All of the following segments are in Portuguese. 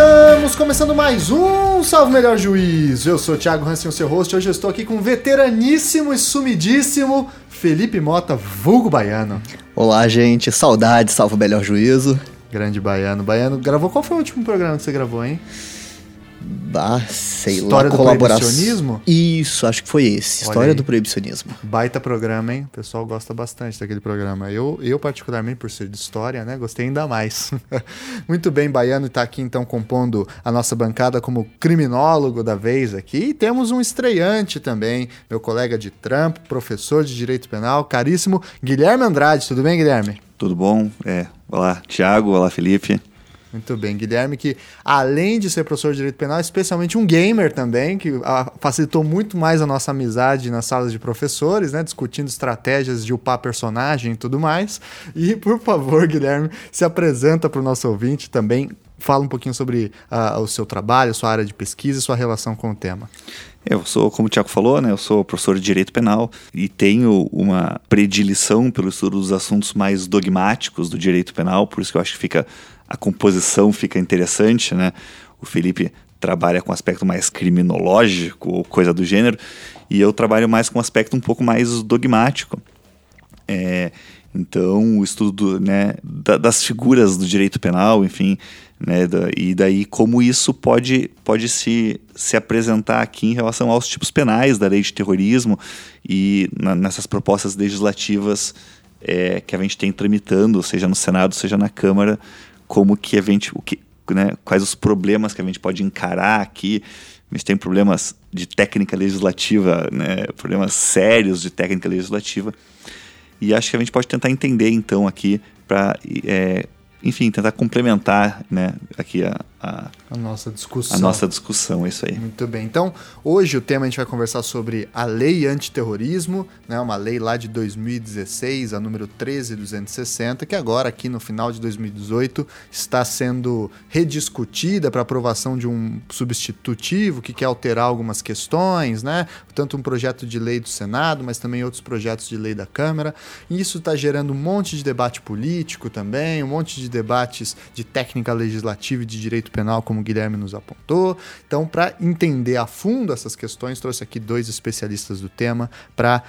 Estamos começando mais um Salve Melhor Juiz. Eu sou o Thiago Hansen, o seu host. Hoje eu estou aqui com o veteraníssimo e sumidíssimo Felipe Mota, vulgo baiano. Olá, gente. Saudade, salve o melhor juízo. Grande baiano. Baiano, gravou qual foi o último programa que você gravou, hein? Ah, sei História lá, colaboração. proibicionismo? Isso, acho que foi esse. Olha História aí. do proibicionismo. Baita programa, hein? O pessoal gosta bastante daquele programa. Eu, eu particularmente, por ser de história, né? Gostei ainda mais. Muito bem, Baiano está aqui então compondo a nossa bancada como criminólogo da vez aqui. E temos um estreante também, meu colega de trampo, professor de Direito Penal, caríssimo Guilherme Andrade. Tudo bem, Guilherme? Tudo bom? É, olá, Thiago, olá, Felipe. Muito bem, Guilherme, que além de ser professor de direito penal, é especialmente um gamer também, que ah, facilitou muito mais a nossa amizade nas salas de professores, né? Discutindo estratégias de upar personagem e tudo mais. E, por favor, Guilherme, se apresenta para o nosso ouvinte também. Fala um pouquinho sobre ah, o seu trabalho, sua área de pesquisa e sua relação com o tema. Eu sou, como o Thiago falou, né, eu sou professor de Direito Penal e tenho uma predileção pelo estudo dos assuntos mais dogmáticos do direito penal, por isso que eu acho que fica a composição fica interessante, né? O Felipe trabalha com aspecto mais criminológico ou coisa do gênero, e eu trabalho mais com aspecto um pouco mais dogmático. É, então, o estudo do, né, da- das figuras do direito penal, enfim, né, da- e daí como isso pode, pode se, se apresentar aqui em relação aos tipos penais da lei de terrorismo e na- nessas propostas legislativas é, que a gente tem tramitando, seja no Senado, seja na Câmara, como que a gente, o que, né, quais os problemas que a gente pode encarar aqui. A gente tem problemas de técnica legislativa, né, problemas sérios de técnica legislativa. E acho que a gente pode tentar entender, então, aqui, para, enfim, tentar complementar né, aqui a, a, A nossa discussão. a nossa discussão, é isso aí. Muito bem. Então, hoje o tema a gente vai conversar sobre a Lei Antiterrorismo, né, uma lei lá de 2016, a número 13260, que agora aqui no final de 2018 está sendo rediscutida para aprovação de um substitutivo que quer alterar algumas questões, né? Tanto um projeto de lei do Senado, mas também outros projetos de lei da Câmara. E isso está gerando um monte de debate político também, um monte de debates de técnica legislativa e de direito penal, como o Guilherme nos apontou. Então, para entender a fundo essas questões, trouxe aqui dois especialistas do tema para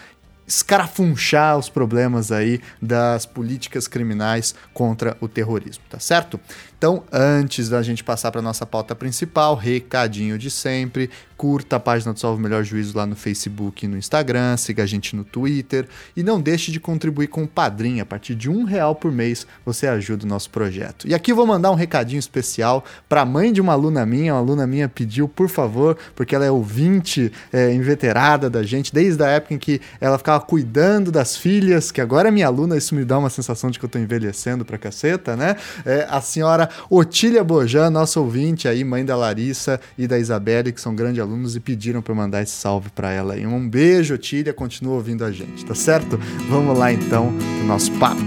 escarafunchar os problemas aí das políticas criminais contra o terrorismo, tá certo? Então, antes da gente passar para nossa pauta principal, recadinho de sempre, curta a página do Salve Melhor Juízo lá no Facebook e no Instagram, siga a gente no Twitter e não deixe de contribuir com o Padrim. A partir de um real por mês você ajuda o nosso projeto. E aqui eu vou mandar um recadinho especial para a mãe de uma aluna minha. Uma aluna minha pediu, por favor, porque ela é ouvinte é, inveterada da gente, desde a época em que ela ficava cuidando das filhas, que agora é minha aluna, isso me dá uma sensação de que eu tô envelhecendo pra caceta, né? É, a senhora Otília Bojan, nossa ouvinte aí, mãe da Larissa e da Isabelle, que são grandes alunos e pediram para mandar esse salve para ela aí. Um beijo, Otília, continua ouvindo a gente, tá certo? Vamos lá então pro nosso papo.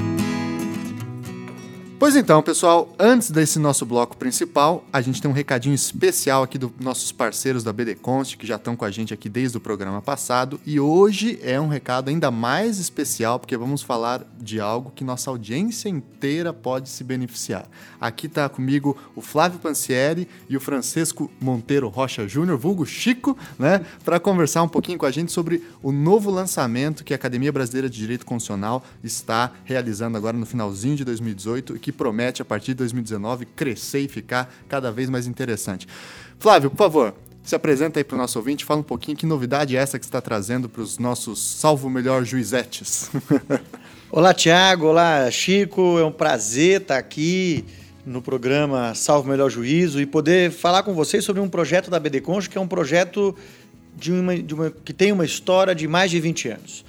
Pois então, pessoal, antes desse nosso bloco principal, a gente tem um recadinho especial aqui dos nossos parceiros da BD Const, que já estão com a gente aqui desde o programa passado, e hoje é um recado ainda mais especial, porque vamos falar de algo que nossa audiência inteira pode se beneficiar. Aqui está comigo o Flávio Pansieri e o Francisco Monteiro Rocha Júnior, vulgo Chico, né, para conversar um pouquinho com a gente sobre o novo lançamento que a Academia Brasileira de Direito Constitucional está realizando agora no finalzinho de 2018 e que promete, a partir de 2019, crescer e ficar cada vez mais interessante. Flávio, por favor, se apresenta aí para o nosso ouvinte, fala um pouquinho que novidade é essa que está trazendo para os nossos salvo melhor juizetes. Olá, Tiago. Olá, Chico. É um prazer estar aqui no programa Salvo Melhor Juízo e poder falar com vocês sobre um projeto da BD Conjo, que é um projeto de uma, de uma, que tem uma história de mais de 20 anos.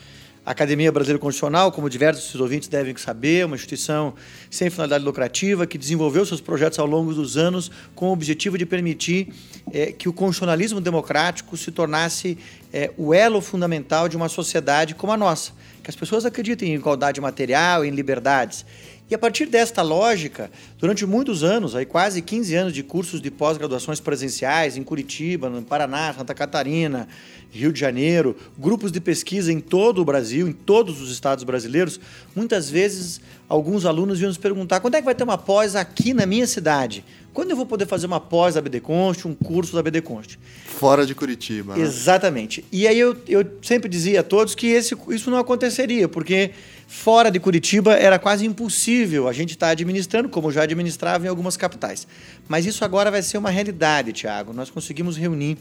A Academia Brasileira Constitucional, como diversos ouvintes devem saber, é uma instituição sem finalidade lucrativa que desenvolveu seus projetos ao longo dos anos com o objetivo de permitir é, que o constitucionalismo democrático se tornasse é, o elo fundamental de uma sociedade como a nossa, que as pessoas acreditem em igualdade material, em liberdades. E a partir desta lógica, durante muitos anos, aí quase 15 anos de cursos de pós-graduações presenciais em Curitiba, no Paraná, Santa Catarina, Rio de Janeiro, grupos de pesquisa em todo o Brasil, em todos os estados brasileiros, muitas vezes alguns alunos vinham nos perguntar: quando é que vai ter uma pós aqui na minha cidade? Quando eu vou poder fazer uma pós da BD Const, um curso da BD Const? Fora de Curitiba. Né? Exatamente. E aí eu, eu sempre dizia a todos que esse, isso não aconteceria, porque fora de Curitiba era quase impossível a gente estar tá administrando, como já administrava em algumas capitais. Mas isso agora vai ser uma realidade, Tiago. Nós conseguimos reunir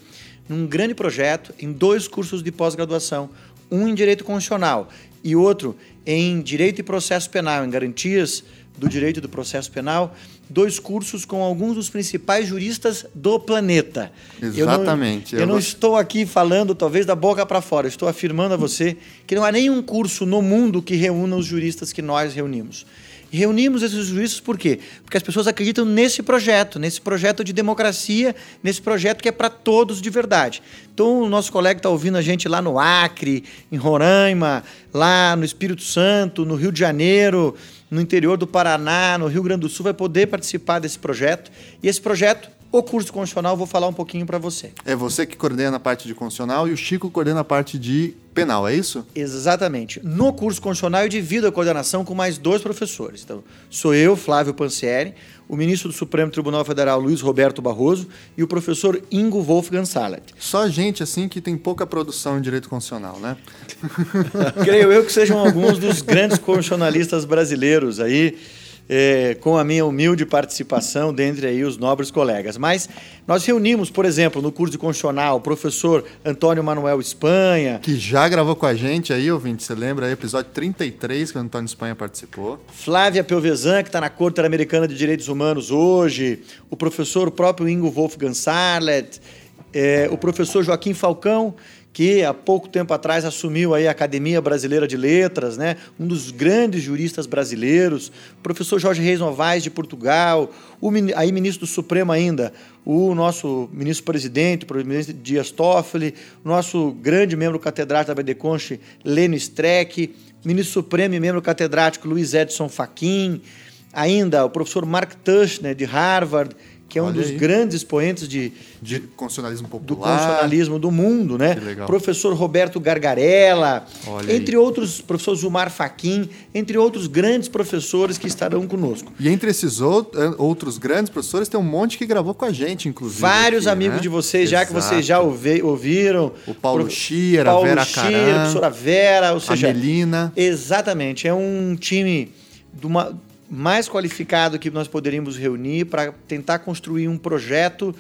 num grande projeto em dois cursos de pós-graduação, um em Direito Constitucional e outro em Direito e Processo Penal, em Garantias do Direito do Processo Penal, dois cursos com alguns dos principais juristas do planeta. Exatamente. Eu não, eu não estou aqui falando, talvez, da boca para fora, estou afirmando a você que não há nenhum curso no mundo que reúna os juristas que nós reunimos. Reunimos esses juristas por quê? Porque as pessoas acreditam nesse projeto, nesse projeto de democracia, nesse projeto que é para todos de verdade. Então, o nosso colega está ouvindo a gente lá no Acre, em Roraima, lá no Espírito Santo, no Rio de Janeiro, no interior do Paraná, no Rio Grande do Sul, vai poder participar desse projeto. E esse projeto, o curso constitucional, vou falar um pouquinho para você. É você que coordena a parte de constitucional e o Chico coordena a parte de penal, é isso? Exatamente. No curso constitucional eu divido a coordenação com mais dois professores. Então, sou eu, Flávio Pansieri, o ministro do Supremo Tribunal Federal, Luiz Roberto Barroso, e o professor Ingo Wolfgang Salat. Só gente assim que tem pouca produção em direito constitucional, né? Creio eu que sejam alguns dos grandes constitucionalistas brasileiros aí é, com a minha humilde participação dentre aí os nobres colegas. Mas nós reunimos, por exemplo, no curso de constitucional, o professor Antônio Manuel Espanha. Que já gravou com a gente aí, ouvinte, você lembra aí, episódio 33, que o Antônio Espanha participou. Flávia Pelvezan, que está na Corte Interamericana de Direitos Humanos hoje. O professor, o próprio Ingo Wolfgang Sarlet. É, o professor Joaquim Falcão, que há pouco tempo atrás assumiu aí a Academia Brasileira de Letras, né? um dos grandes juristas brasileiros, o professor Jorge Reis Novaes de Portugal, o aí ministro do Supremo ainda, o nosso ministro-presidente, o ministro Dias Toffoli, o nosso grande membro catedrático da BD Conche, Lênio Streck, ministro supremo e membro catedrático Luiz Edson Fachin, ainda o professor Mark Tushner de Harvard, que é um Olha dos aí. grandes expoentes de, de, de constitucionalismo popular. do constitucionalismo do mundo, né? Professor Roberto Gargarella, Olha entre aí. outros, professor Zumar Faquin, entre outros grandes professores que estarão conosco. E entre esses outros grandes professores tem um monte que gravou com a gente, inclusive. Vários aqui, amigos né? de vocês, já Exato. que vocês já ouvi, ouviram. O Paulo Schier, a Vera Schier, Caran, a professora Vera, ou seja, a Melina. Exatamente, é um time de uma mais qualificado que nós poderíamos reunir para tentar construir um projeto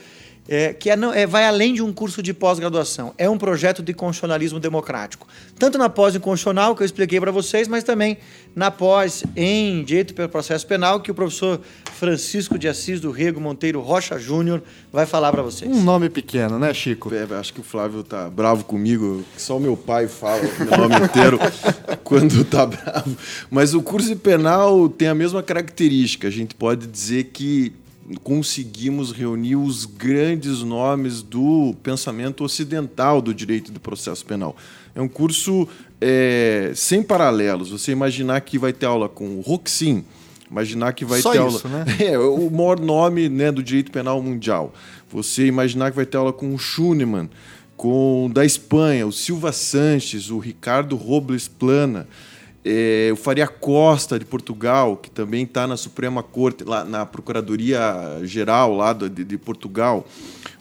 é, que é, não, é, vai além de um curso de pós-graduação. É um projeto de constitucionalismo democrático. Tanto na pós em constitucional, que eu expliquei para vocês, mas também na pós em Direito pelo Processo Penal, que o professor Francisco de Assis do Rego Monteiro Rocha Júnior vai falar para vocês. Um nome pequeno, né, Chico? É, acho que o Flávio tá bravo comigo, só o meu pai fala o nome inteiro quando tá bravo. Mas o curso de penal tem a mesma característica. A gente pode dizer que conseguimos reunir os grandes nomes do pensamento ocidental do direito do processo penal. É um curso é, sem paralelos. Você imaginar que vai ter aula com o Roxin, imaginar que vai Só ter isso, aula. Né? É, o maior nome né, do direito penal mundial. Você imaginar que vai ter aula com o Schunemann, com da Espanha, o Silva Sanches, o Ricardo Robles Plana. É, o Faria Costa, de Portugal, que também está na Suprema Corte, lá na Procuradoria Geral lá de, de Portugal.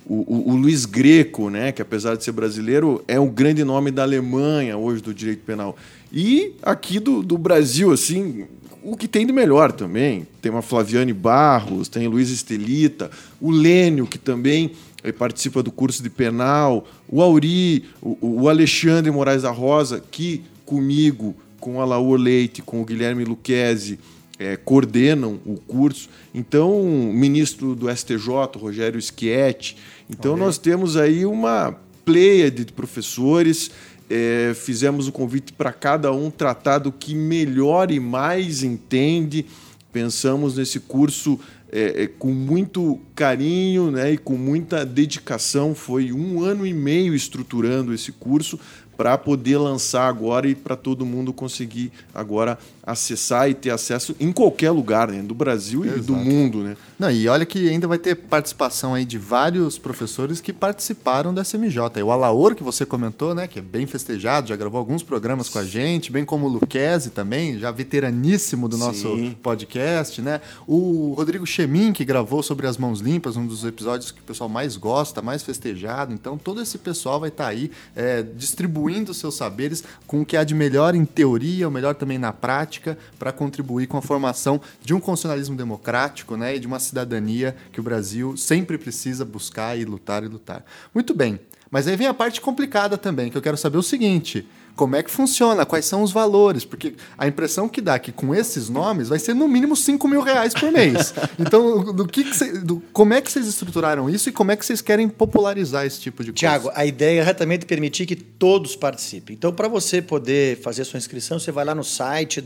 O, o, o, Luiz Greco, né, que apesar de ser brasileiro, é um grande nome da Alemanha hoje do direito penal. E aqui do, do Brasil, assim, o que tem de melhor também. Tem uma Flaviane Barros, tem Luiz Estelita, o Lênio, que também eh, participa do curso de penal, o Auri, o, o Alexandre Moraes da Rosa, que comigo com a Laura Leite, com o Guilherme Luquezzi, é, coordenam o curso. Então, o ministro do STJ, Rogério Schietti. Então, nós temos aí uma pleia de professores. É, fizemos o convite para cada um tratar do que melhor e mais entende. Pensamos nesse curso é, é, com muito carinho né, e com muita dedicação. Foi um ano e meio estruturando esse curso para poder lançar agora e para todo mundo conseguir agora acessar e ter acesso em qualquer lugar, né? do Brasil e do Exato. mundo, né? Não, e olha que ainda vai ter participação aí de vários professores que participaram da SMJ. O Alaor, que você comentou, né, que é bem festejado, já gravou alguns programas com a gente, bem como o Luquezzi também, já veteraníssimo do nosso Sim. podcast, né? O Rodrigo Chemin, que gravou sobre as mãos limpas, um dos episódios que o pessoal mais gosta, mais festejado. Então, todo esse pessoal vai estar aí é, distribuindo seus saberes com o que há de melhor em teoria, o melhor também na prática, para contribuir com a formação de um constitucionalismo democrático né, e de uma cidadania que o Brasil sempre precisa buscar e lutar e lutar. Muito bem, mas aí vem a parte complicada também, que eu quero saber o seguinte. Como é que funciona? Quais são os valores? Porque a impressão que dá é que com esses nomes vai ser no mínimo 5 mil reais por mês. Então, do que que cê- do- como é que vocês estruturaram isso e como é que vocês querem popularizar esse tipo de coisa? Tiago, a ideia é exatamente permitir que todos participem. Então, para você poder fazer sua inscrição, você vai lá no site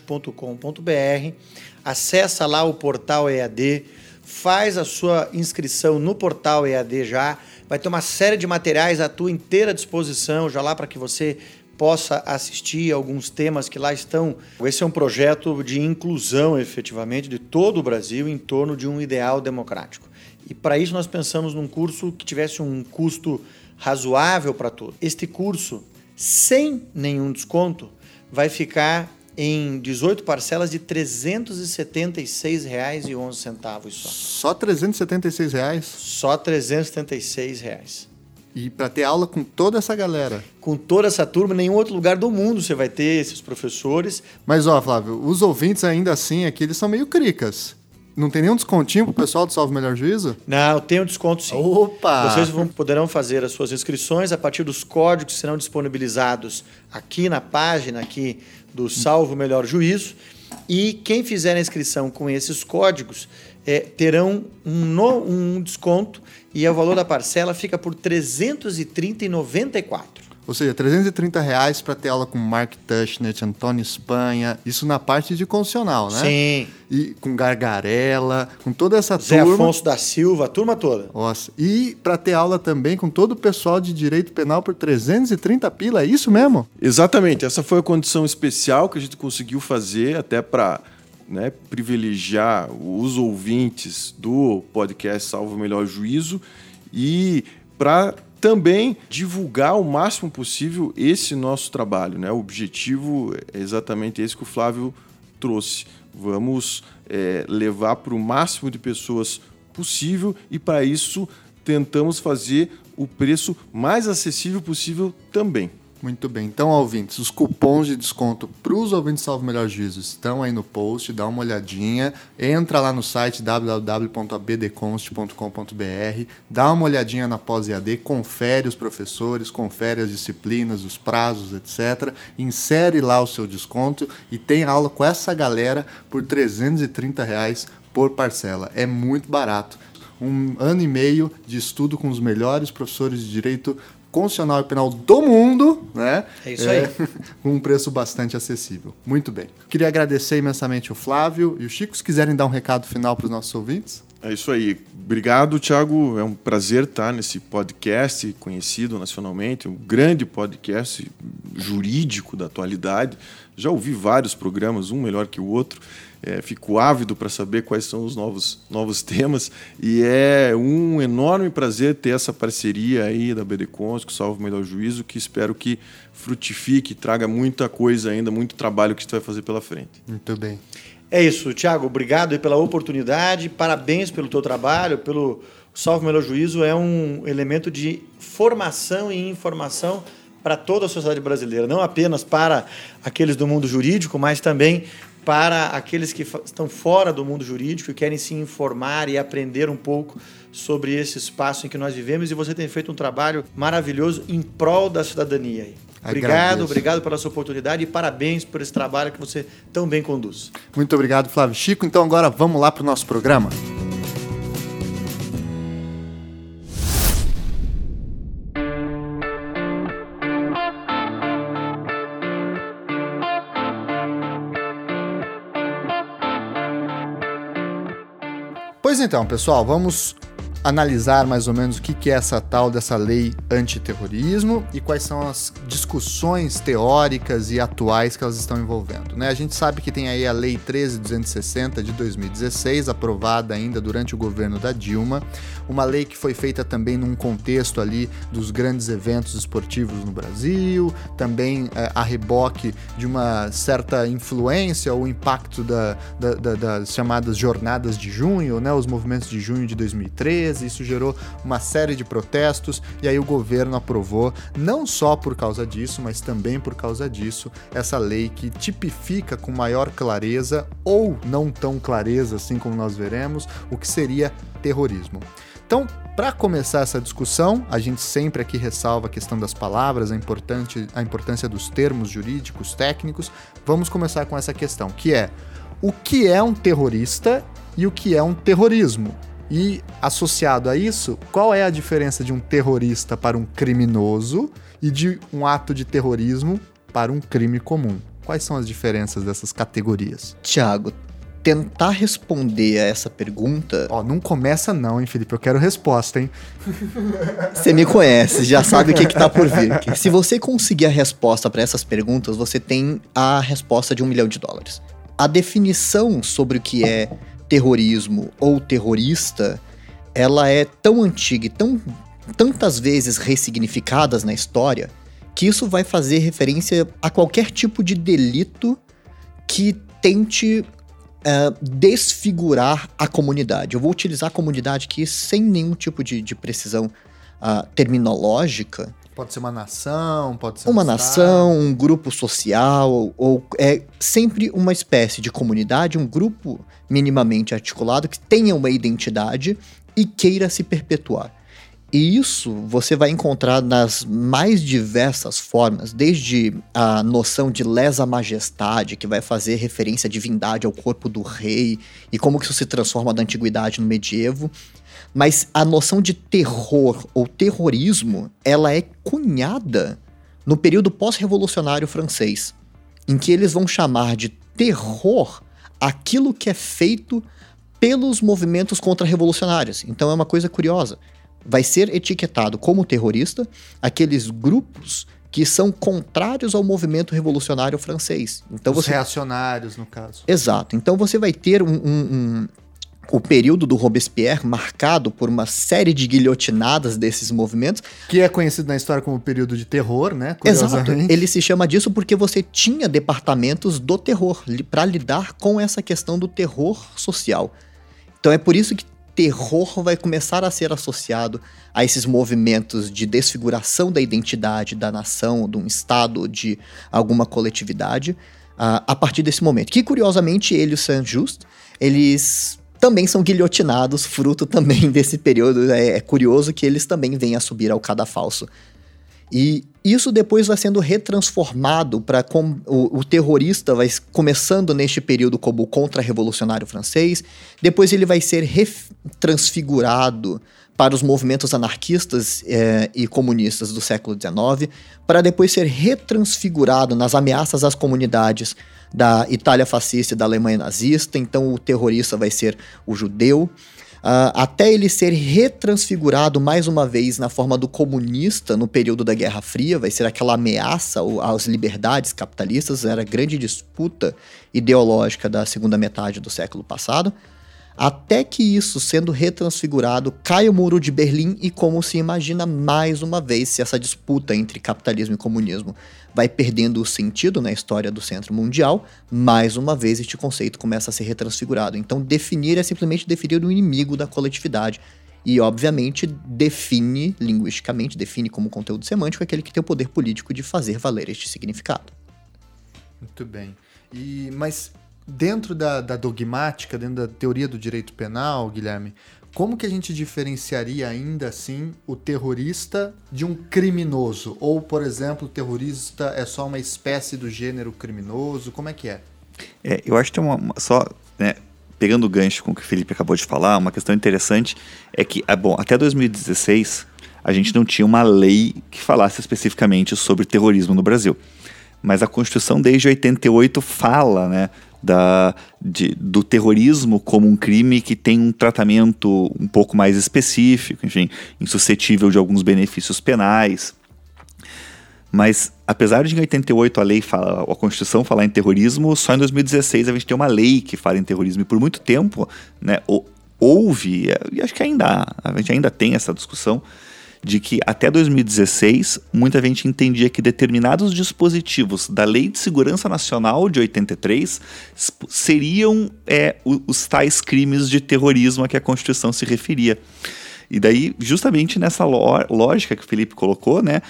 www.abdconch.com.br, acessa lá o portal EAD, faz a sua inscrição no portal EAD já, vai ter uma série de materiais à tua inteira disposição já lá para que você possa assistir alguns temas que lá estão. Esse é um projeto de inclusão, efetivamente, de todo o Brasil em torno de um ideal democrático. E para isso nós pensamos num curso que tivesse um custo razoável para todos. Este curso, sem nenhum desconto, vai ficar em 18 parcelas de R$ 376,11 só. Só 376 reais? Só 376 reais. E para ter aula com toda essa galera. Com toda essa turma, em nenhum outro lugar do mundo você vai ter esses professores. Mas, ó, Flávio, os ouvintes ainda assim aqui, eles são meio cricas. Não tem nenhum descontinho pro pessoal do Salve Melhor Juízo? Não, tem um desconto sim. Opa! Vocês vão, poderão fazer as suas inscrições a partir dos códigos que serão disponibilizados aqui na página aqui do Salvo Melhor Juízo. E quem fizer a inscrição com esses códigos eh, terão um, no- um desconto e o valor da parcela fica por R$ 330,94. Ou seja, 330 reais para ter aula com Mark Tushnet, Antônio Espanha, isso na parte de constitucional, né? Sim. E com Gargarela, com toda essa Zé turma. Afonso da Silva, a turma toda. Nossa. E para ter aula também com todo o pessoal de direito penal por 330 pila, é isso mesmo? Exatamente, essa foi a condição especial que a gente conseguiu fazer até para né, privilegiar os ouvintes do podcast Salvo o Melhor Juízo e para também divulgar o máximo possível esse nosso trabalho. Né? O objetivo é exatamente esse que o Flávio trouxe. Vamos é, levar para o máximo de pessoas possível e para isso tentamos fazer o preço mais acessível possível também. Muito bem. Então, ouvintes, os cupons de desconto para os ouvintes Salvo Melhor Juízo estão aí no post, dá uma olhadinha. Entra lá no site www.abdconst.com.br, dá uma olhadinha na pós-EAD, confere os professores, confere as disciplinas, os prazos, etc. Insere lá o seu desconto e tem aula com essa galera por 330 reais por parcela. É muito barato. Um ano e meio de estudo com os melhores professores de direito constitucional e penal do mundo, né? É isso aí. com um preço bastante acessível. Muito bem. Queria agradecer imensamente o Flávio e o Chico. Se quiserem dar um recado final para os nossos ouvintes. É isso aí. Obrigado, Thiago. É um prazer estar nesse podcast conhecido nacionalmente, um grande podcast jurídico da atualidade. Já ouvi vários programas, um melhor que o outro. É, fico ávido para saber quais são os novos, novos temas e é um enorme prazer ter essa parceria aí da BDCons, com o Salvo Melhor Juízo, que espero que frutifique, traga muita coisa ainda, muito trabalho que a gente vai fazer pela frente. Muito bem. É isso, Thiago. Obrigado pela oportunidade. Parabéns pelo teu trabalho, pelo Salve Melhor Juízo. É um elemento de formação e informação para toda a sociedade brasileira, não apenas para aqueles do mundo jurídico, mas também para aqueles que estão fora do mundo jurídico e querem se informar e aprender um pouco sobre esse espaço em que nós vivemos. E você tem feito um trabalho maravilhoso em prol da cidadania. Obrigado, Agradeço. obrigado pela sua oportunidade e parabéns por esse trabalho que você tão bem conduz. Muito obrigado, Flávio. Chico, então agora vamos lá para o nosso programa. Pois então, pessoal, vamos analisar mais ou menos o que é essa tal dessa lei antiterrorismo e quais são as discussões teóricas e atuais que elas estão envolvendo. Né? A gente sabe que tem aí a Lei 13260 de 2016, aprovada ainda durante o governo da Dilma, uma lei que foi feita também num contexto ali dos grandes eventos esportivos no Brasil, também é, a reboque de uma certa influência ou impacto da, da, da, das chamadas jornadas de junho, né? os movimentos de junho de 2013, isso gerou uma série de protestos e aí o governo aprovou, não só por causa disso, mas também por causa disso, essa lei que tipifica com maior clareza ou não tão clareza assim como nós veremos, o que seria terrorismo. Então, para começar essa discussão, a gente sempre aqui ressalva a questão das palavras, a, importante, a importância dos termos jurídicos, técnicos. Vamos começar com essa questão, que é o que é um terrorista e o que é um terrorismo. E associado a isso, qual é a diferença de um terrorista para um criminoso e de um ato de terrorismo para um crime comum? Quais são as diferenças dessas categorias? Tiago, tentar responder a essa pergunta. Ó, não começa não, hein, Felipe? Eu quero resposta, hein? Você me conhece, já sabe o que, que tá por vir. Se você conseguir a resposta para essas perguntas, você tem a resposta de um milhão de dólares. A definição sobre o que é terrorismo ou terrorista, ela é tão antiga e tão tantas vezes ressignificadas na história que isso vai fazer referência a qualquer tipo de delito que tente uh, desfigurar a comunidade. Eu vou utilizar a comunidade aqui sem nenhum tipo de, de precisão uh, terminológica. Pode ser uma nação, pode ser uma um nação, um grupo social, ou é sempre uma espécie de comunidade, um grupo minimamente articulado que tenha uma identidade e queira se perpetuar. E isso você vai encontrar nas mais diversas formas, desde a noção de lesa majestade, que vai fazer referência à divindade, ao corpo do rei, e como que isso se transforma da antiguidade no medievo. Mas a noção de terror ou terrorismo, ela é cunhada no período pós-revolucionário francês, em que eles vão chamar de terror aquilo que é feito pelos movimentos contra-revolucionários. Então é uma coisa curiosa vai ser etiquetado como terrorista aqueles grupos que são contrários ao movimento revolucionário francês. Então Os você... reacionários, no caso. Exato. Então você vai ter um, um, um, o período do Robespierre marcado por uma série de guilhotinadas desses movimentos. Que é conhecido na história como período de terror, né? Exato. Ele se chama disso porque você tinha departamentos do terror para lidar com essa questão do terror social. Então é por isso que terror vai começar a ser associado a esses movimentos de desfiguração da identidade da nação, de um estado, de alguma coletividade, uh, a partir desse momento. Que, curiosamente, ele e o Saint-Just, eles também são guilhotinados, fruto também desse período. É, é curioso que eles também vêm a subir ao cadafalso. E isso depois vai sendo retransformado para o, o, terrorista vai começando neste período como contra-revolucionário francês, depois ele vai ser retransfigurado para os movimentos anarquistas é, e comunistas do século XIX, para depois ser retransfigurado nas ameaças às comunidades da Itália fascista e da Alemanha nazista. Então o terrorista vai ser o judeu. Uh, até ele ser retransfigurado mais uma vez na forma do comunista no período da Guerra Fria, vai ser aquela ameaça às liberdades capitalistas, era a grande disputa ideológica da segunda metade do século passado. Até que isso, sendo retransfigurado, cai o muro de Berlim e como se imagina mais uma vez se essa disputa entre capitalismo e comunismo vai perdendo o sentido na história do centro mundial, mais uma vez este conceito começa a ser retransfigurado. Então, definir é simplesmente definir o inimigo da coletividade. E, obviamente, define, linguisticamente, define como conteúdo semântico aquele que tem o poder político de fazer valer este significado. Muito bem. E, mas dentro da, da dogmática, dentro da teoria do direito penal, Guilherme, como que a gente diferenciaria ainda assim o terrorista de um criminoso? Ou, por exemplo, o terrorista é só uma espécie do gênero criminoso? Como é que é? é eu acho que tem uma, uma só, né, pegando o gancho com o que o Felipe acabou de falar, uma questão interessante é que, ah, bom, até 2016 a gente não tinha uma lei que falasse especificamente sobre terrorismo no Brasil. Mas a Constituição desde 88 fala, né, da, de, do terrorismo como um crime que tem um tratamento um pouco mais específico, enfim, insuscetível de alguns benefícios penais. Mas, apesar de em 88 a lei fala, a Constituição falar em terrorismo, só em 2016 a gente tem uma lei que fala em terrorismo. E por muito tempo, né, houve, e acho que ainda a gente ainda tem essa discussão, de que até 2016 muita gente entendia que determinados dispositivos da Lei de Segurança Nacional de 83 seriam é, os tais crimes de terrorismo a que a Constituição se referia. E daí, justamente nessa lógica que o Felipe colocou, né,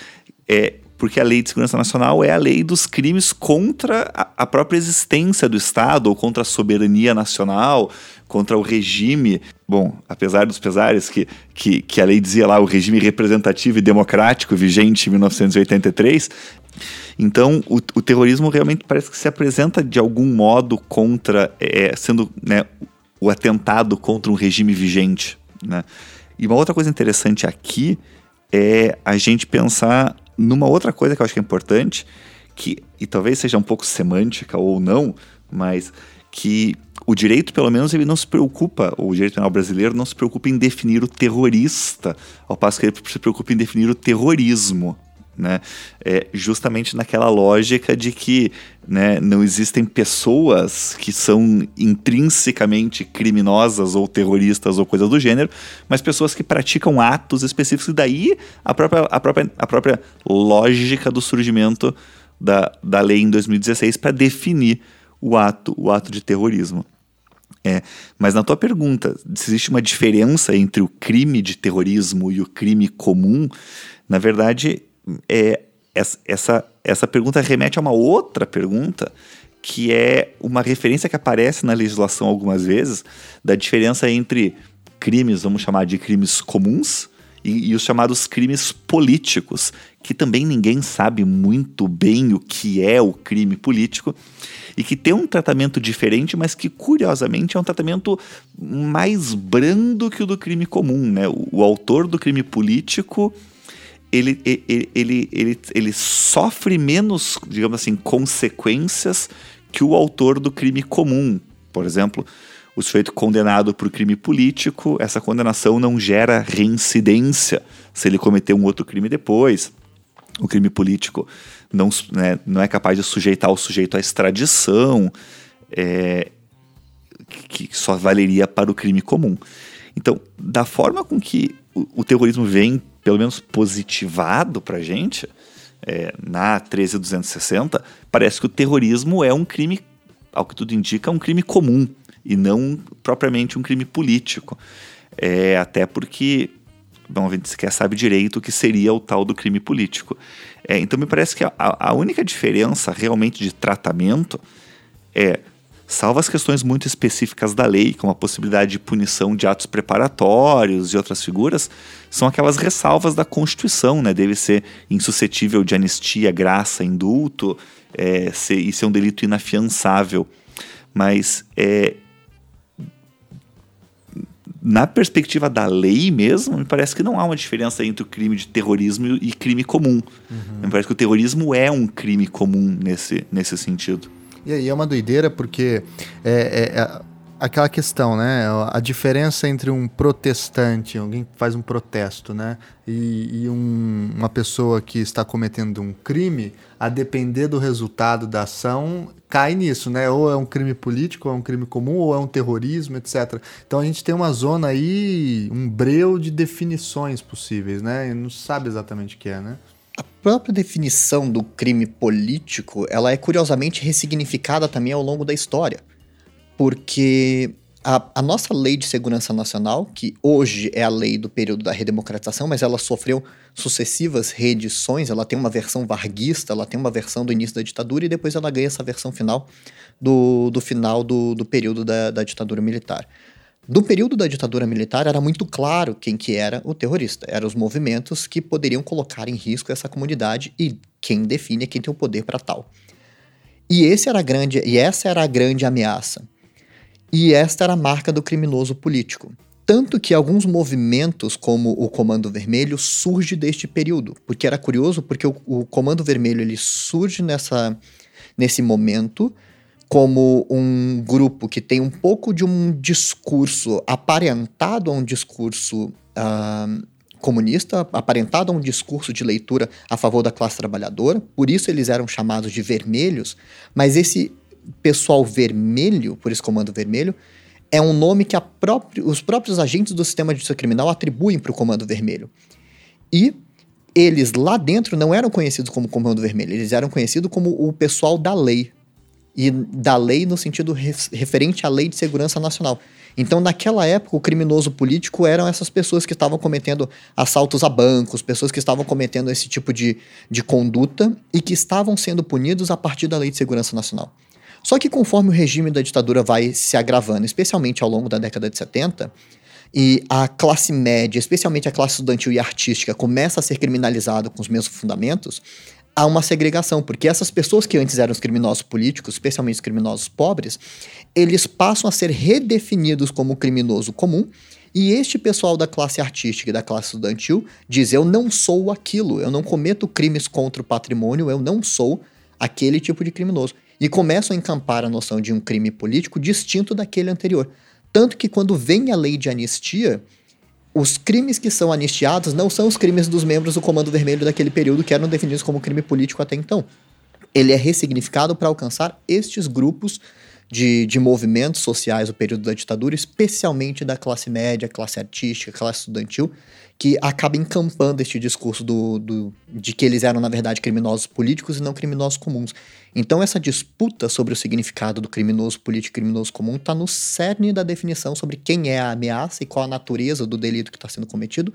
é, porque a Lei de Segurança Nacional é a lei dos crimes contra a, própria existência do Estado, ou contra a soberania nacional, contra o regime. Bom, apesar dos pesares que, que, que a lei dizia lá, o regime representativo e democrático vigente em 1983, então, o, o, terrorismo realmente parece que se apresenta de algum modo contra, é, sendo né, o atentado contra um regime vigente. Né? E uma outra coisa interessante aqui é a gente pensar numa outra coisa que eu acho que é importante, que, e talvez seja um pouco semântica ou não, mas que o direito, pelo menos, ele não se preocupa, o direito penal brasileiro não se preocupa em definir o terrorista, ao passo que ele se preocupa em definir o terrorismo né? É justamente naquela lógica de que né, não existem pessoas que são intrinsecamente criminosas ou terroristas ou coisa do gênero, mas pessoas que praticam atos específicos, e daí a própria, a própria, a própria lógica do surgimento da, da lei em 2016 para definir o ato, o ato de terrorismo. É, mas na tua pergunta, se existe uma diferença entre o crime de terrorismo e o crime comum, na verdade, é, essa, essa pergunta remete a uma outra pergunta que é uma referência que aparece na legislação algumas vezes da diferença entre crimes, vamos chamar de crimes comuns, e, e, os chamados crimes políticos, que também ninguém sabe muito bem o que é o crime político, e que tem um tratamento diferente, mas que curiosamente é um tratamento mais brando que o do crime comum. Né? O, o autor do crime político ele, ele, ele, ele, ele sofre menos, digamos assim, consequências que o autor do crime comum. Por exemplo, o sujeito condenado por crime político, essa condenação não gera reincidência se ele cometer um outro crime depois. O crime político não, né, não é capaz de sujeitar o sujeito à extradição, é, que só valeria para o crime comum. Então, da forma com que o, o terrorismo vem pelo menos positivado para a gente, é, na 13260, parece que o terrorismo é um crime, ao que tudo indica, um crime comum e não propriamente um crime político. É, até porque, gente sequer sabe direito o que seria o tal do crime político. É, então me parece que a, a única diferença realmente de tratamento é salvo as questões muito específicas da lei, como a possibilidade de punição de atos preparatórios e outras figuras, são aquelas ressalvas da Constituição, né? Deve ser insuscetível de anistia, graça, indulto, é, ser, e ser um delito inafiançável. Mas é, na perspectiva da lei mesmo, me parece que não há uma diferença entre o crime de terrorismo e crime comum. Uhum. Me parece que o terrorismo é um crime comum nesse, nesse sentido. E aí é uma doideira porque é, é, é aquela questão, né? A diferença entre um protestante, alguém que faz um protesto, né? E, e um, uma pessoa que está cometendo um crime, a depender do resultado da ação, cai nisso, né? Ou é um crime político, ou é um crime comum, ou é um terrorismo, etc. Então a gente tem uma zona aí, um breu de definições possíveis, né? E não sabe exatamente o que é, né? A própria definição do crime político, ela é curiosamente ressignificada também ao longo da história. Porque a, a, nossa lei de segurança nacional, que hoje é a lei do período da redemocratização, mas ela sofreu sucessivas reedições, ela tem uma versão varguista, ela tem uma versão do início da ditadura e depois ela ganha essa versão final do, do final do, do período da, da ditadura militar. No período da ditadura militar, era muito claro quem que era o terrorista. Eram os movimentos que poderiam colocar em risco essa comunidade e quem define é quem tem o poder para tal. E, esse era grande, e essa era a grande ameaça. E esta era a marca do criminoso político. Tanto que alguns movimentos, como o Comando Vermelho, surge deste período. Porque era curioso, porque o, o Comando Vermelho ele surge nessa, nesse momento como um grupo que tem um pouco de um discurso aparentado a um discurso uh, comunista, aparentado a um discurso de leitura a favor da classe trabalhadora, por isso eles eram chamados de vermelhos, mas esse pessoal vermelho, por esse comando vermelho, é um nome que os próprios agentes do sistema de justiça criminal atribuem para o comando vermelho. E eles lá dentro não eram conhecidos como comando vermelho, eles eram conhecidos como o pessoal da lei, e da lei no sentido referente à lei de segurança nacional. Então, naquela época, o criminoso político eram essas pessoas que estavam cometendo assaltos a bancos, pessoas que estavam cometendo esse tipo de, de conduta e que estavam sendo punidos a partir da lei de segurança nacional. Só que conforme o regime da ditadura vai se agravando, especialmente ao longo da década de 70, e a classe média, especialmente a classe estudantil e artística, começa a ser criminalizada com os mesmos fundamentos, há uma segregação, porque essas pessoas que antes eram os criminosos políticos, especialmente os criminosos pobres, eles passam a ser redefinidos como criminoso comum, e este pessoal da classe artística e da classe estudantil diz: eu não sou aquilo, eu não cometo crimes contra o patrimônio, eu não sou aquele tipo de criminoso. E começam a encampar a noção de um crime político distinto daquele anterior. Tanto que quando vem a lei de anistia, os crimes que são anistiados não são os crimes dos membros do Comando Vermelho daquele período que eram definidos como crime político até então. Ele é ressignificado para alcançar estes grupos de, de movimentos sociais do período da ditadura, especialmente da classe média, classe artística, classe estudantil, que acaba encampando este discurso do, do, de que eles eram, na verdade, criminosos políticos e não criminosos comuns. Então, essa disputa sobre o significado do criminoso político criminoso comum está no cerne da definição sobre quem é a ameaça e qual a natureza do delito que está sendo cometido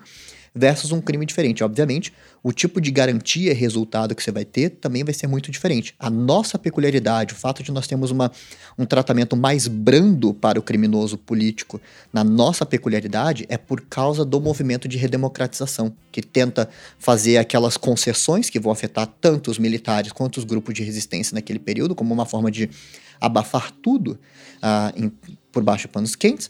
versus um crime diferente. Obviamente, o tipo de garantia e resultado que você vai ter também vai ser muito diferente. A nossa peculiaridade, o fato de nós termos uma, um tratamento mais brando para o criminoso político, na nossa peculiaridade, é por causa do movimento de redemocratização, que tenta fazer aquelas concessões que vão afetar tanto os militares quanto os grupos de resistência naquele período, como uma forma de abafar tudo uh, em, por baixo de panos quentes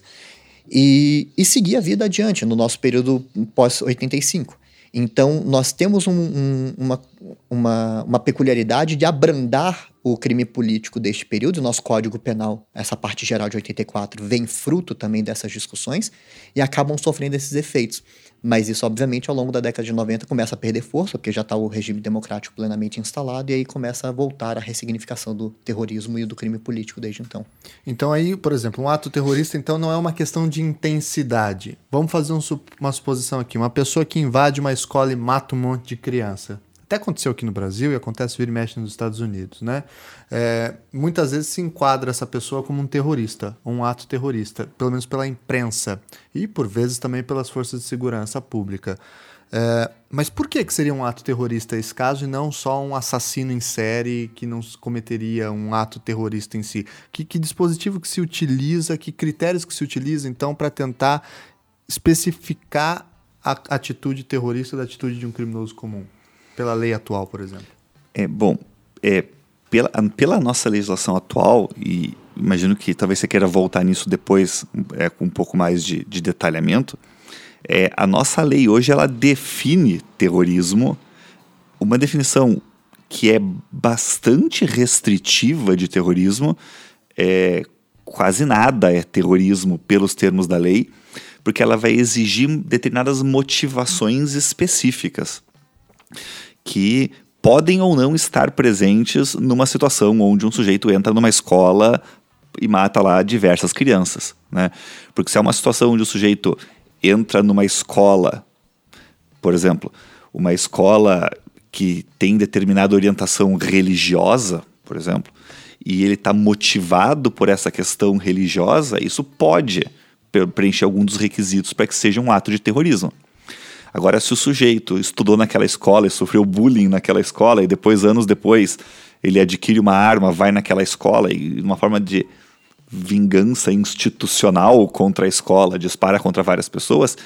e, e seguir a vida adiante no nosso período pós-85. Então, nós temos um, um, uma, uma, uma, peculiaridade de abrandar o crime político deste período. O nosso Código Penal, essa parte geral de 84, vem fruto também dessas discussões e acabam sofrendo esses efeitos. Mas isso, obviamente, ao longo da década de 90 começa a perder força, porque já está o regime democrático plenamente instalado, e aí começa a voltar a ressignificação do terrorismo e do crime político desde então. Então aí, por exemplo, um ato terrorista então não é uma questão de intensidade. Vamos fazer um, uma suposição aqui. Uma pessoa que invade uma escola e mata um monte de criança até aconteceu aqui no Brasil e acontece vir e mexe nos Estados Unidos, né? É, muitas vezes se enquadra essa pessoa como um terrorista, um ato terrorista, pelo menos pela imprensa e por vezes também pelas forças de segurança pública. É, mas por que, que seria um ato terrorista esse caso e não só um assassino em série que não cometeria um ato terrorista em si? Que, que dispositivo que se utiliza, que critérios que se utiliza então para tentar especificar a atitude terrorista da atitude de um criminoso comum? Pela lei atual, por exemplo? É, bom, é, pela, pela nossa legislação atual, e imagino que talvez você queira voltar nisso depois é, com um pouco mais de, de detalhamento, é, a nossa lei hoje ela define terrorismo, uma definição que é bastante restritiva de terrorismo, é, quase nada é terrorismo pelos termos da lei, porque ela vai exigir determinadas motivações específicas que podem ou não estar presentes numa situação onde um sujeito entra numa escola e mata lá diversas crianças, né? Porque se é uma situação onde o sujeito entra numa escola, por exemplo, uma escola que tem determinada orientação religiosa, por exemplo, e ele está motivado por essa questão religiosa, isso pode preencher algum dos requisitos para que seja um ato de terrorismo. Agora, se o sujeito estudou naquela escola e sofreu bullying naquela escola e depois, anos depois, ele adquire uma arma, vai naquela escola e, uma forma de vingança institucional contra a escola, dispara contra várias pessoas,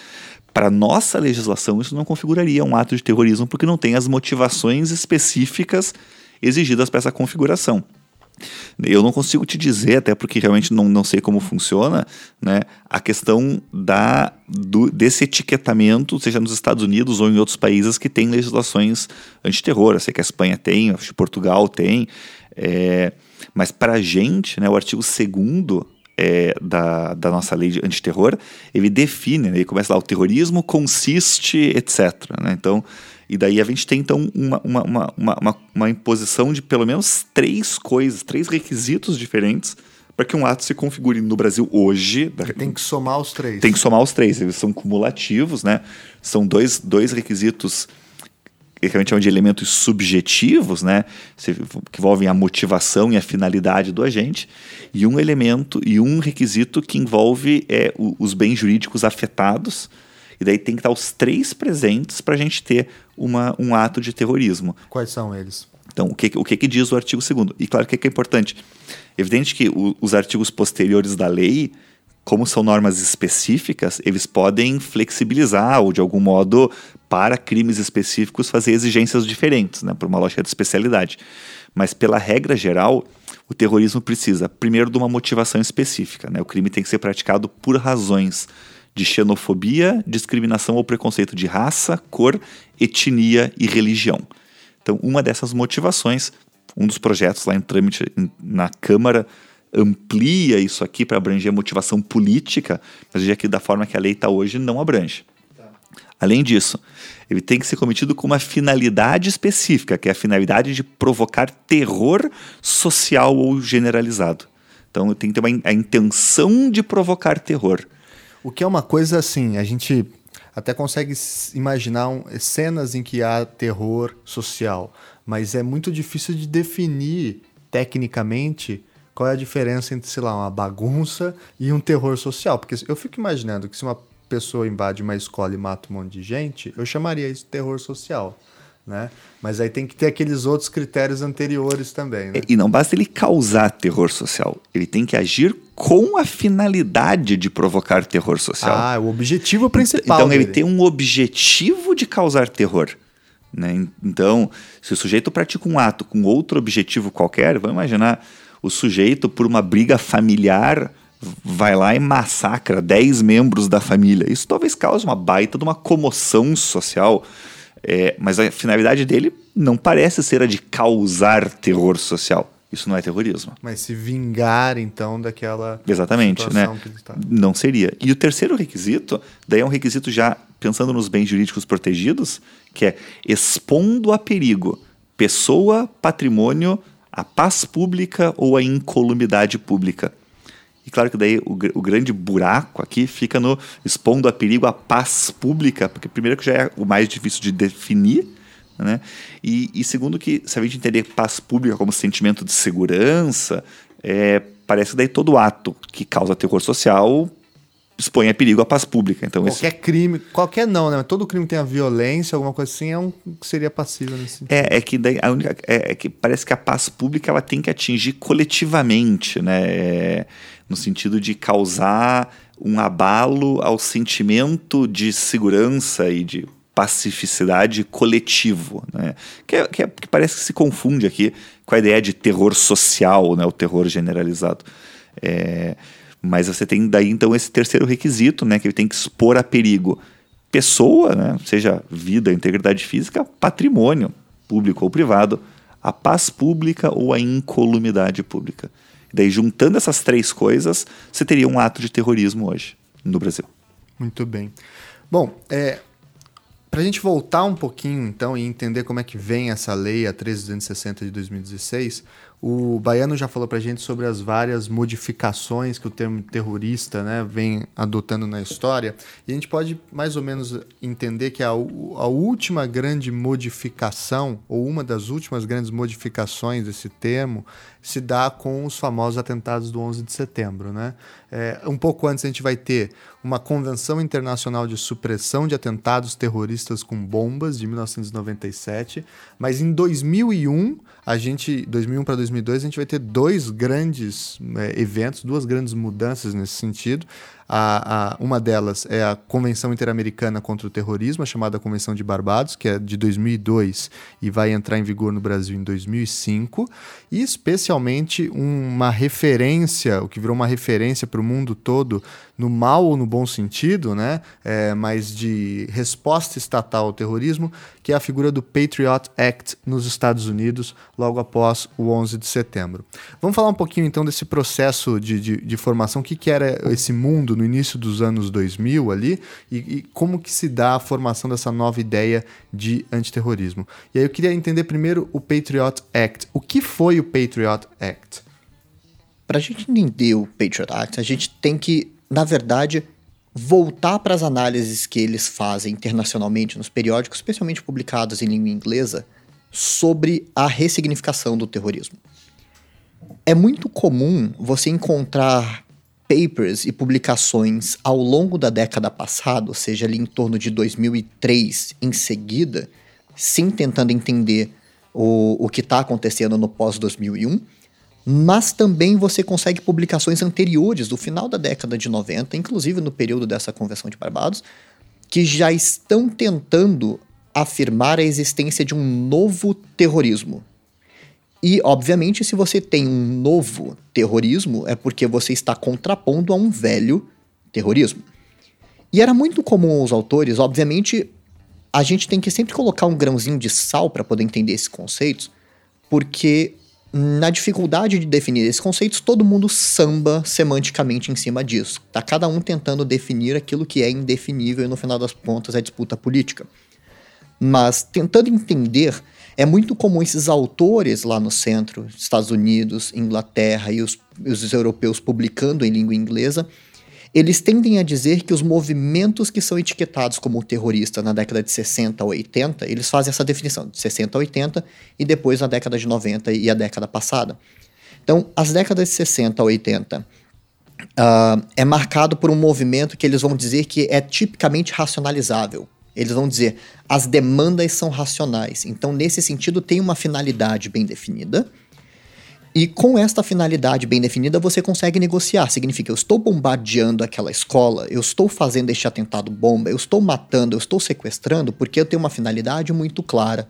para nossa legislação isso não configuraria um ato de terrorismo porque não tem as motivações específicas exigidas para essa configuração. Eu não consigo te dizer, até porque realmente não, não sei como funciona, né, a questão da, do, desse etiquetamento, seja nos Estados Unidos ou em outros países que têm legislações antiterror. Eu sei que a Espanha tem, acho que Portugal tem. É, Mas para a gente, né, o artigo 2 é, da, da nossa lei de antiterror, ele define, né, ele começa lá, o terrorismo consiste, etc. Né? Então, e daí a gente tem então uma, uma, uma, uma, imposição de pelo menos três coisas, três requisitos diferentes para que um ato se configure no Brasil hoje. Tem que somar os três. Tem que somar os três, eles são cumulativos, né? São dois, dois requisitos que a gente chama de elementos subjetivos, né, que envolvem a motivação e a finalidade do agente, e um elemento e um requisito que envolve é, os bens jurídicos afetados, e daí tem que estar os três presentes para a gente ter uma, um ato de terrorismo. Quais são eles? Então, o que, o que, que diz o artigo 2 E claro, o que, que é importante? Evidente que o, os artigos posteriores da lei como são normas específicas, eles podem flexibilizar ou, de algum modo, para crimes específicos, fazer exigências diferentes, né, por uma lógica de especialidade. Mas, pela regra geral, o terrorismo precisa, primeiro, de uma motivação específica. Né? O crime tem que ser praticado por razões de xenofobia, discriminação ou preconceito de raça, cor, etnia e religião. Então, uma dessas motivações, um dos projetos lá em trâmite na Câmara amplia isso aqui para abranger a motivação política, mas já que da forma que a lei está hoje não abrange. Além disso, ele tem que ser cometido com uma finalidade específica, que é a finalidade de provocar terror social ou generalizado. Então tem que ter uma, a intenção de provocar terror. O que é uma coisa assim, a gente até consegue imaginar um, cenas em que há terror social, mas é muito difícil de definir tecnicamente qual é a diferença entre, sei lá, uma bagunça e um terror social. Porque eu fico imaginando que se uma pessoa invade uma escola e mata um monte de gente, eu chamaria isso de terror social. Né? Mas aí tem que ter aqueles outros critérios anteriores também. Né? E não basta ele causar terror social, ele tem que agir com a finalidade de provocar terror social. Ah, o objetivo principal. Então dele. ele tem um objetivo de causar terror. Né? Então, se o sujeito pratica um ato com outro objetivo qualquer, vamos imaginar o sujeito, por uma briga familiar, vai lá e massacra 10 membros da família. Isso talvez cause uma baita de uma comoção social. É, mas a finalidade dele não parece ser a de causar terror social. Isso não é terrorismo. Mas se vingar, então, daquela. Exatamente, né? Tá. Não seria. E o terceiro requisito, daí é um requisito já pensando nos bens jurídicos protegidos, que é expondo a perigo pessoa, patrimônio, a paz pública ou a incolumidade pública. E claro que daí o, o, grande buraco aqui fica no expondo a perigo a paz pública, porque primeiro que já é o mais difícil de definir, né? E, e segundo que se a gente entender paz pública como sentimento de segurança, é, parece que daí todo ato que causa terror social expõe a perigo a paz pública. Então, qualquer esse... crime, qualquer não, né? Todo crime tem a violência, alguma coisa assim, é um seria passível nesse É, é que daí a única é, é, que parece que a paz pública ela tem que atingir coletivamente, né? É, no sentido de causar um abalo ao sentimento de segurança e de pacificidade coletivo, né? Que, é, que, é, que parece que se confunde aqui com a ideia de terror social, né? O terror generalizado. É, mas você tem daí então esse terceiro requisito, né, que ele tem que expor a perigo pessoa, né, seja vida, integridade física, patrimônio, público ou privado, a paz pública ou a incolumidade pública. Daí juntando essas três coisas, você teria um ato de terrorismo hoje no Brasil. Muito bem. Bom, é, para a gente voltar um pouquinho então e entender como é que vem essa lei, a 13260 de 2016, o Baiano já falou para a gente sobre as várias modificações que o termo terrorista né, vem adotando na história, e a gente pode mais ou menos entender que a, a última grande modificação, ou uma das últimas grandes modificações desse termo, se dá com os famosos atentados do 11 de setembro. Né? É, um pouco antes a gente vai ter uma Convenção Internacional de Supressão de Atentados Terroristas com Bombas, de 1997, mas em 2001, a gente, 2001 para 2002, a gente vai ter dois grandes é, eventos, duas grandes mudanças nesse sentido. A, a, uma delas é a Convenção Interamericana contra o Terrorismo, a chamada Convenção de Barbados, que é de 2002 e vai entrar em vigor no Brasil em 2005, e especialmente uma referência, o que virou uma referência para o mundo todo, no mal ou no bom sentido, né? É, mas de resposta estatal ao terrorismo, que é a figura do Patriot Act nos Estados Unidos, logo após o 11 de setembro. Vamos falar um pouquinho então desse processo de, de, de formação, o que, que era esse mundo no início dos anos 2000 ali e, e como que se dá a formação dessa nova ideia de antiterrorismo. E aí eu queria entender primeiro o Patriot Act. O que foi o Patriot Act? Para a gente entender o Patriot Act, a gente tem que, na verdade, voltar para as análises que eles fazem internacionalmente nos periódicos, especialmente publicados em língua inglesa, sobre a ressignificação do terrorismo. É muito comum você encontrar papers e publicações ao longo da década passada, ou seja, ali em torno de 2003 em seguida, sim tentando entender o, o que está acontecendo no pós-2001, mas também você consegue publicações anteriores, do final da década de 90, inclusive no período dessa Convenção de Barbados, que já estão tentando afirmar a existência de um novo terrorismo. E, obviamente, se você tem um novo terrorismo, é porque você está contrapondo a um velho terrorismo. E era muito comum aos autores, obviamente, a gente tem que sempre colocar um grãozinho de sal para poder entender esses conceitos, porque na dificuldade de definir esses conceitos, todo mundo samba semanticamente em cima disso. Tá cada um tentando definir aquilo que é indefinível e no final das contas é disputa política. Mas tentando entender, é muito comum esses autores lá no centro, Estados Unidos, Inglaterra e os, os europeus publicando em língua inglesa, eles tendem a dizer que os movimentos que são etiquetados como terrorista na década de 60 a 80, eles fazem essa definição de 60 a 80 e depois na década de 90 e a década passada. Então, as décadas de 60 a 80 uh, é marcado por um movimento que eles vão dizer que é tipicamente racionalizável. Eles vão dizer as demandas são racionais. Então, nesse sentido, tem uma finalidade bem definida. E com esta finalidade bem definida, você consegue negociar. Significa, eu estou bombardeando aquela escola, eu estou fazendo este atentado bomba, eu estou matando, eu estou sequestrando, porque eu tenho uma finalidade muito clara.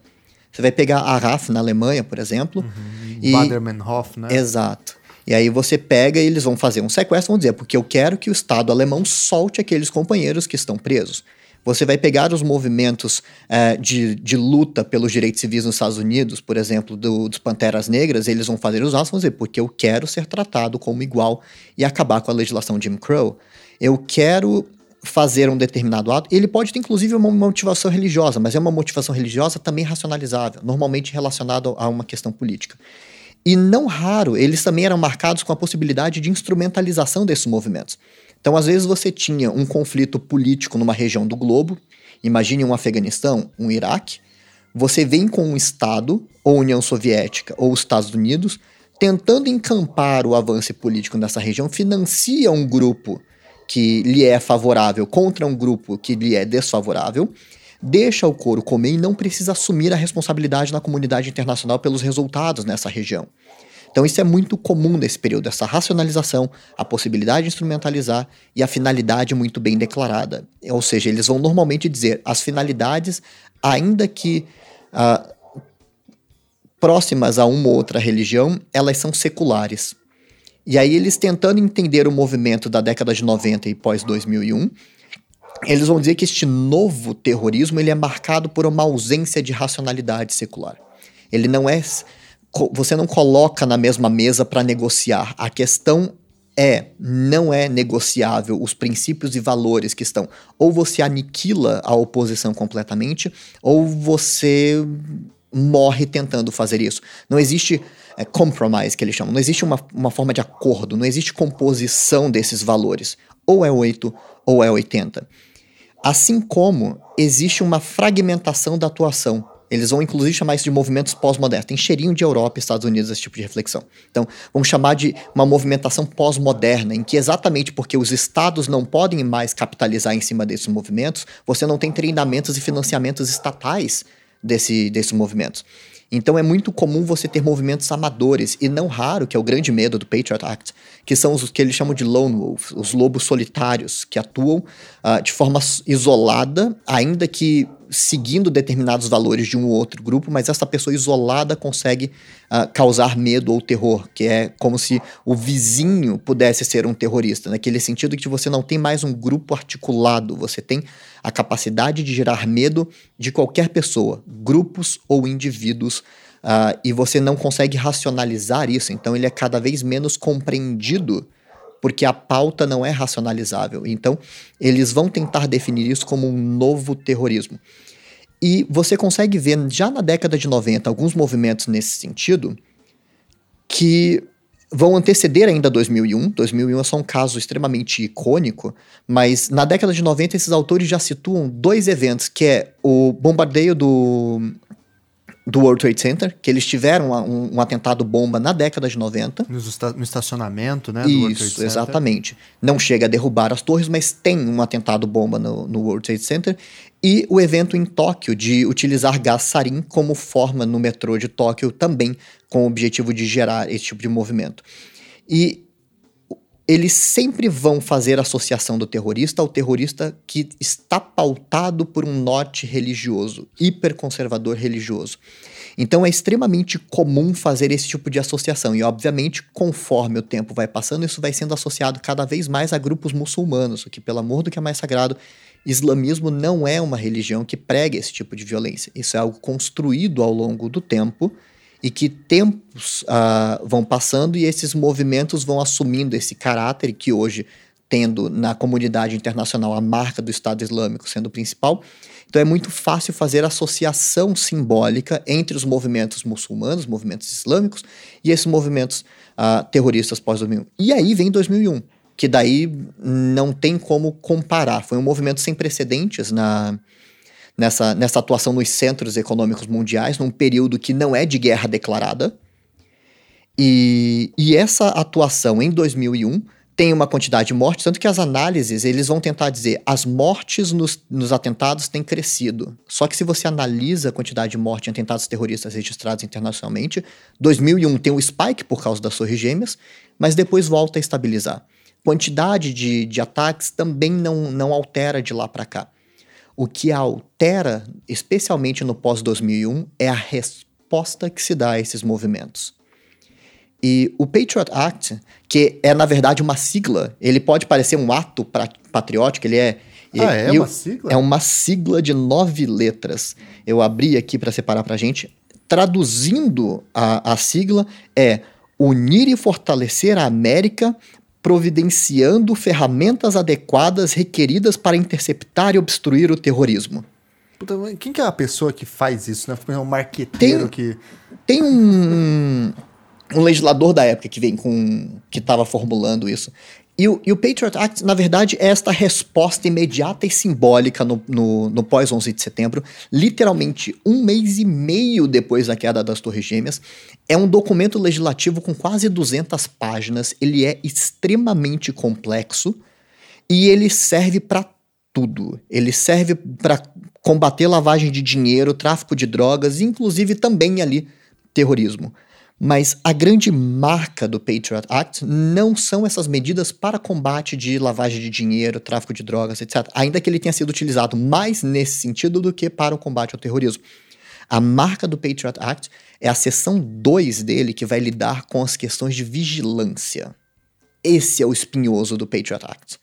Você vai pegar a RAF na Alemanha, por exemplo. Uhum. E... Bader-Meinhof, né? Exato. E aí você pega e eles vão fazer um sequestro, vão dizer, porque eu quero que o Estado alemão solte aqueles companheiros que estão presos. Você vai pegar os movimentos é, de, de luta pelos direitos civis nos Estados Unidos, por exemplo, do, dos Panteras Negras, eles vão fazer os atos, vão dizer, porque eu quero ser tratado como igual e acabar com a legislação Jim Crow. Eu quero fazer um determinado ato, ele pode ter inclusive uma motivação religiosa, mas é uma motivação religiosa também racionalizável, normalmente relacionada a uma questão política. E não raro, eles também eram marcados com a possibilidade de instrumentalização desses movimentos. Então, às vezes, você tinha um conflito político numa região do globo, imagine um Afeganistão, um Iraque, você vem com um Estado, ou União Soviética, ou Estados Unidos, tentando encampar o avanço político nessa região, financia um grupo que lhe é favorável contra um grupo que lhe é desfavorável, deixa o couro comer e não precisa assumir a responsabilidade na comunidade internacional pelos resultados nessa região. Então, isso é muito comum nesse período, essa racionalização, a possibilidade de instrumentalizar e a finalidade muito bem declarada. Ou seja, eles vão normalmente dizer as finalidades, ainda que uh, próximas a uma ou outra religião, elas são seculares. E aí, eles tentando entender o movimento da década de 90 e pós-2001, eles vão dizer que este novo terrorismo ele é marcado por uma ausência de racionalidade secular. Ele não é você não coloca na mesma mesa para negociar. A questão é, não é negociável os princípios e valores que estão. Ou você aniquila a oposição completamente, ou você morre tentando fazer isso. Não existe é, compromise, que eles chamam. Não existe uma, uma forma de acordo, não existe composição desses valores. Ou é 8 ou é 80. Assim como existe uma fragmentação da atuação. Eles vão inclusive chamar isso de movimentos pós-modernos. Tem cheirinho de Europa e Estados Unidos esse tipo de reflexão. Então, vamos chamar de uma movimentação pós-moderna, em que exatamente porque os estados não podem mais capitalizar em cima desses movimentos, você não tem treinamentos e financiamentos estatais desse, desses movimentos. Então é muito comum você ter movimentos amadores, e não raro, que é o grande medo do Patriot Act, que são os que eles chamam de lone wolves, os lobos solitários, que atuam uh, de forma isolada, ainda que seguindo determinados valores de um ou outro grupo, mas essa pessoa isolada consegue uh, causar medo ou terror, que é como se o vizinho pudesse ser um terrorista, naquele sentido que você não tem mais um grupo articulado, você tem a capacidade de gerar medo de qualquer pessoa, grupos ou indivíduos, uh, e você não consegue racionalizar isso, então ele é cada vez menos compreendido porque a pauta não é racionalizável. Então, eles vão tentar definir isso como um novo terrorismo. E você consegue ver já na década de 90 alguns movimentos nesse sentido que vão anteceder ainda 2001. 2001 é só um caso extremamente icônico, mas na década de 90 esses autores já situam dois eventos, que é o bombardeio do do World Trade Center, que eles tiveram um, um atentado bomba na década de 90. No, estacionamento, né? Isso, exatamente. Não chega a derrubar as torres, mas tem um atentado bomba no, no World Trade Center. E o evento em Tóquio de utilizar gás sarin como forma no metrô de Tóquio também, com o objetivo de gerar esse tipo de movimento. E eles sempre vão fazer associação do terrorista ao terrorista que está pautado por um norte religioso, hiperconservador religioso. Então é extremamente comum fazer esse tipo de associação, e obviamente, conforme o tempo vai passando, isso vai sendo associado cada vez mais a grupos muçulmanos, o que, pelo amor do que é mais sagrado, islamismo não é uma religião que prega esse tipo de violência. Isso é algo construído ao longo do tempo e que tempos uh, vão passando e esses movimentos vão assumindo esse caráter que hoje tendo na comunidade internacional a marca do Estado Islâmico sendo o principal. Então é muito fácil fazer associação simbólica entre os movimentos muçulmanos, movimentos islâmicos, e esses movimentos uh, terroristas pós-2001. E aí vem 2001, que daí não tem como comparar. Foi um movimento sem precedentes na, nessa, nessa atuação nos centros econômicos mundiais, num período que não é de guerra declarada. E, e essa atuação em 2001 tem uma quantidade de mortes, tanto que as análises eles vão tentar dizer as mortes nos, nos atentados têm crescido. Só que se você analisa a quantidade de mortes em atentados terroristas registrados internacionalmente, 2001 tem o spike por causa das Torres Gêmeas, mas depois volta a estabilizar. Quantidade de, de ataques também não, não altera de lá para cá. O que altera, especialmente no pós-2001, é a resposta que se dá a esses movimentos. E o Patriot Act, que é na verdade uma sigla, ele pode parecer um ato patriótico, ele é. Ah, é uma sigla? É uma sigla de nove letras. Eu abri aqui para separar para gente. Traduzindo a, a sigla, é unir e fortalecer a América providenciando ferramentas adequadas requeridas para interceptar e obstruir o terrorismo. Puta, quem que é a pessoa que faz isso, né? É um marqueteiro tem, que... Tem um, um legislador da época que vem com... que estava formulando isso. E o, e o, Patriot Act, na verdade, é esta resposta imediata e simbólica no, no, no pós-11 de setembro, literalmente um mês e meio depois da queda das Torres Gêmeas. É um documento legislativo com quase 200 páginas, ele é extremamente complexo e ele serve para tudo. Ele serve para combater lavagem de dinheiro, tráfico de drogas, inclusive também ali terrorismo. Mas a grande marca do Patriot Act não são essas medidas para combate de lavagem de dinheiro, tráfico de drogas, etc. Ainda que ele tenha sido utilizado mais nesse sentido do que para o combate ao terrorismo. A marca do Patriot Act é a seção 2 dele que vai lidar com as questões de vigilância. Esse é o espinhoso do Patriot Act.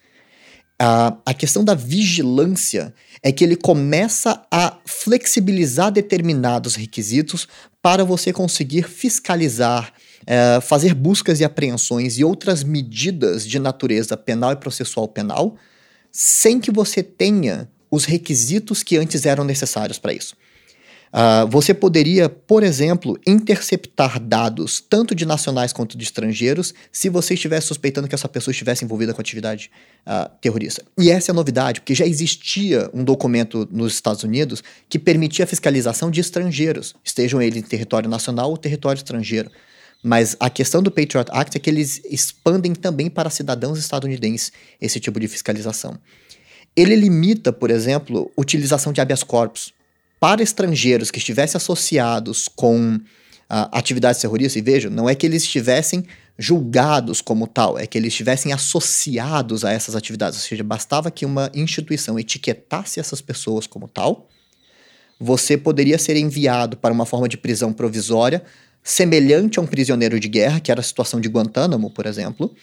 Uh, a questão da vigilância é que ele começa a flexibilizar determinados requisitos para você conseguir fiscalizar, uh, fazer buscas e apreensões e outras medidas de natureza penal e processual penal, sem que você tenha os requisitos que antes eram necessários para isso. Uh, você poderia, por exemplo, interceptar dados tanto de nacionais quanto de estrangeiros se você estivesse suspeitando que essa pessoa estivesse envolvida com atividade uh, terrorista. E essa é a novidade, porque já existia um documento nos Estados Unidos que permitia a fiscalização de estrangeiros, estejam eles em território nacional ou território estrangeiro. Mas a questão do Patriot Act é que eles expandem também para cidadãos estadunidenses esse tipo de fiscalização. Ele limita, por exemplo, utilização de habeas corpus para estrangeiros que estivessem associados com uh, atividades terroristas, e vejam, não é que eles estivessem julgados como tal, é que eles estivessem associados a essas atividades, ou seja, bastava que uma instituição etiquetasse essas pessoas como tal, você poderia ser enviado para uma forma de prisão provisória semelhante a um prisioneiro de guerra, que era a situação de Guantánamo, por exemplo,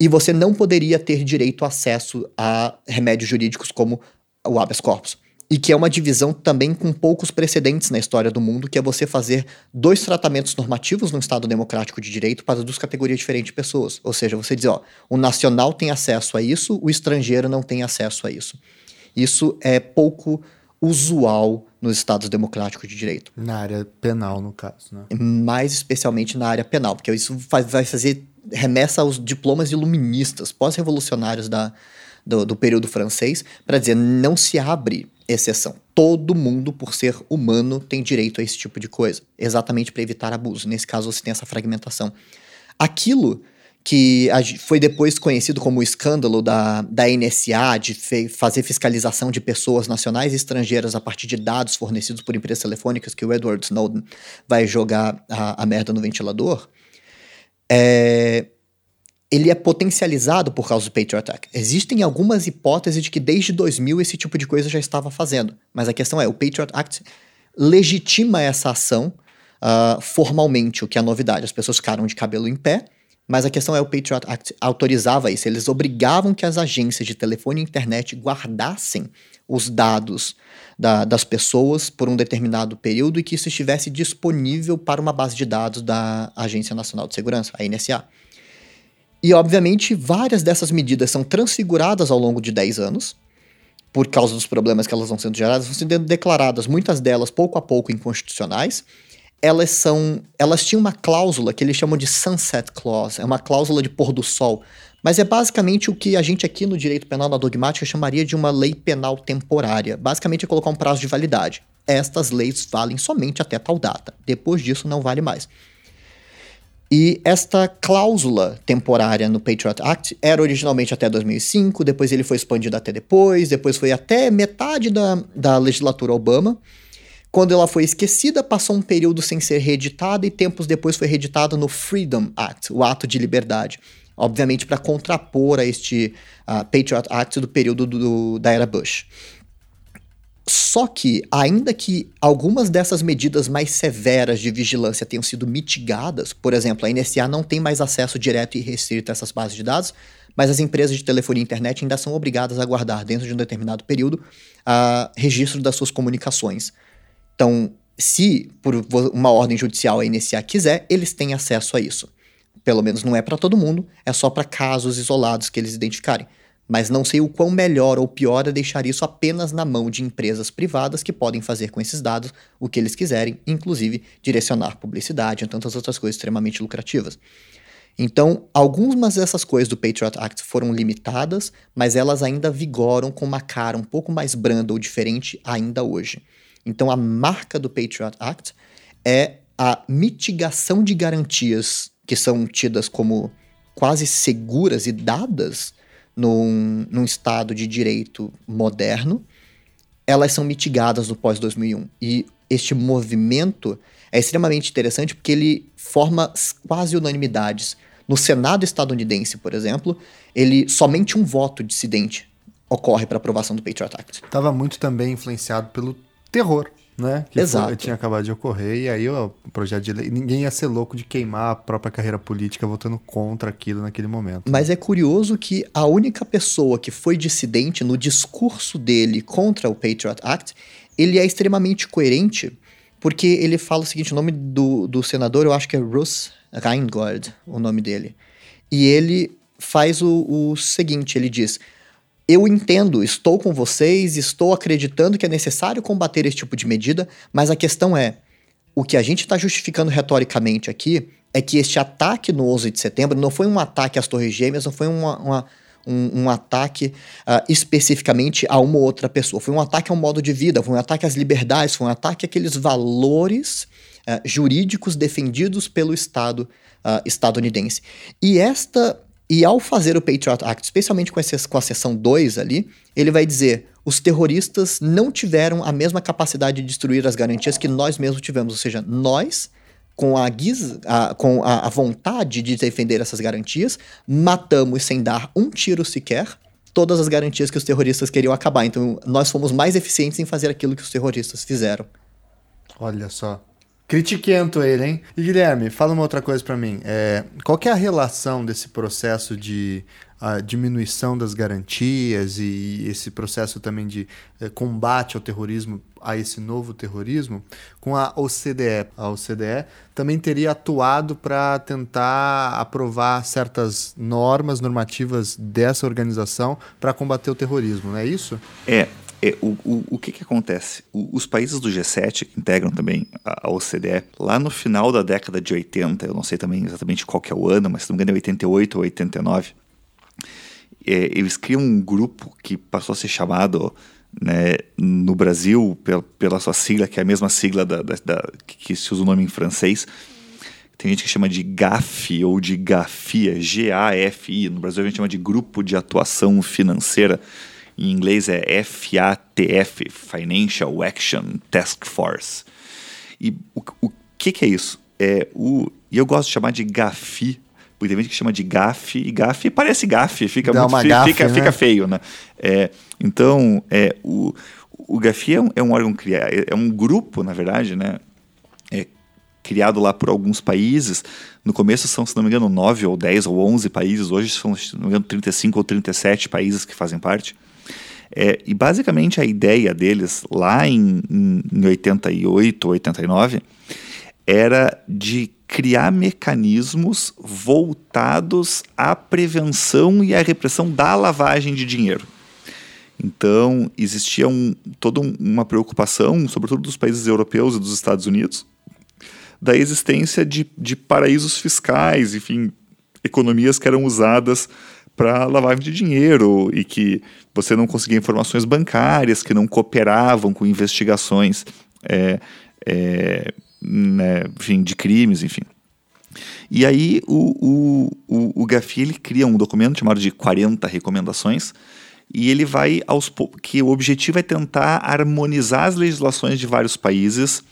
e você não poderia ter direito a acesso a remédios jurídicos como o habeas corpus. E que é uma divisão também com poucos precedentes na história do mundo, que é você fazer dois tratamentos normativos no Estado democrático de direito para duas categorias diferentes de pessoas. Ou seja, você dizer, ó, o nacional tem acesso a isso, o estrangeiro não tem acesso a isso. Isso é pouco usual nos estados democráticos de direito. Na área penal, no caso, né? Mais especialmente na área penal, porque isso vai fazer remessa aos diplomas iluministas, pós-revolucionários da, do, do período francês, para dizer não se abre exceção. Todo mundo, por ser humano, tem direito a esse tipo de coisa, exatamente para evitar abuso. Nesse caso, você tem essa fragmentação. Aquilo que foi depois conhecido como o escândalo da, da NSA, de fazer fiscalização de pessoas nacionais e estrangeiras a partir de dados fornecidos por empresas telefônicas, que o Edward Snowden vai jogar a, a merda no ventilador, é, ele é potencializado por causa do Patriot Act. Existem algumas hipóteses de que desde 2000 esse tipo de coisa já estava fazendo, mas a questão é, o Patriot Act legitima essa ação uh, formalmente, o que é novidade. As pessoas ficaram de cabelo em pé, mas a questão é o Patriot Act autorizava isso. Eles obrigavam que as agências de telefone e internet guardassem os dados da, das pessoas por um determinado período e que isso estivesse disponível para uma base de dados da Agência Nacional de Segurança, a NSA. E, obviamente, várias dessas medidas são transfiguradas ao longo de 10 anos, por causa dos problemas que elas vão sendo geradas, vão sendo declaradas, muitas delas pouco a pouco inconstitucionais, elas são. Elas tinham uma cláusula que eles chamam de sunset clause, é uma cláusula de pôr do sol. Mas é basicamente o que a gente aqui no direito penal na dogmática chamaria de uma lei penal temporária. Basicamente é colocar um prazo de validade. Estas leis valem somente até tal data. Depois disso não vale mais. E esta cláusula temporária no Patriot Act era originalmente até 2005, depois ele foi expandido até depois, depois foi até metade da, da legislatura Obama. Quando ela foi esquecida, passou um período sem ser reeditada e tempos depois foi reeditada no Freedom Act, o Ato de Liberdade. Obviamente para contrapor a este uh, Patriot Act do período do, da era Bush. Só que, ainda que algumas dessas medidas mais severas de vigilância tenham sido mitigadas, por exemplo, a NSA não tem mais acesso direto e restrito a essas bases de dados, mas as empresas de telefonia e internet ainda são obrigadas a guardar, dentro de um determinado período, uh, registro das suas comunicações. Então, se por uma ordem judicial a NSA quiser, eles têm acesso a isso. Pelo menos não é para todo mundo, é só para casos isolados que eles identificarem. Mas não sei o quão melhor ou pior é deixar isso apenas na mão de empresas privadas que podem fazer com esses dados o que eles quiserem, inclusive direcionar publicidade e tantas outras coisas extremamente lucrativas. Então, algumas dessas coisas do Patriot Act foram limitadas, mas elas ainda vigoram com uma cara um pouco mais branda ou diferente ainda hoje. Então, a marca do Patriot Act é a mitigação de garantias que são tidas como quase seguras e dadas num, num Estado de direito moderno, elas são mitigadas no pós-2001. E este movimento é extremamente interessante porque ele forma quase unanimidades. No Senado estadunidense, por exemplo, ele somente um voto dissidente ocorre para aprovação do Patriot Act. Estava muito também influenciado pelo terror, né? Que Exato. Foi, tinha acabado de ocorrer, e aí ó, o projeto de lei. Ninguém ia ser louco de queimar a própria carreira política votando contra aquilo naquele momento. Mas é curioso que a única pessoa que foi dissidente no discurso dele contra o Patriot Act, ele é extremamente coerente, porque ele fala o seguinte: o nome do, do senador, eu acho que é Russ Reingord, o nome dele. E ele faz o, o seguinte: ele diz eu entendo, estou com vocês, estou acreditando que é necessário combater esse tipo de medida, mas a questão é: o que a gente está justificando retoricamente aqui é que este ataque no 11 de setembro não foi um ataque às Torres Gêmeas, não foi uma, uma, um, um, ataque uh, especificamente a uma ou outra pessoa, foi um ataque ao modo de vida, foi um ataque às liberdades, foi um ataque àqueles valores uh, jurídicos defendidos pelo Estado uh, estadunidense. E esta e ao fazer o Patriot Act, especialmente com, esse, com a seção 2 ali, ele vai dizer: os terroristas não tiveram a mesma capacidade de destruir as garantias que nós mesmos tivemos. Ou seja, nós, com a, guisa, a, com a, a vontade de defender essas garantias, matamos sem dar um tiro sequer todas as garantias que os terroristas queriam acabar. Então, nós fomos mais eficientes em fazer aquilo que os terroristas fizeram. Olha só. Critiquento ele, hein? E Guilherme, fala uma outra coisa para mim. É, qual é a relação desse processo de a diminuição das garantias e esse processo também de eh, combate ao terrorismo, a esse novo terrorismo, com a OCDE. A OCDE também teria atuado para tentar aprovar certas normas normativas dessa organização para combater o terrorismo, não é isso? É. É, o, o, o que, que acontece? O, os países do G7, que integram também a, a, OCDE, lá no final da década de 80, eu não sei também exatamente qual que é o ano, mas se não me engano é 88 ou 89, é, eles criam um grupo que passou a ser chamado né, no Brasil pela, pela, sua sigla, que é a mesma sigla da, da, da, que se usa o nome em francês. Tem gente que chama de GAFI ou de GAFIA, G-A-F-I. No Brasil a gente chama de Grupo de Atuação Financeira. Em inglês é FATF, Financial Action Task Force. E o, o que, que é isso? É o, e eu gosto de chamar de GAFI porque tem gente que chama de gafe, e gafe parece gafe, fica Dá muito gafe, fica, né? fica feio, né? É, então, é, o, o GAFI é um, é um órgão criado, é um grupo, na verdade, né? É, criado lá por alguns países. No começo são, se não me engano, 9 ou 10 ou 11 países, hoje são, se não me engano, 35 ou 37 países que fazem parte. É, e basicamente a ideia deles, lá em, em, em 88, 89, era de criar mecanismos voltados à prevenção e à repressão da lavagem de dinheiro. Então, existia um, toda uma preocupação, sobretudo dos países europeus e dos Estados Unidos, da existência de, de paraísos fiscais, enfim, economias que eram usadas para lavagem de dinheiro e que você não conseguia informações bancárias, que não cooperavam com investigações é, é, né, enfim, de crimes, enfim. E aí o, o, o, o Gafi ele cria um documento chamado de 40 recomendações e ele vai aos que o objetivo é tentar harmonizar as legislações de vários países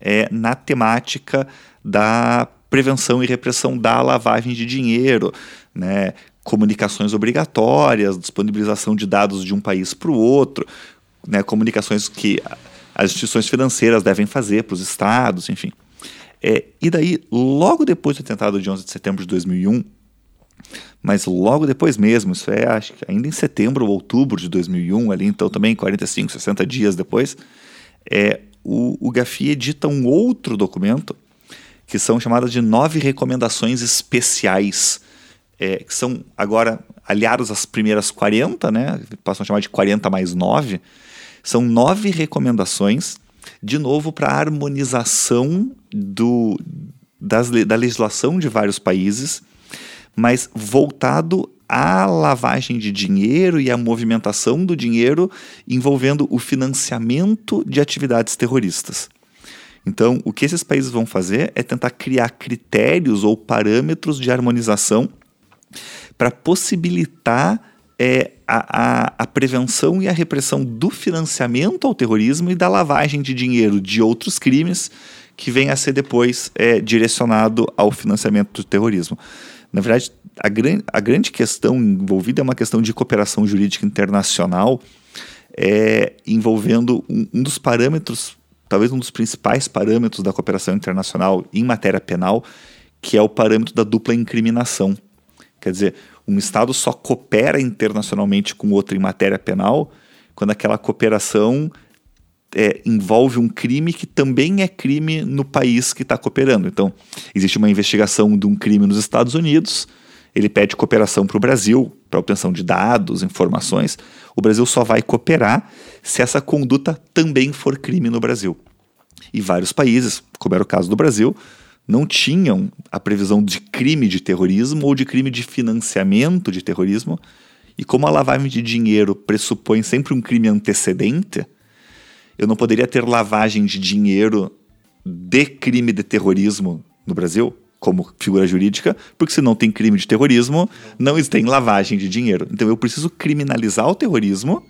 é, na temática da prevenção e repressão da lavagem de dinheiro, né, comunicações obrigatórias, disponibilização de dados de um país para o outro, né, comunicações que as instituições financeiras devem fazer para os estados, enfim. É, e daí, logo depois do atentado de 11 de setembro de 2001, mas logo depois mesmo, isso é acho que ainda em setembro ou outubro de 2001, ali então também 45, 60 dias depois, é, o, o GAFI edita um outro documento que são chamadas de nove recomendações especiais, é, que são agora aliados às primeiras 40, né, passam a chamar de 40 mais 9, são nove recomendações, de novo, para harmonização do, das, da legislação de vários países, mas voltado à lavagem de dinheiro e à movimentação do dinheiro envolvendo o financiamento de atividades terroristas. Então, o que esses países vão fazer é tentar criar critérios ou parâmetros de harmonização para possibilitar é, a, a, a, prevenção e a repressão do financiamento ao terrorismo e da lavagem de dinheiro de outros crimes que vem a ser depois é, direcionado ao financiamento do terrorismo. Na verdade, a, gran a grande questão envolvida é uma questão de cooperação jurídica internacional, é, envolvendo um, um dos parâmetros, talvez um dos principais parâmetros da cooperação internacional em matéria penal, que é o parâmetro da dupla incriminação. Quer dizer, um Estado só coopera internacionalmente com outro em matéria penal quando aquela cooperação é, envolve um crime que também é crime no país que está cooperando. Então, existe uma investigação de um crime nos Estados Unidos, ele pede cooperação para o Brasil, para obtenção de dados, informações. O Brasil só vai cooperar se essa conduta também for crime no Brasil. E vários países, como era o caso do Brasil, não tinham a previsão de crime de terrorismo ou de crime de financiamento de terrorismo. E como a lavagem de dinheiro pressupõe sempre um crime antecedente, eu não poderia ter lavagem de dinheiro de crime de terrorismo no Brasil, como figura jurídica, porque se não tem crime de terrorismo, não tem lavagem de dinheiro. Então eu preciso criminalizar o terrorismo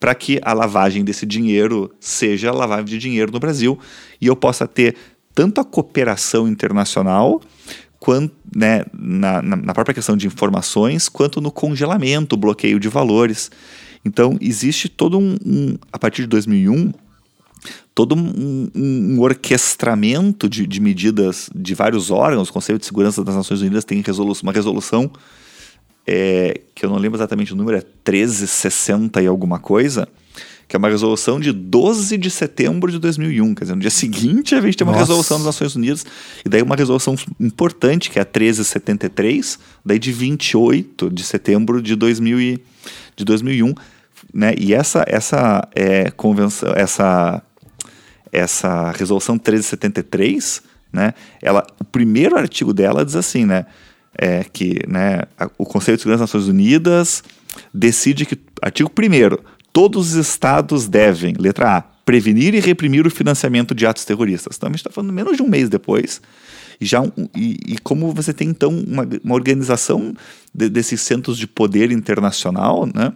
para que a lavagem desse dinheiro seja lavagem de dinheiro no Brasil e eu possa ter tanto a cooperação internacional quanto né, na, na própria questão de informações, quanto no congelamento, bloqueio de valores. Então, existe todo um, um a partir de 2001, todo um, um, um orquestramento de, de, medidas de vários órgãos. O Conselho de Segurança das Nações Unidas tem resolução, uma resolução é, que eu não lembro exatamente o número, é 1360 e alguma coisa, que é uma resolução de 12 de setembro de 2001. Quer dizer, no dia seguinte a gente tem uma Nossa. resolução das Nações Unidas, e daí uma resolução importante, que é a 1373, daí de 28 de setembro de, 2000 e, de 2001. Né? E essa, essa é, convenção, essa, essa resolução 1373, né? Ela, o primeiro artigo dela diz assim, né? É que né, o Conselho de Segurança das Nações Unidas decide que, artigo 1 todos os estados devem, letra A, prevenir e reprimir o financiamento de atos terroristas. Então a gente está falando menos de um mês depois. E, já, e, e como você tem então uma, uma organização de, desses centros de poder internacional, né?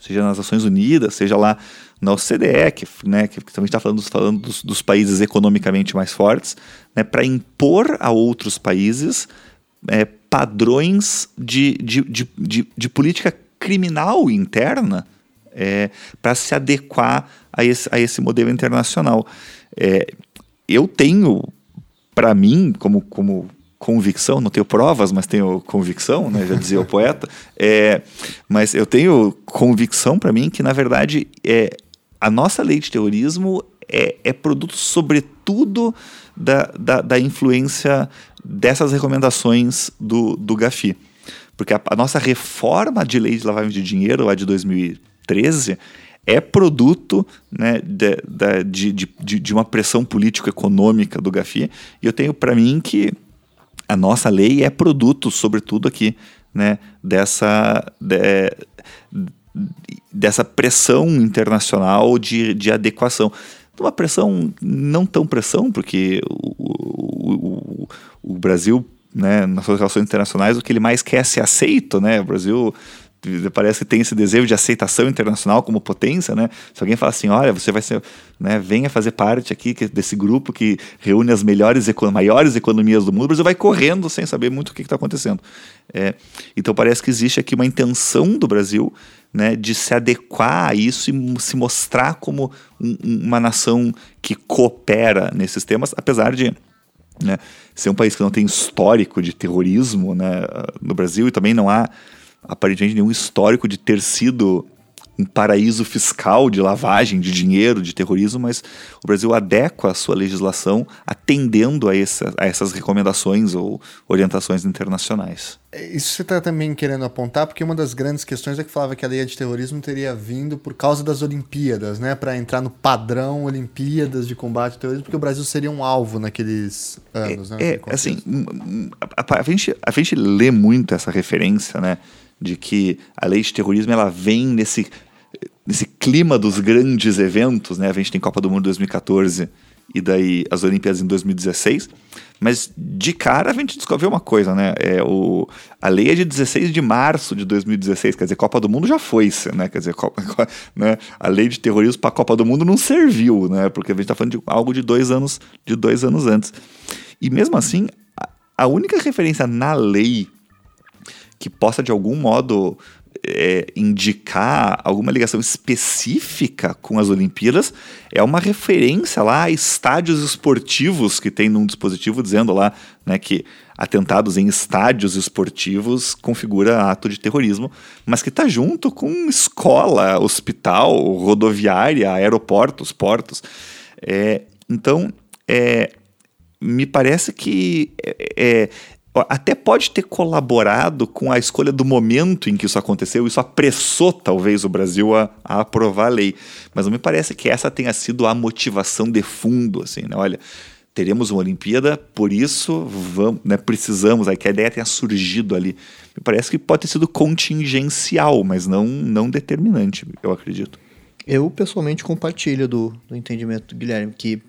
seja nas Nações Unidas, seja lá na OCDE, que, né, que também está falando, falando dos, dos, países economicamente mais fortes, né, para impor a outros países é, padrões de, de, de, de, de política criminal interna é, para se adequar a esse, a esse modelo internacional. É, eu tenho, para mim, como, como convicção, não tenho provas, mas tenho convicção, né, já dizia o poeta, é, mas eu tenho convicção para mim que, na verdade, é, a nossa lei de terrorismo é, é produto, sobretudo, da, da, da, influência dessas recomendações do, do GAFI. Porque a, a nossa reforma de lei de lavagem de dinheiro, lá de 2000 2013 é produto né, de, de, de, de uma pressão político-econômica do Gafi. E eu tenho para mim que a nossa lei é produto, sobretudo aqui, né, dessa, de, dessa pressão internacional de, de adequação. Uma pressão, não tão pressão, porque o, o, o Brasil, né, nas suas relações internacionais, o que ele mais quer é ser aceito, né? O Brasil parece que tem esse desejo de aceitação internacional como potência, né? Se alguém fala assim, olha, você vai ser, né, venha fazer parte aqui desse grupo que reúne as melhores, maiores economias do mundo, o Brasil vai correndo sem saber muito o que está acontecendo. É, então parece que existe aqui uma intenção do Brasil, né, de se adequar a isso e se mostrar como um, uma nação que coopera nesses temas, apesar de né, ser um país que não tem histórico de terrorismo né, no Brasil e também não há aparentemente nenhum histórico de ter sido um paraíso fiscal de lavagem de dinheiro, de terrorismo, mas o Brasil adequa a sua legislação atendendo a, essa, a essas recomendações ou orientações internacionais. É, isso você está também querendo apontar, porque uma das grandes questões é que falava que a lei de terrorismo teria vindo por causa das Olimpíadas, né? Para entrar no padrão Olimpíadas de combate ao terrorismo, porque o Brasil seria um alvo naqueles anos, é, né? É, assim, a, a, gente, a gente lê muito essa referência, né? De que a lei de terrorismo ela vem nesse, nesse clima dos grandes eventos, né? A gente tem Copa do Mundo 2014 e daí as Olimpíadas em 2016. Mas de cara a gente descobriu uma coisa, né? É, o, a lei é de 16 de março de 2016, quer dizer, Copa do Mundo já foi, né? Quer dizer, Copa, né? a lei de terrorismo para a Copa do Mundo não serviu, né? Porque a gente está falando de algo de dois anos, de dois anos antes. E mesmo assim, a, a única referência na lei que possa de algum modo é, indicar alguma ligação específica com as Olimpíadas é uma referência lá a estádios esportivos que tem num dispositivo dizendo lá né, que atentados em estádios esportivos configura ato de terrorismo, mas que está junto com escola, hospital, rodoviária, aeroportos, portos. É, então, é, me parece que é, é até pode ter colaborado com a escolha do momento em que isso aconteceu, isso apressou talvez o Brasil a, a aprovar a lei. Mas não me parece que essa tenha sido a motivação de fundo, assim, né? Olha, teremos uma Olimpíada, por isso vamos, né, precisamos, aí que a ideia tenha surgido ali. Me parece que pode ter sido contingencial, mas não, não determinante, eu acredito. Eu pessoalmente compartilho do, do entendimento do Guilherme, que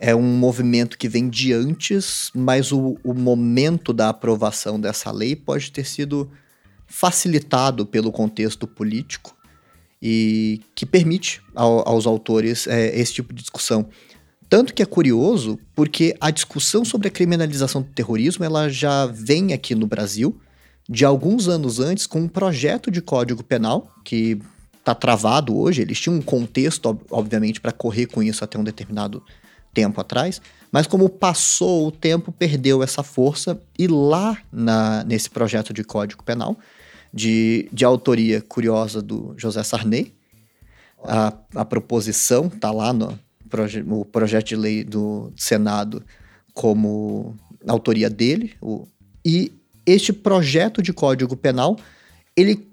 é um movimento que vem de antes, mas o, o momento da aprovação dessa lei pode ter sido facilitado pelo contexto político e que permite ao, aos autores é, esse tipo de discussão. Tanto que é curioso, porque a discussão sobre a criminalização do terrorismo ela já vem aqui no Brasil de alguns anos antes com um projeto de código penal que está travado hoje. Eles tinham um contexto, obviamente, para correr com isso até um determinado tempo atrás, mas como passou o tempo, perdeu essa força e lá na, nesse projeto de código penal, de, de autoria curiosa do José Sarney, a, a proposição está lá no proje, o projeto de lei do Senado como autoria dele, o, e este projeto de código penal ele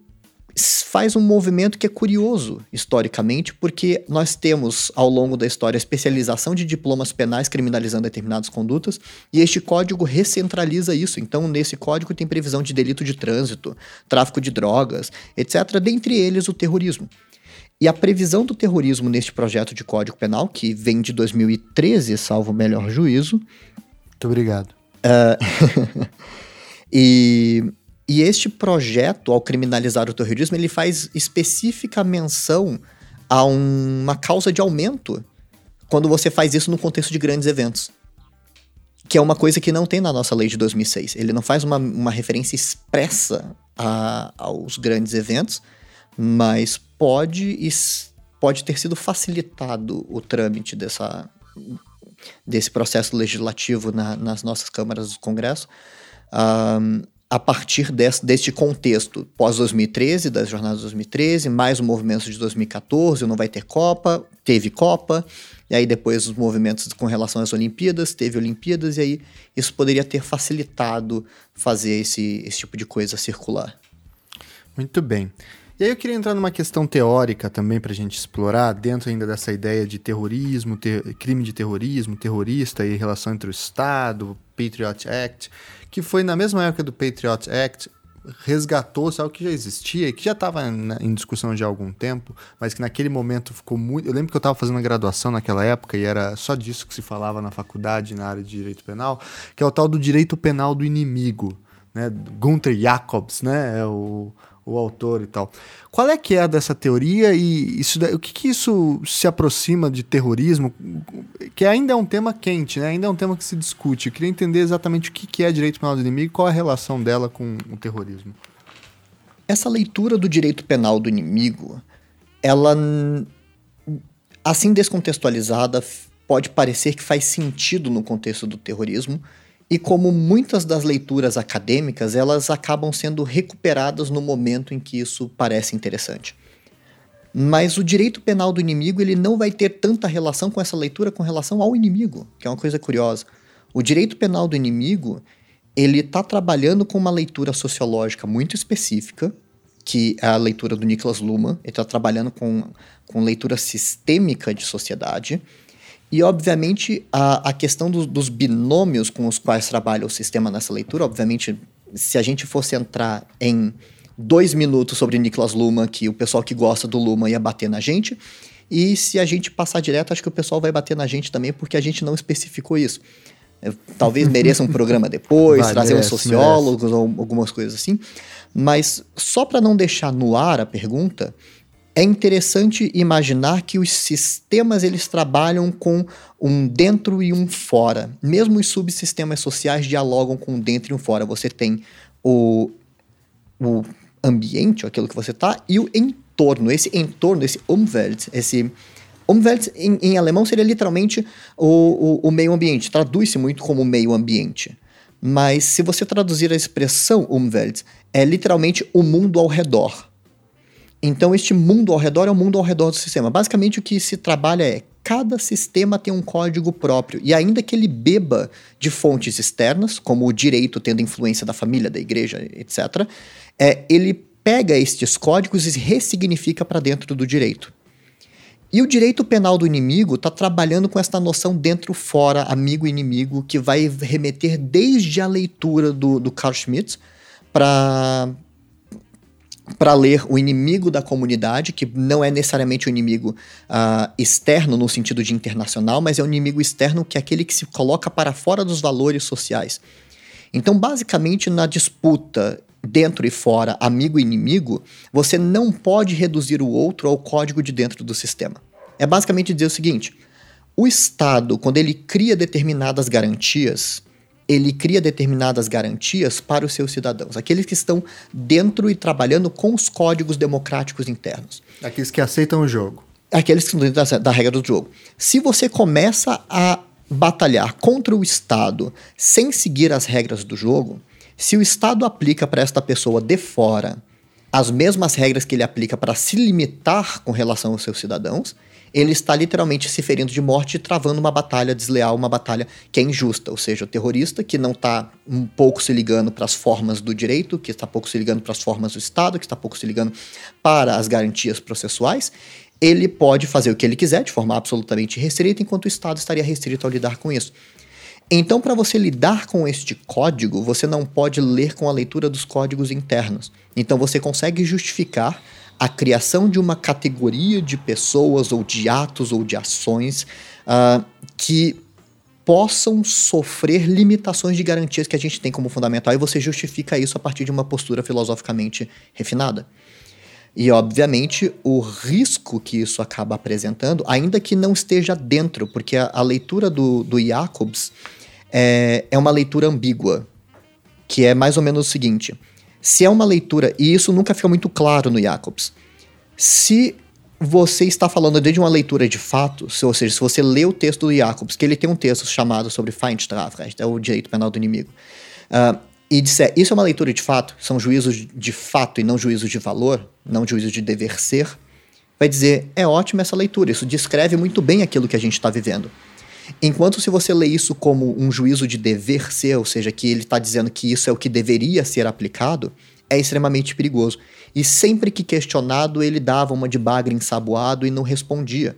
faz um movimento que é curioso historicamente, porque nós temos ao longo da história a especialização de diplomas penais criminalizando determinadas condutas, e este código recentraliza isso. Então, nesse código tem previsão de delito de trânsito, tráfico de drogas, etc., dentre eles o terrorismo. E a previsão do terrorismo neste projeto de código penal, que vem de 2013, salvo o melhor juízo. Muito obrigado. Uh, e e este projeto, ao criminalizar o terrorismo, ele faz específica menção a uma causa de aumento quando você faz isso no contexto de grandes eventos. Que é uma coisa que não tem na nossa lei de 2006. Ele não faz uma, uma referência expressa a, aos grandes eventos, mas pode, pode ter sido facilitado o trâmite dessa, desse processo legislativo na, nas nossas câmaras do Congresso. Um, a partir desse, deste contexto pós-2013, das jornadas de 2013, mais o movimento de 2014, não vai ter Copa, teve Copa, e aí depois os movimentos com relação às Olimpíadas, teve Olimpíadas, e aí isso poderia ter facilitado fazer esse, esse tipo de coisa circular. Muito bem. E aí eu queria entrar numa questão teórica também para a gente explorar, dentro ainda dessa ideia de terrorismo, ter, crime de terrorismo, terrorista e relação entre o Estado, Patriot Act que foi na mesma época do Patriot Act, resgatou algo que já existia, que já estava em discussão já há algum tempo, mas que naquele momento ficou muito. Eu lembro que eu estava fazendo graduação naquela época e era só disso que se falava na faculdade, na área de direito penal, que é o tal do direito penal do inimigo. Né? Gunther Jacobs, né? É o, o autor e tal. Qual é que é dessa teoria e isso, o que, que isso se aproxima de terrorismo, que ainda é um tema quente, né? ainda é um tema que se discute. Eu queria entender exatamente o que, que é direito penal do inimigo e qual a relação dela com o terrorismo. Essa leitura do direito penal do inimigo, ela, assim descontextualizada, pode parecer que faz sentido no contexto do terrorismo, e como muitas das leituras acadêmicas, elas acabam sendo recuperadas no momento em que isso parece interessante. Mas o direito penal do inimigo ele não vai ter tanta relação com essa leitura com relação ao inimigo, que é uma coisa curiosa. O direito penal do inimigo ele está trabalhando com uma leitura sociológica muito específica, que é a leitura do Niklas Luhmann. Ele está trabalhando com, com leitura sistêmica de sociedade e, obviamente, a, a questão do, dos binômios com os quais trabalha o sistema nessa leitura, obviamente, se a gente fosse entrar em dois minutos sobre Niklas Luhmann, que o pessoal que gosta do Luhmann ia bater na gente, e se a gente passar direto, acho que o pessoal vai bater na gente também, porque a gente não especificou isso. Eu, talvez mereça um programa depois, vai, trazer merece, uns sociólogos merece. ou algumas coisas assim. Mas só para não deixar no ar a pergunta, é interessante imaginar que os sistemas eles trabalham com um dentro e um fora. Mesmo os subsistemas sociais dialogam com um dentro e um fora. Você tem o, o ambiente, aquilo que você está, e o entorno. Esse entorno, esse Umwelt, esse Umwelt em, em alemão seria literalmente o, o, o meio ambiente. Traduz-se muito como meio ambiente. Mas se você traduzir a expressão Umwelt, é literalmente o mundo ao redor. Então, este mundo ao redor é o mundo ao redor do sistema. Basicamente, o que se trabalha é cada sistema tem um código próprio. E ainda que ele beba de fontes externas, como o direito tendo influência da família, da igreja, etc., é, ele pega estes códigos e ressignifica para dentro do direito. E o direito penal do inimigo está trabalhando com essa noção dentro-fora, amigo-inimigo, que vai remeter desde a leitura do, do Carl Schmitt para para ler o inimigo da comunidade, que não é necessariamente o inimigo uh, externo no sentido de internacional, mas é o inimigo externo que é aquele que se coloca para fora dos valores sociais. Então, basicamente, na disputa dentro e fora, amigo e inimigo, você não pode reduzir o outro ao código de dentro do sistema. É basicamente dizer o seguinte: o Estado, quando ele cria determinadas garantias, ele cria determinadas garantias para os seus cidadãos, aqueles que estão dentro e trabalhando com os códigos democráticos internos. Aqueles que aceitam o jogo. Aqueles que estão dentro da, da regra do jogo. Se você começa a batalhar contra o Estado sem seguir as regras do jogo, se o Estado aplica para esta pessoa de fora as mesmas regras que ele aplica para se limitar com relação aos seus cidadãos, ele está literalmente se ferindo de morte travando uma batalha desleal, uma batalha que é injusta. Ou seja, o terrorista que não está um pouco se ligando para as formas do direito, que está pouco se ligando para as formas do Estado, que está pouco se ligando para as garantias processuais, ele pode fazer o que ele quiser de forma absolutamente restrita, enquanto o Estado estaria restrito ao lidar com isso. Então, para você lidar com este código, você não pode ler com a leitura dos códigos internos. Então, você consegue justificar a criação de uma categoria de pessoas ou de atos ou de ações uh, que possam sofrer limitações de garantias que a gente tem como fundamental e você justifica isso a partir de uma postura filosoficamente refinada. E, obviamente, o risco que isso acaba apresentando, ainda que não esteja dentro, porque a, a leitura do, do Jacobs é, é uma leitura ambígua, que é mais ou menos o seguinte: se é uma leitura, e isso nunca fica muito claro no Jacobs, se você está falando de uma leitura de fato, ou seja, se você lê o texto do Jacobs, que ele tem um texto chamado sobre Feindstrafrecht, é o direito penal do inimigo, uh, e disser isso é uma leitura de fato, são juízos de fato e não juízos de valor, não juízos de dever ser, vai dizer é ótima essa leitura, isso descreve muito bem aquilo que a gente está vivendo. Enquanto se você lê isso como um juízo de dever ser, ou seja, que ele está dizendo que isso é o que deveria ser aplicado, é extremamente perigoso. E sempre que questionado, ele dava uma de bagre ensaboado e não respondia.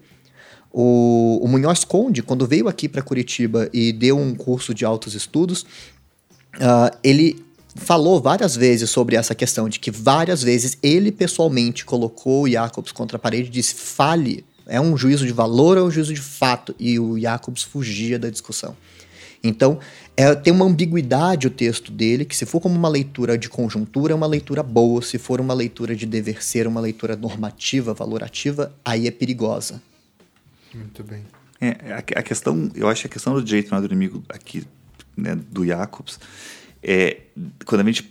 O, o Munhoz Conde, quando veio aqui para Curitiba e deu um curso de altos estudos, uh, ele falou várias vezes sobre essa questão de que várias vezes ele pessoalmente colocou o Jacobs contra a parede e disse: fale é um juízo de valor ou é um juízo de fato? E o Jacobs fugia da discussão. Então, é, tem uma ambiguidade o texto dele, que se for como uma leitura de conjuntura, é uma leitura boa, se for uma leitura de dever ser, uma leitura normativa, valorativa, aí é perigosa. Muito bem. É, a, a, questão, eu acho que a questão do direito não é do inimigo aqui, né, do Jacobs, é, quando a gente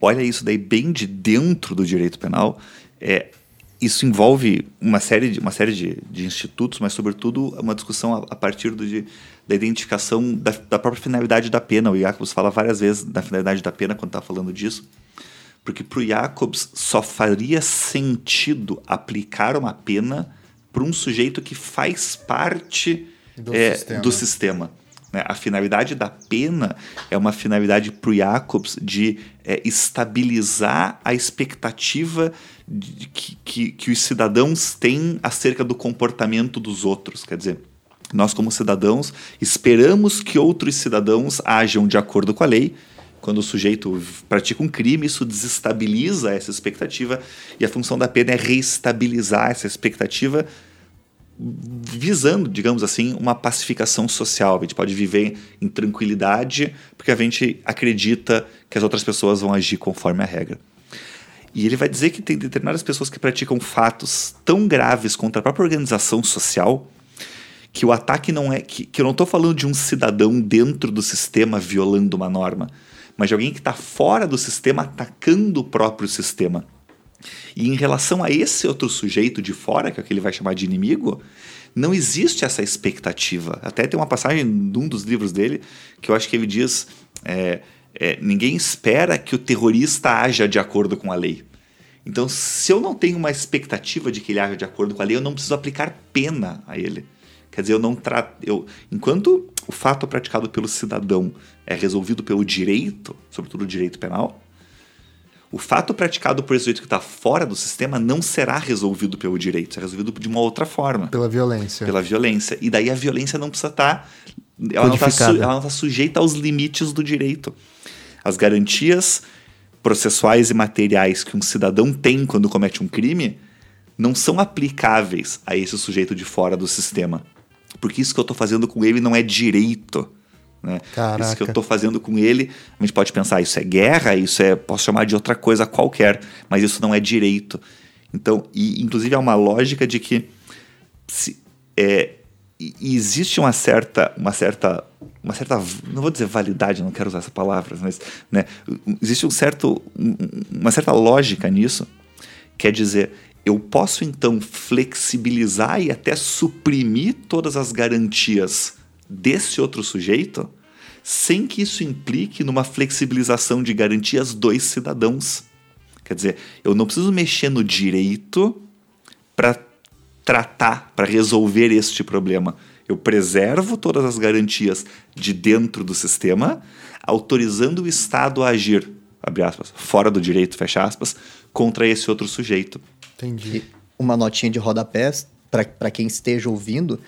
olha isso daí bem de dentro do direito penal, é, isso envolve uma série de, uma série de, de institutos, mas, sobretudo, uma discussão a, a partir do, de, da identificação da, da, própria finalidade da pena. O Jacobs fala várias vezes da finalidade da pena quando está falando disso, porque para o Jacobs só faria sentido aplicar uma pena para um sujeito que faz parte do é, sistema. Do sistema. Né? A finalidade da pena é uma finalidade para o Jacobs de é, estabilizar a expectativa de, que, que, que os cidadãos têm acerca do comportamento dos outros. Quer dizer, nós, como cidadãos, esperamos que outros cidadãos ajam de acordo com a lei. Quando o sujeito pratica um crime, isso desestabiliza essa expectativa e a função da pena é reestabilizar essa expectativa visando, digamos assim, uma pacificação social. A gente pode viver em tranquilidade porque a gente acredita que as outras pessoas vão agir conforme a regra. E ele vai dizer que tem determinadas pessoas que praticam fatos tão graves contra a própria organização social que o ataque não é. que, que eu não estou falando de um cidadão dentro do sistema violando uma norma, mas de alguém que está fora do sistema atacando o próprio sistema. E em relação a esse outro sujeito de fora, que é o que ele vai chamar de inimigo, não existe essa expectativa. Até tem uma passagem num dos livros dele que eu acho que ele diz: é, é, ninguém espera que o terrorista haja de acordo com a lei. Então, se eu não tenho uma expectativa de que ele haja de acordo com a lei, eu não preciso aplicar pena a ele. Quer dizer, eu não trato. Eu, enquanto o fato praticado pelo cidadão é resolvido pelo direito, sobretudo o direito penal, o fato praticado por esse sujeito que está fora do sistema não será resolvido pelo direito, será resolvido de uma outra forma. Pela violência. Pela violência. E daí a violência não precisa estar. Tá, ela não está su, tá sujeita aos limites do direito. As garantias processuais e materiais que um cidadão tem quando comete um crime não são aplicáveis a esse sujeito de fora do sistema. Porque isso que eu estou fazendo com ele não é direito. Né? Isso que eu estou fazendo com ele, a gente pode pensar, isso é guerra, isso é, posso chamar de outra coisa qualquer, mas isso não é direito. Então, e, inclusive há uma lógica de que se, é, existe uma certa, uma certa, uma certa, não vou dizer validade, não quero usar essa palavra, mas né, existe um certo, uma certa lógica nisso, quer dizer, eu posso então flexibilizar e até suprimir todas as garantias desse outro sujeito, sem que isso implique numa flexibilização de garantias dos cidadãos. Quer dizer, eu não preciso mexer no direito para tratar, para resolver este problema. Eu preservo todas as garantias de dentro do sistema, autorizando o Estado a agir, abre aspas, fora do direito, fecha aspas, contra esse outro sujeito. Entendi. E uma notinha de rodapé para quem esteja ouvindo,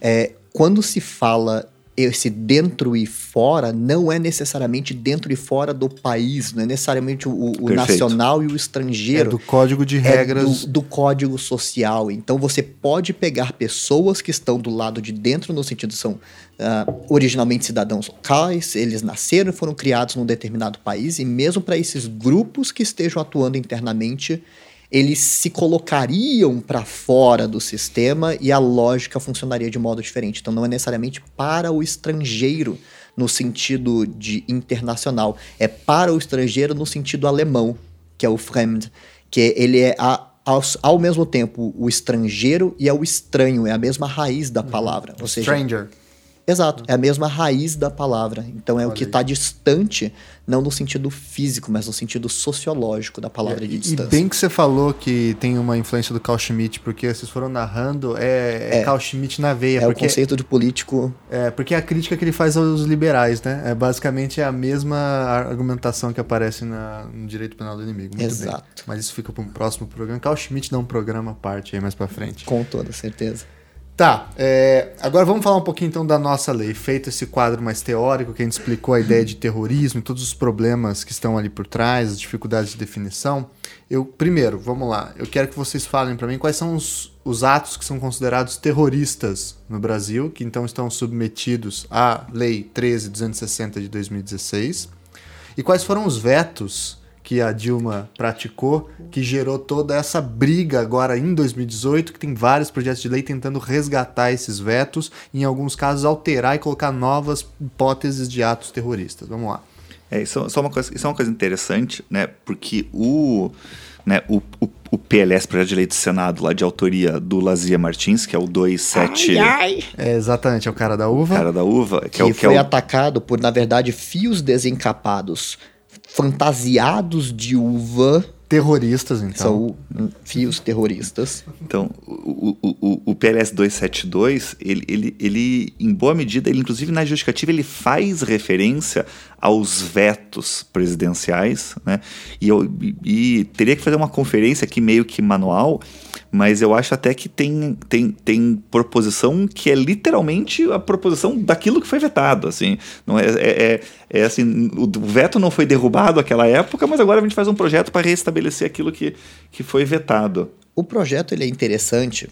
é, quando se fala esse dentro e fora não é necessariamente dentro e fora do país, não é necessariamente o, o nacional e o estrangeiro. É do código de regras. É do, do, código social. Então você pode pegar pessoas que estão do lado de dentro, no sentido são uh, originalmente cidadãos locais, eles nasceram e foram criados num determinado país, e mesmo para esses grupos que estejam atuando internamente, eles se colocariam para fora do sistema e a lógica funcionaria de modo diferente. Então não é necessariamente para o estrangeiro no sentido de internacional, é para o estrangeiro no sentido alemão, que é o Fremd, que ele é a, ao, ao, mesmo tempo o estrangeiro e é o estranho, é a mesma raiz da palavra. Ou seja, Stranger. Exato, é a mesma raiz da palavra. Então é Olha o que está distante, não no sentido físico, mas no sentido sociológico da palavra é, de distância. E bem que você falou que tem uma influência do Carl Schmitt, porque vocês foram narrando, é, é, é Carl Schmitt na veia. É porque, o conceito de político. É, porque é a crítica que ele faz aos liberais, né? É basicamente a mesma argumentação que aparece na, no direito penal do inimigo. Muito Exato. Bem. Mas isso fica para um próximo programa. Carl Schmitt dá um programa à parte aí mais para frente. Com toda certeza. Tá, é, agora vamos falar um pouquinho então da nossa lei. Feito esse quadro mais teórico, que a gente explicou a ideia de terrorismo e todos os problemas que estão ali por trás, as dificuldades de definição. Eu, primeiro, vamos lá, eu quero que vocês falem para mim quais são os, os atos que são considerados terroristas no Brasil, que então estão submetidos à Lei 13.260 de 2016, e quais foram os vetos que a Dilma praticou, que gerou toda essa briga agora em 2018, que tem vários projetos de lei tentando resgatar esses vetos, e em alguns casos alterar e colocar novas hipóteses de atos terroristas. Vamos lá. É, isso, isso, é uma coisa, isso é uma coisa interessante, né? Porque o, né, o, o, o PLS, Projeto de Lei do Senado, lá de autoria do Lazia Martins, que é o 27... Ai, ai. É, exatamente, é o cara da uva. O cara da uva. Que, que é o, que foi é o... atacado por, na verdade, fios desencapados fantasiados de uva. Terroristas, então. São fios terroristas. Então, o, o, o, o PLS 272, ele, ele, ele, em boa medida, ele, inclusive na justificativa, ele faz referência aos vetos presidenciais, né? E, eu, e teria que fazer uma conferência aqui meio que manual, mas eu acho até que tem, tem, tem proposição que é literalmente a proposição daquilo que foi vetado, assim. Não é, é, é, é assim, o veto não foi derrubado naquela época, mas agora a gente faz um projeto para restabelecer aquilo que, que foi vetado. O projeto ele é interessante.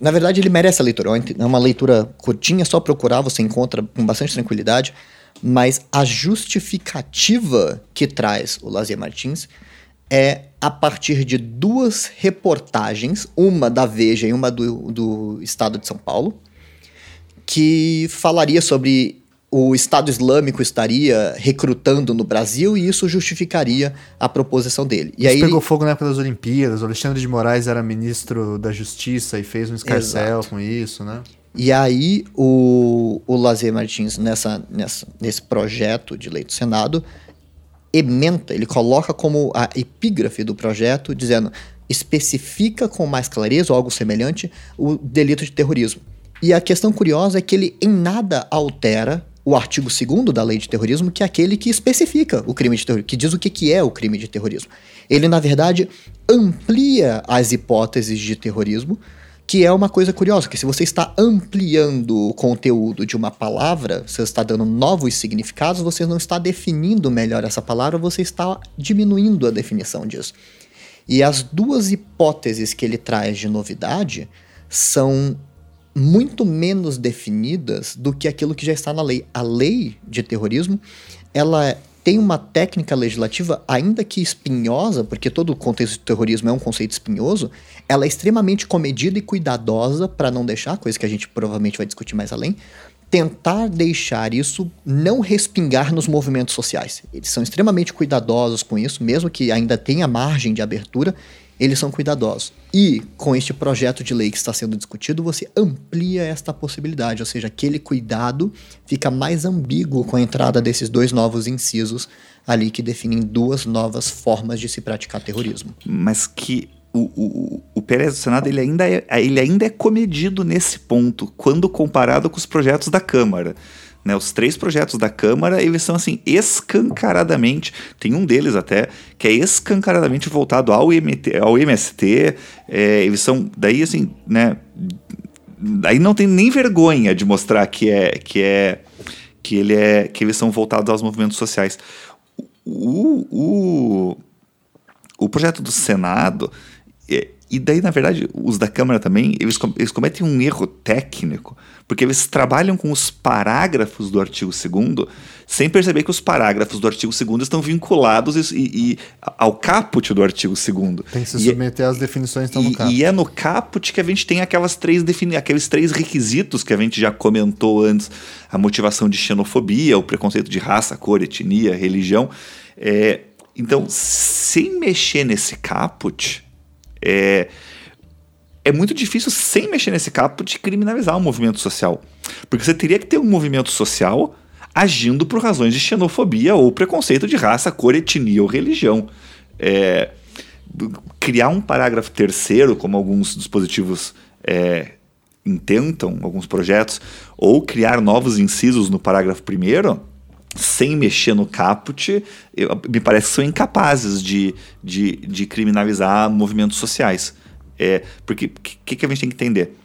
Na verdade, ele merece a leitura. É uma leitura curtinha, só procurar, você encontra com bastante tranquilidade. Mas a justificativa que traz o Lazier Martins é a partir de duas reportagens, uma da Veja e uma do, do Estado de São Paulo, que falaria sobre o Estado Islâmico estaria recrutando no Brasil e isso justificaria a proposição dele. E isso aí pegou fogo na época das Olimpíadas. O Alexandre de Moraes era ministro da Justiça e fez um escarcel Exato. com isso, né? E aí o, o Lazer Martins, nessa, nessa, nesse projeto de lei do Senado, ementa, ele coloca como a epígrafe do projeto, dizendo especifica com mais clareza ou algo semelhante o delito de terrorismo. E a questão curiosa é que ele em nada altera o artigo 2 da lei de terrorismo, que é aquele que especifica o crime de terrorismo, que diz o que, que é o crime de terrorismo. Ele, na verdade, amplia as hipóteses de terrorismo, que é uma coisa curiosa, que se você está ampliando o conteúdo de uma palavra, você está dando novos significados, você não está definindo melhor essa palavra, você está diminuindo a definição disso. E as duas hipóteses que ele traz de novidade são muito menos definidas do que aquilo que já está na lei. A lei de terrorismo, ela tem uma técnica legislativa, ainda que espinhosa, porque todo o contexto de terrorismo é um conceito espinhoso, ela é extremamente comedida e cuidadosa para não deixar, coisa que a gente provavelmente vai discutir mais além, tentar deixar isso não respingar nos movimentos sociais. Eles são extremamente cuidadosos com isso, mesmo que ainda tenha margem de abertura, eles são cuidadosos. E com este projeto de lei que está sendo discutido, você amplia esta possibilidade, ou seja, aquele cuidado fica mais ambíguo com a entrada desses dois novos incisos ali que definem duas novas formas de se praticar terrorismo. Mas que o, o, o Pérez do Senado ele ainda, é, ele ainda é comedido nesse ponto, quando comparado com os projetos da Câmara. Né, os três projetos da Câmara, eles são assim, escancaradamente, tem um deles até, que é escancaradamente voltado ao, MT, ao MST, é, eles são, daí assim, né, daí não tem nem vergonha de mostrar que é, que é, que ele é, que eles são voltados aos movimentos sociais. O, o, o projeto do Senado, é, e daí, na verdade, os da Câmara também, eles, eles cometem um erro técnico, porque eles trabalham com os parágrafos do artigo 2 sem perceber que os parágrafos do artigo 2 estão vinculados e, e, ao caput do artigo 2 Tem que se submeter às definições que estão no caput. E é no caput que a gente tem aquelas três defini aqueles três requisitos que a gente já comentou antes: a motivação de xenofobia, o preconceito de raça, cor, etnia, religião. É, então, sem mexer nesse caput, é, é muito difícil, sem mexer nesse capo, de criminalizar um movimento social. Porque você teria que ter um movimento social agindo por razões de xenofobia ou preconceito de raça, cor, etnia ou religião. É, criar um parágrafo terceiro, como alguns dispositivos é, intentam, alguns projetos, ou criar novos incisos no parágrafo primeiro, sem mexer no caput, eu, me parece que são incapazes de, de, de criminalizar movimentos sociais. É, porque o que, que a gente tem que entender?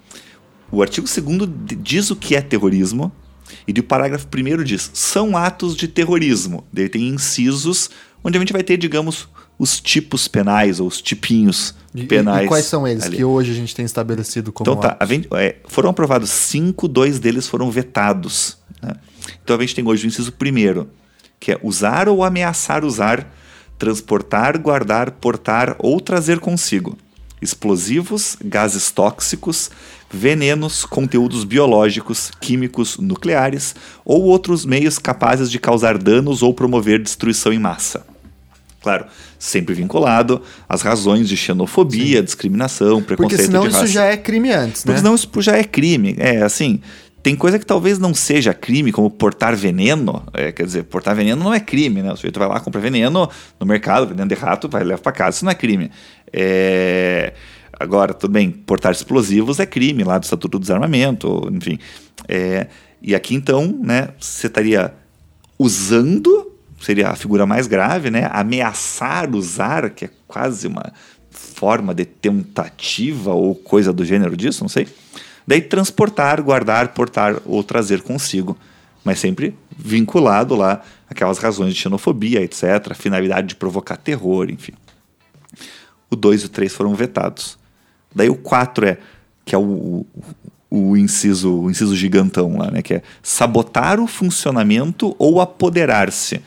O artigo 2 diz o que é terrorismo, e o parágrafo 1 diz: são atos de terrorismo. Daí tem incisos onde a gente vai ter, digamos, os tipos penais ou os tipinhos penais. E, e quais são eles ali. que hoje a gente tem estabelecido como. Então tá, é, foram aprovados cinco, dois deles foram vetados. Né? Então a gente tem hoje o inciso primeiro, que é usar ou ameaçar usar, transportar, guardar, portar ou trazer consigo explosivos, gases tóxicos, venenos, conteúdos biológicos, químicos, nucleares ou outros meios capazes de causar danos ou promover destruição em massa. Claro, sempre vinculado às razões de xenofobia, Sim. discriminação, preconceito Porque senão isso já é crime antes, né? Porque senão isso já é crime. É, assim, tem coisa que talvez não seja crime, como portar veneno. É, quer dizer, portar veneno não é crime, né? O sujeito vai lá, compra veneno no mercado, veneno de rato, vai levar para casa. Isso não é crime. É... Agora, tudo bem, portar explosivos é crime lá do Estatuto do Desarmamento, enfim. É... E aqui, então, né, você estaria usando, seria a figura mais grave, né? Ameaçar usar, que é quase uma forma de tentativa ou coisa do gênero disso, não sei Daí transportar, guardar, portar ou trazer consigo, mas sempre vinculado lá aquelas razões de xenofobia, etc., finalidade de provocar terror, enfim. O 2 e o 3 foram vetados. Daí o 4 é que é o, o, inciso, o inciso gigantão lá, né, que é sabotar o funcionamento ou apoderar-se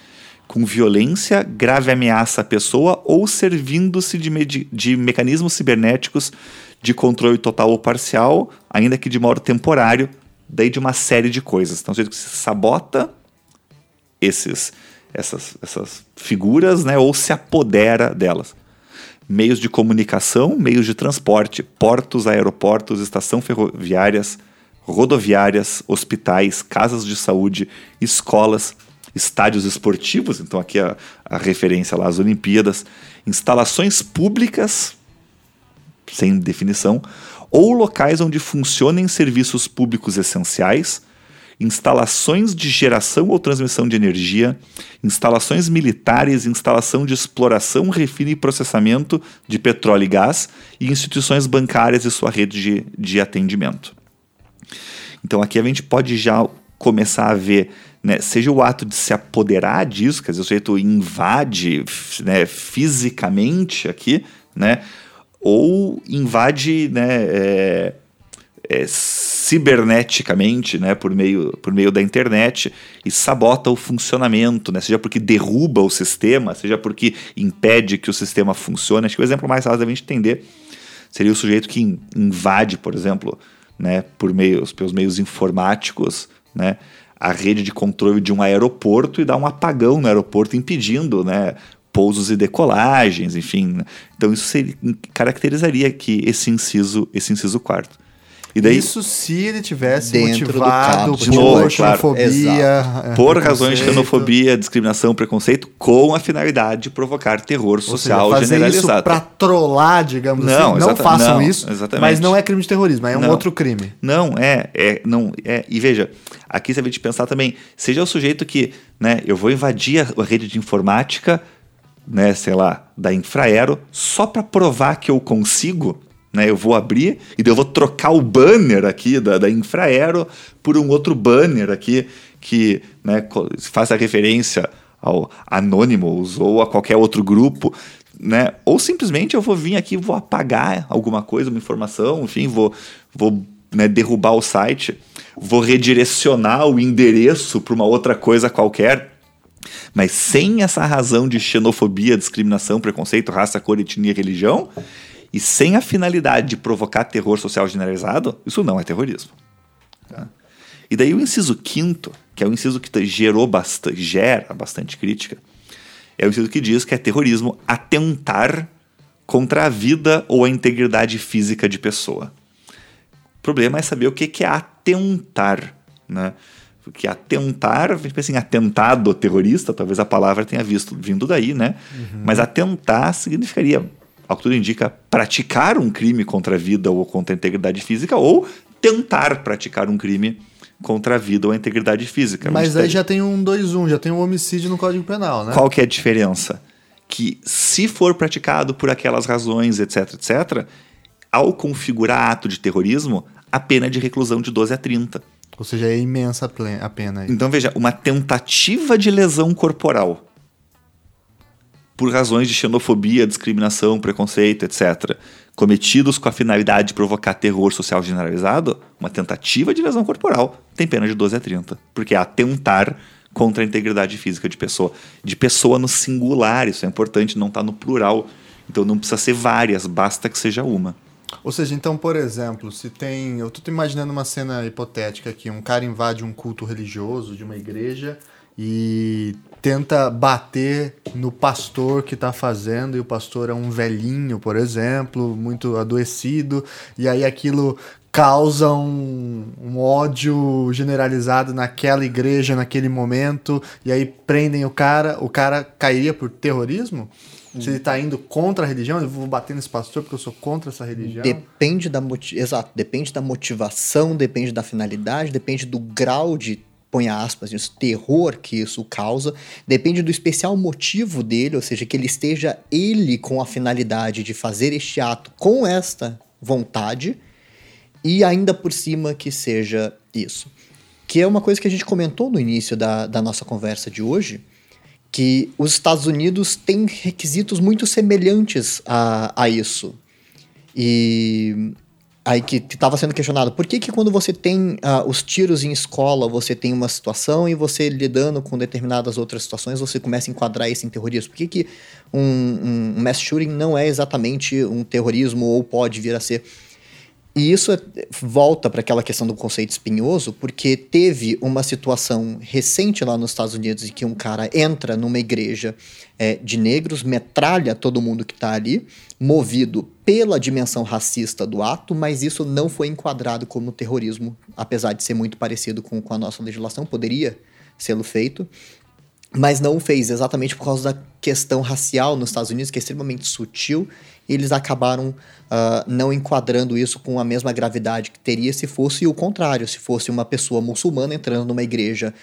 com violência, grave ameaça à pessoa ou servindo-se de, de mecanismos cibernéticos de controle total ou parcial, ainda que de modo temporário, daí de uma série de coisas. Então, você sabota esses, essas, essas figuras, né, ou se apodera delas. Meios de comunicação, meios de transporte, portos, aeroportos, estações ferroviárias, rodoviárias, hospitais, casas de saúde, escolas, estádios esportivos, então aqui a, a referência lá às Olimpíadas, instalações públicas, sem definição, ou locais onde funcionem serviços públicos essenciais, instalações de geração ou transmissão de energia, instalações militares, instalação de exploração, refino e processamento de petróleo e gás e instituições bancárias e sua rede de, de atendimento. Então aqui a gente pode já começar a ver, né, seja o ato de se apoderar disso, quer dizer, o sujeito invade né, fisicamente aqui, né, ou invade, né, é, é, ciberneticamente, né, por meio, por meio da internet e sabota o funcionamento, né, seja porque derruba o sistema, seja porque impede que o sistema funcione. Acho que o exemplo mais fácil da gente entender seria o sujeito que invade, por exemplo, né, por meios, pelos meios informáticos, né, a rede de controle de um aeroporto e dá um apagão no aeroporto impedindo, né, pousos e decolagens, enfim. Então isso seria, caracterizaria aqui esse inciso, esse inciso quarto. E daí, Isso se ele tivesse motivado do por novo, xenofobia. claro. por razões de xenofobia, discriminação, preconceito, com a finalidade de provocar terror Ou seja, social fazer generalizado. isso pra trollar, digamos Não, assim. Não façam não, isso, exatamente. mas não é crime de terrorismo, é um Não. outro crime. Não, é, é, não, é. E veja, aqui você vai te pensar também, seja o sujeito que, né, eu vou invadir a rede de informática, né, sei lá, da Infraero, só para provar que eu consigo, né, eu vou abrir e eu vou trocar o banner aqui da, da Infraero por um outro banner aqui que, né, co- faça referência ao Anonymous ou a qualquer outro grupo, né? Ou simplesmente eu vou vir aqui vou apagar alguma coisa, uma informação, enfim, vou, vou né, derrubar o site, vou redirecionar o endereço para uma outra coisa qualquer. Mas sem essa razão de xenofobia, discriminação, preconceito, raça, cor, etnia religião, e sem a finalidade de provocar terror social generalizado, isso não é terrorismo. tá? E daí o inciso quinto, que é o inciso que gerou bastante, gera bastante crítica, é o inciso que diz que é terrorismo atentar contra a vida ou a integridade física de pessoa. O problema é saber o que é atentar, né? Porque atentar, a gente pensa em atentado terrorista, talvez a palavra tenha visto, vindo daí, né? Mas atentar significaria, ao que tudo indica, praticar um crime contra a vida ou contra a integridade física, ou tentar praticar um crime contra a vida ou a integridade física. Mas Onde aí tem- já tem um 2-1, já tem um homicídio no Código Penal, né? qual que é a diferença? Que se for praticado por aquelas razões, etc, etc, ao configurar ato de terrorismo, a pena é de reclusão de 12 a 30. Ou seja, é imensa a pena. Então veja, uma tentativa de lesão corporal por razões de xenofobia, discriminação, preconceito, etc., cometidos com a finalidade de provocar terror social generalizado, uma tentativa de lesão corporal tem pena de 12 a 30, porque é atentar contra a integridade física de pessoa, de pessoa no singular, isso é importante, não está no plural. Então não precisa ser várias, basta que seja uma. Ou seja, então, por exemplo, se tem. Eu tô imaginando uma cena hipotética aqui: um cara invade um culto religioso de uma igreja e tenta bater no pastor que tá fazendo, e o pastor é um velhinho, por exemplo, muito adoecido, e aí aquilo causa um, um ódio generalizado naquela igreja naquele momento, e aí prendem o cara, o cara cairia por terrorismo? Se ele tá indo contra a religião, eu vou bater nesse pastor porque eu sou contra essa religião. Depende da exato, depende da motivação, depende da finalidade, depende do grau de ponha aspas nisso, terror que isso causa, depende do especial motivo dele, ou seja, que ele esteja ele com a finalidade de fazer este ato com esta vontade e ainda por cima que seja isso. Que é uma coisa que a gente comentou no início da, da nossa conversa de hoje, que os Estados Unidos têm requisitos muito semelhantes a, a isso. E aí que estava sendo questionado, por que que quando você tem ah, os tiros em escola, você tem uma situação e você lidando com determinadas outras situações, você começa a enquadrar isso em terrorismo? Por que que um, um mass shooting não é exatamente um terrorismo ou pode vir a ser... E isso é- volta para aquela questão do conceito espinhoso, porque teve uma situação recente lá nos Estados Unidos em que um cara entra numa igreja é, de negros, metralha todo mundo que está ali, movido pela dimensão racista do ato, mas isso não foi enquadrado como terrorismo, apesar de ser muito parecido com, com a nossa legislação, poderia sê-lo feito mas não fez exatamente por causa da questão racial nos Estados Unidos, que é extremamente sutil, eles acabaram ah, não enquadrando isso com a mesma gravidade que teria se fosse o contrário, se fosse uma pessoa muçulmana entrando numa igreja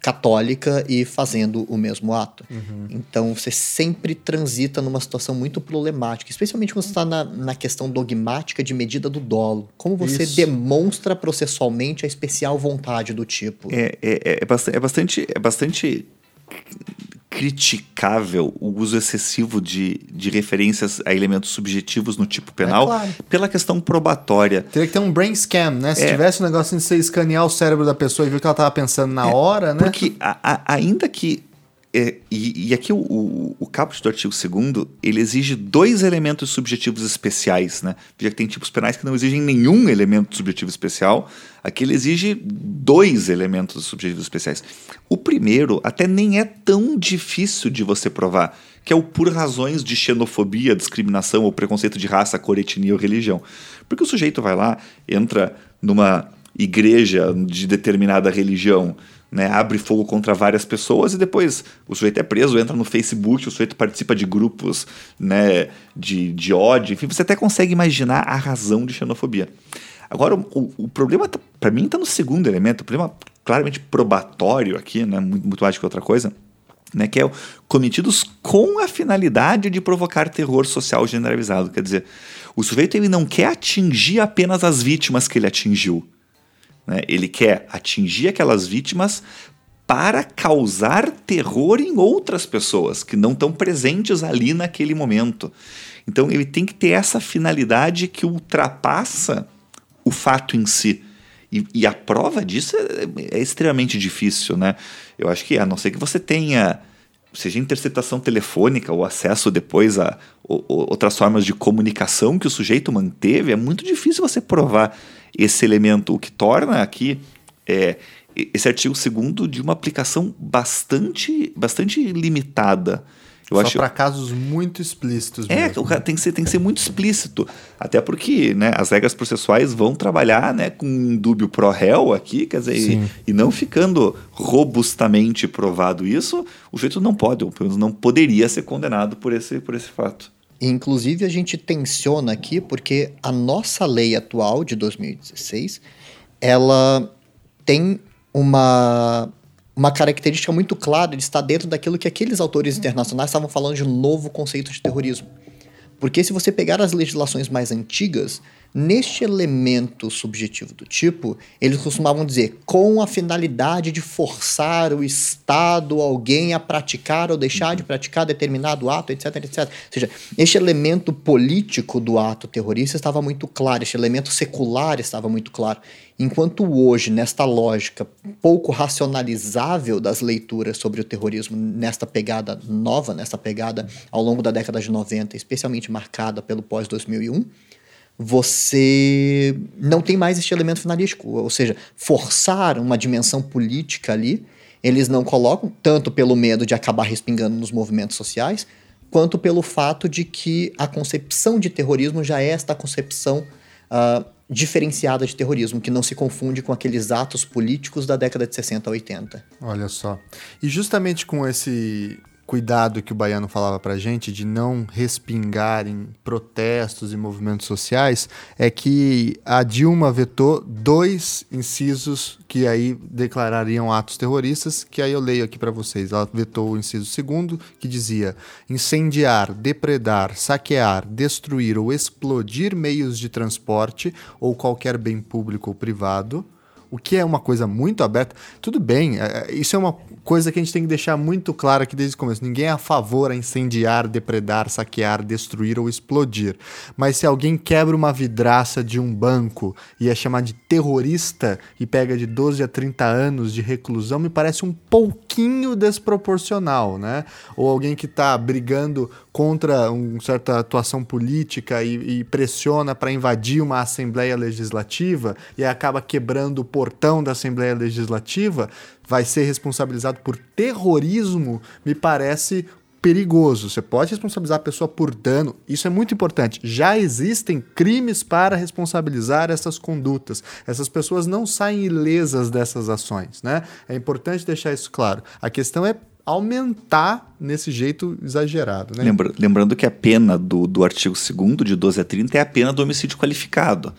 católica e fazendo o mesmo ato. Então você sempre transita numa situação muito problemática, especialmente quando você está na, na questão dogmática de medida do dolo. Como você Isso. demonstra processualmente a especial vontade do tipo. É, é, é, é bastante, é bastante criticável o uso excessivo de, de referências a elementos subjetivos no tipo penal É claro. pela questão probatória. Teria que ter um brain scan, né? Se É. tivesse um negócio de você escanear o cérebro da pessoa e ver o que ela tava pensando na hora, né? Porque a- a- ainda que. é, e, e aqui o, o, o caput do artigo 2 ele exige dois elementos subjetivos especiais, né? Já que tem tipos penais que não exigem nenhum elemento subjetivo especial, aqui ele exige dois elementos subjetivos especiais. O primeiro até nem é tão difícil de você provar, que é o por razões de xenofobia, discriminação ou preconceito de raça, cor, etnia ou religião. Porque o sujeito vai lá, entra numa igreja de determinada religião, né, abre fogo contra várias pessoas e depois o sujeito é preso, entra no Facebook, o sujeito participa de grupos né, de, de ódio, enfim, você até consegue imaginar a razão de xenofobia. Agora, o, o problema, para mim, está no segundo elemento, o problema claramente probatório aqui, né, muito, muito mais do que outra coisa, né, que é o cometidos com a finalidade de provocar terror social generalizado. Quer dizer, o sujeito ele não quer atingir apenas as vítimas que ele atingiu. né? Ele quer atingir aquelas vítimas para causar terror em outras pessoas que não estão presentes ali naquele momento. Então ele tem que ter essa finalidade que ultrapassa o fato em si. E, e a prova disso é, é extremamente difícil, né? Eu acho que a não ser que você tenha, seja interceptação telefônica ou acesso depois a o- o- outras formas de comunicação que o sujeito manteve, é muito difícil você provar esse elemento, o que torna aqui é, esse artigo segundo de uma aplicação bastante, bastante limitada. Eu Só acho para casos muito explícitos. é, mesmo. o cara tem que ser, tem que ser muito explícito. Até porque né, as regras processuais vão trabalhar né, com um dúbio pro réu aqui, quer dizer, e, e não ficando robustamente provado isso, o sujeito não pode, ou pelo menos não poderia ser condenado por esse, por esse fato. Inclusive, a gente tensiona aqui porque a nossa lei atual de 2016, ela tem uma, uma característica muito clara de estar dentro daquilo que aqueles autores internacionais estavam falando de um novo conceito de terrorismo. Porque se você pegar as legislações mais antigas, neste elemento subjetivo do tipo, eles costumavam dizer com a finalidade de forçar o Estado, alguém a praticar ou deixar de praticar determinado ato, etc, etc. Ou seja, este elemento político do ato terrorista estava muito claro, este elemento secular estava muito claro. Enquanto hoje, nesta lógica pouco racionalizável das leituras sobre o terrorismo, nesta pegada nova, nesta pegada ao longo da década de 90, especialmente marcada pelo pós-2001, você não tem mais este elemento finalístico, ou seja, forçar uma dimensão política ali, eles não colocam, tanto pelo medo de acabar respingando nos movimentos sociais, quanto pelo fato de que a concepção de terrorismo já é esta concepção ah, diferenciada de terrorismo, que não se confunde com aqueles atos políticos da década de 60 a 80. Olha só. E justamente com esse cuidado que o Baiano falava pra gente de não respingar em protestos e movimentos sociais, é que a Dilma vetou dois incisos que aí declarariam atos terroristas, que aí eu leio aqui pra vocês. Ela vetou o inciso segundo, que dizia: incendiar, depredar, saquear, destruir ou explodir meios de transporte ou qualquer bem público ou privado o que é uma coisa muito aberta. Tudo bem, é, isso é uma coisa que a gente tem que deixar muito claro aqui desde o começo. Ninguém é a favor a incendiar, depredar, saquear, destruir ou explodir. Mas se alguém quebra uma vidraça de um banco e é chamado de terrorista e pega de 12 a 30 anos de reclusão, me parece um pouquinho desproporcional, né? Ou alguém que está brigando contra uma certa atuação política e, e pressiona para invadir uma Assembleia Legislativa e acaba quebrando o portão da Assembleia Legislativa, vai ser responsabilizado por terrorismo, me parece perigoso. Você pode responsabilizar a pessoa por dano, isso é muito importante. Já existem crimes para responsabilizar essas condutas. Essas pessoas não saem ilesas dessas ações, né? É importante deixar isso claro. A questão é aumentar nesse jeito exagerado, né? Lembra- lembrando que a pena do, do artigo 2 de 12 a 30 é a pena do homicídio qualificado.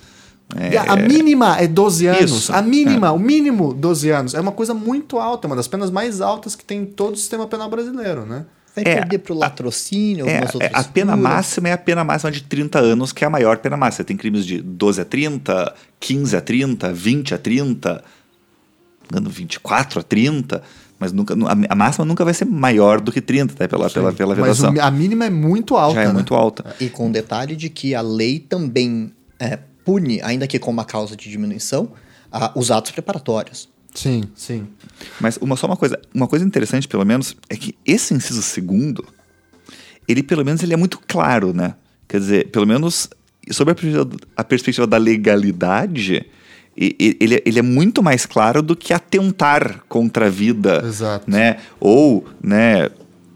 É, A mínima é 12 anos. Isso, a mínima, o mínimo 12 anos. É uma coisa muito alta, uma das penas mais altas que tem em todo o sistema penal brasileiro, né? Vai É, perder para o latrocínio, É, algumas outras é, a pena figuras. máxima é a pena máxima de 30 anos, que é a maior pena máxima. Você tem crimes de 12 a 30, 15 a 30, 20 a 30, engano, 24 a 30. Mas nunca, a, máxima nunca vai ser maior do que 30, tá? pela, pela, pela Mas vedação. o- a mínima é muito alta. Já é né? muito alta. E com o detalhe de que a lei também é, pune, ainda que com uma causa de diminuição, a- os atos preparatórios. Sim, sim. Mas uma, só uma coisa, uma coisa interessante, pelo menos, é que esse inciso segundo, ele pelo menos ele é muito claro, né? Quer dizer, pelo menos sobre a perspectiva, a perspectiva da legalidade, ele, ele é muito mais claro do que atentar contra a vida, Exato. né? Ou, né?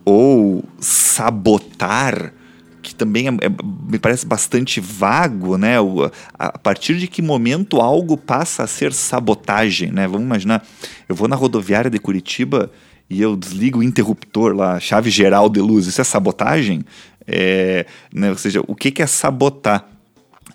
Ou sabotar, que também é- é- me parece bastante vago, né? O- a, a partir de que momento algo passa a ser sabotagem, né? Vamos imaginar, eu vou na rodoviária de Curitiba e eu desligo o interruptor lá, chave geral de luz, isso é sabotagem? É, né? Ou seja, o que que é sabotar?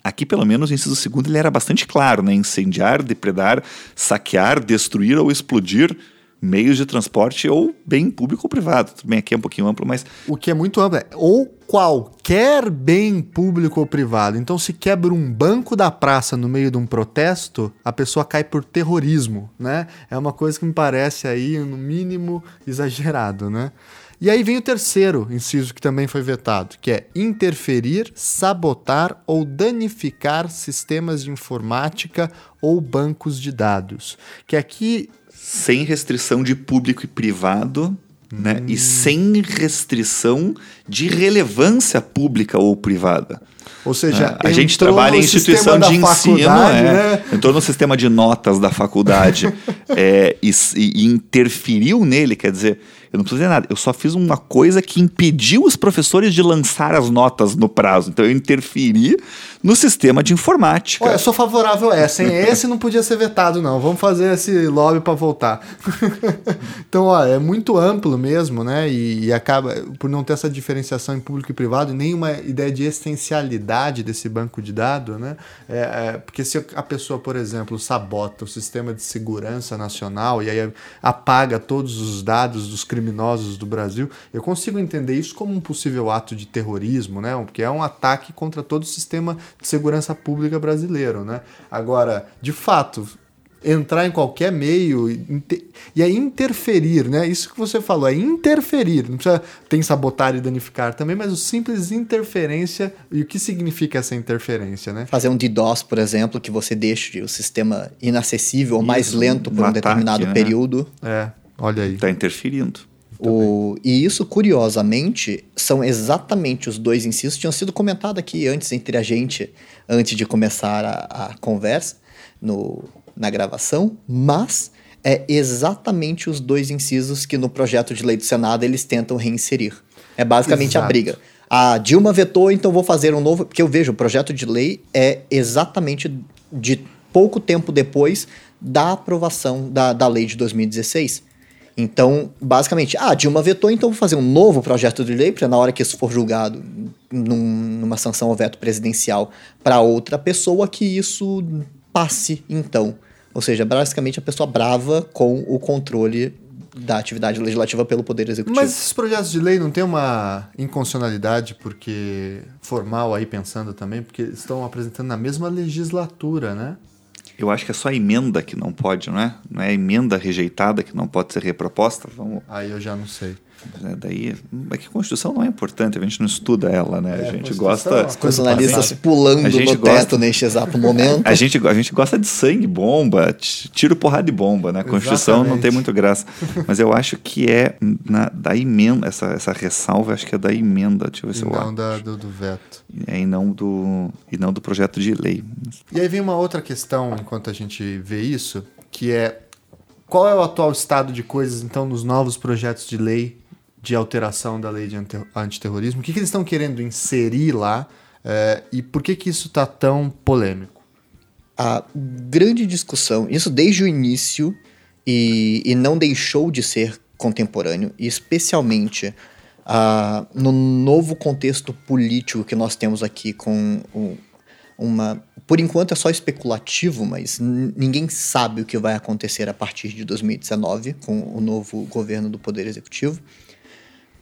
Aqui, pelo menos, o inciso segundo, ele era bastante claro, né? Incendiar, depredar, saquear, destruir ou explodir meios de transporte ou bem público ou privado. Tudo bem, aqui é um pouquinho amplo, mas O que é muito amplo é ou qualquer bem público ou privado. Então, se quebra um banco da praça no meio de um protesto, a pessoa cai por terrorismo, né? É uma coisa que me parece aí, no mínimo, exagerado, né? E aí vem o terceiro inciso que também foi vetado, que é interferir, sabotar ou danificar sistemas de informática ou bancos de dados. Que aqui sem restrição de público e privado, né? E sem restrição de relevância pública ou privada. Ou seja, É, a gente trabalha em instituição de ensino, é, né? entrou no sistema de notas da faculdade é, e, e interferiu nele, quer dizer, eu não preciso dizer nada, eu só fiz uma coisa que impediu os professores de lançar as notas no prazo. Então eu interferi no sistema de informática. Olha, eu sou favorável a essa, hein? Esse não podia ser vetado, não. Vamos fazer esse lobby para voltar. então, ó, é muito amplo mesmo, né? E, e acaba por não ter essa diferenciação em público e privado, nem uma ideia de essencialidade desse banco de dados, né? É, é, porque se a pessoa, por exemplo, sabota o sistema de segurança nacional e aí apaga todos os dados dos criminosos do Brasil, eu consigo entender isso como um possível ato de terrorismo, né? Porque é um ataque contra todo o sistema de segurança pública brasileiro, né? Agora, de fato, entrar em qualquer meio e e é interferir, né? Isso que você falou, é interferir. Não precisa tem sabotar e danificar também, mas o simples interferência e o que significa essa interferência, né? Fazer um DDoS, por exemplo, que você deixe o sistema inacessível ou mais lento por um um ataque, determinado né? período. É, olha aí. Está interferindo. O, e isso, curiosamente, são exatamente os dois incisos que tinham sido comentados aqui antes entre a gente, antes de começar a, a conversa no, na gravação, mas é exatamente os dois incisos que no projeto de lei do Senado eles tentam reinserir. É basicamente a Exato. briga. A Dilma vetou, então vou fazer um novo. Porque eu vejo, o projeto de lei é exatamente de pouco tempo depois da aprovação da, da lei de 2016. Então, basicamente, ah, Dilma vetou, então vou fazer um novo projeto de lei, para na hora que isso for julgado num- numa sanção ao veto presidencial para outra pessoa, que isso passe, então. Ou seja, basicamente a pessoa brava com o controle da atividade legislativa pelo Poder Executivo. Mas esses projetos de lei não tem uma inconstitucionalidade porque formal aí pensando também, porque estão apresentando na mesma legislatura, né? Eu acho que é só a emenda que não pode, não é? Não é a emenda rejeitada que não pode ser reproposta? Vamos, Aí eu já não sei. Né, daí, é que a Constituição não é importante, a gente não estuda ela, né? É, a a gente Constituição gosta... é Os constitucionalistas pulando A gente no gosta- teto neste exato momento. A gente, a gente gosta de sangue, bomba, tiro, porrada de bomba, né? A Constituição não Exatamente. tem muito graça. Mas eu acho que é na, da emenda, essa, essa ressalva, acho que é da emenda, deixa eu ver E se eu não acho. da, do, do veto. É, e, não do, e não do projeto de lei. E aí vem uma outra questão, enquanto a gente vê isso, que é qual é o atual estado de coisas, então, nos novos projetos de lei de alteração da lei de antiterrorismo? O que, que eles estão querendo inserir lá eh, e por que, que isso está tão polêmico? a grande discussão, isso desde o início e, e não deixou de ser contemporâneo, e especialmente ah, no novo contexto político que nós temos aqui com o- uma. Por enquanto é só especulativo, mas ninguém sabe o que vai acontecer a partir de 2019 com o novo governo do Poder Executivo.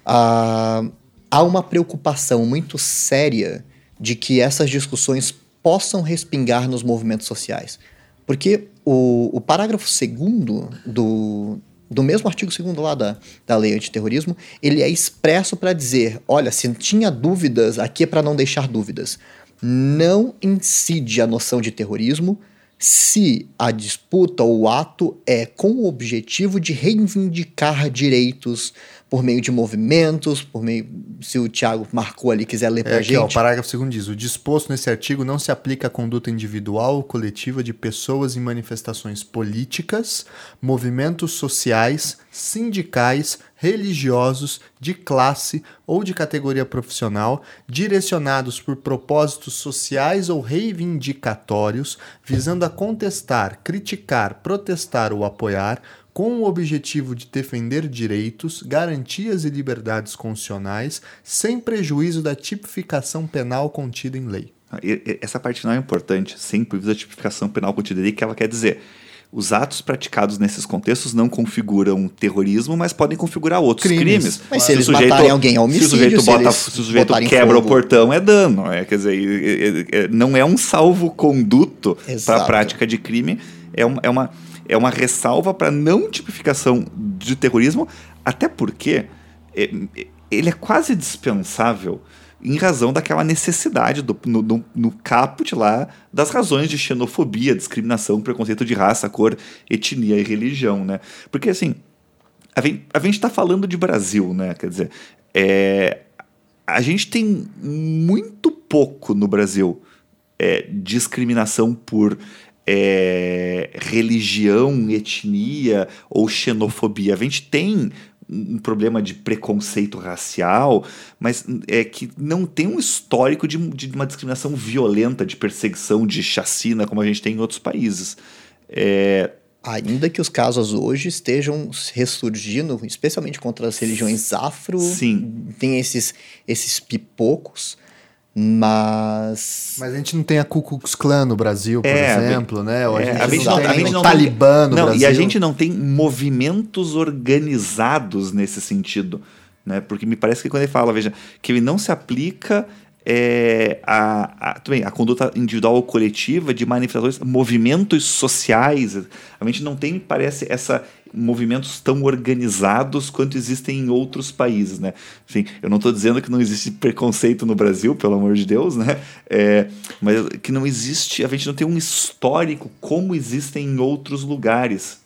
Ah, há uma preocupação muito séria de que essas discussões possam respingar nos movimentos sociais. Porque o, o parágrafo segundo do, do mesmo artigo 2 lá da, da lei antiterrorismo, ele é expresso para dizer: olha, se tinha dúvidas, aqui é para não deixar dúvidas. Não incide a noção de terrorismo se a disputa ou o ato é com o objetivo de reivindicar direitos por meio de movimentos, por meio. Se o Tiago marcou ali quiser ler para É a aqui, gente. ó, o parágrafo 2 diz: o disposto nesse artigo não se aplica à conduta individual ou coletiva de pessoas em manifestações políticas, movimentos sociais, sindicais, religiosos, de classe ou de categoria profissional, direcionados por propósitos sociais ou reivindicatórios, visando a contestar, criticar, protestar ou apoiar com o objetivo de defender direitos, garantias e liberdades constitucionais, sem prejuízo da tipificação penal contida em lei. Essa parte final é importante, sem prejuízo da tipificação penal contida ali, que ela quer dizer. Os atos praticados nesses contextos não configuram terrorismo, mas podem configurar outros Crimes. crimes. Mas se o eles matarem alguém, é Se o homicídio, sujeito, se bota, eles se o sujeito quebra fogo. o portão, é dano. É, quer dizer, não é um salvo-conduto para a prática de crime, é uma, é uma, é uma ressalva para não tipificação de terrorismo, até porque é, é, ele é quase dispensável em razão daquela necessidade do, no, no, no caput lá das razões de xenofobia, discriminação, preconceito de raça, cor, etnia e religião, né? Porque assim, a gente, a gente tá falando de Brasil, né? Quer dizer, é, a gente tem muito pouco no Brasil é, discriminação por é, religião, etnia ou xenofobia. A gente tem um problema de preconceito racial, mas é que não tem um histórico de, de uma discriminação violenta, de perseguição, de chacina, como a gente tem em outros países. É, Ainda que os casos hoje estejam ressurgindo, especialmente contra as religiões afro, Sim. tem esses, esses pipocos, mas. Mas a gente não tem a Ku Klux Klan no Brasil, por É, exemplo, né? Ou a É, gente, a gente não não- tem a gente não o Talibã no não, Brasil. E a gente não tem movimentos organizados nesse sentido. Né? Porque me parece que quando ele fala, veja, que ele não se aplica é, a, a, bem, a conduta individual ou coletiva de manifestações, movimentos sociais. A gente não tem, parece, essa movimentos tão organizados quanto existem em outros países, né? Enfim, eu não estou dizendo que não existe preconceito no Brasil, pelo amor de Deus, né? É, mas que não existe, a gente não tem um histórico como existem em outros lugares.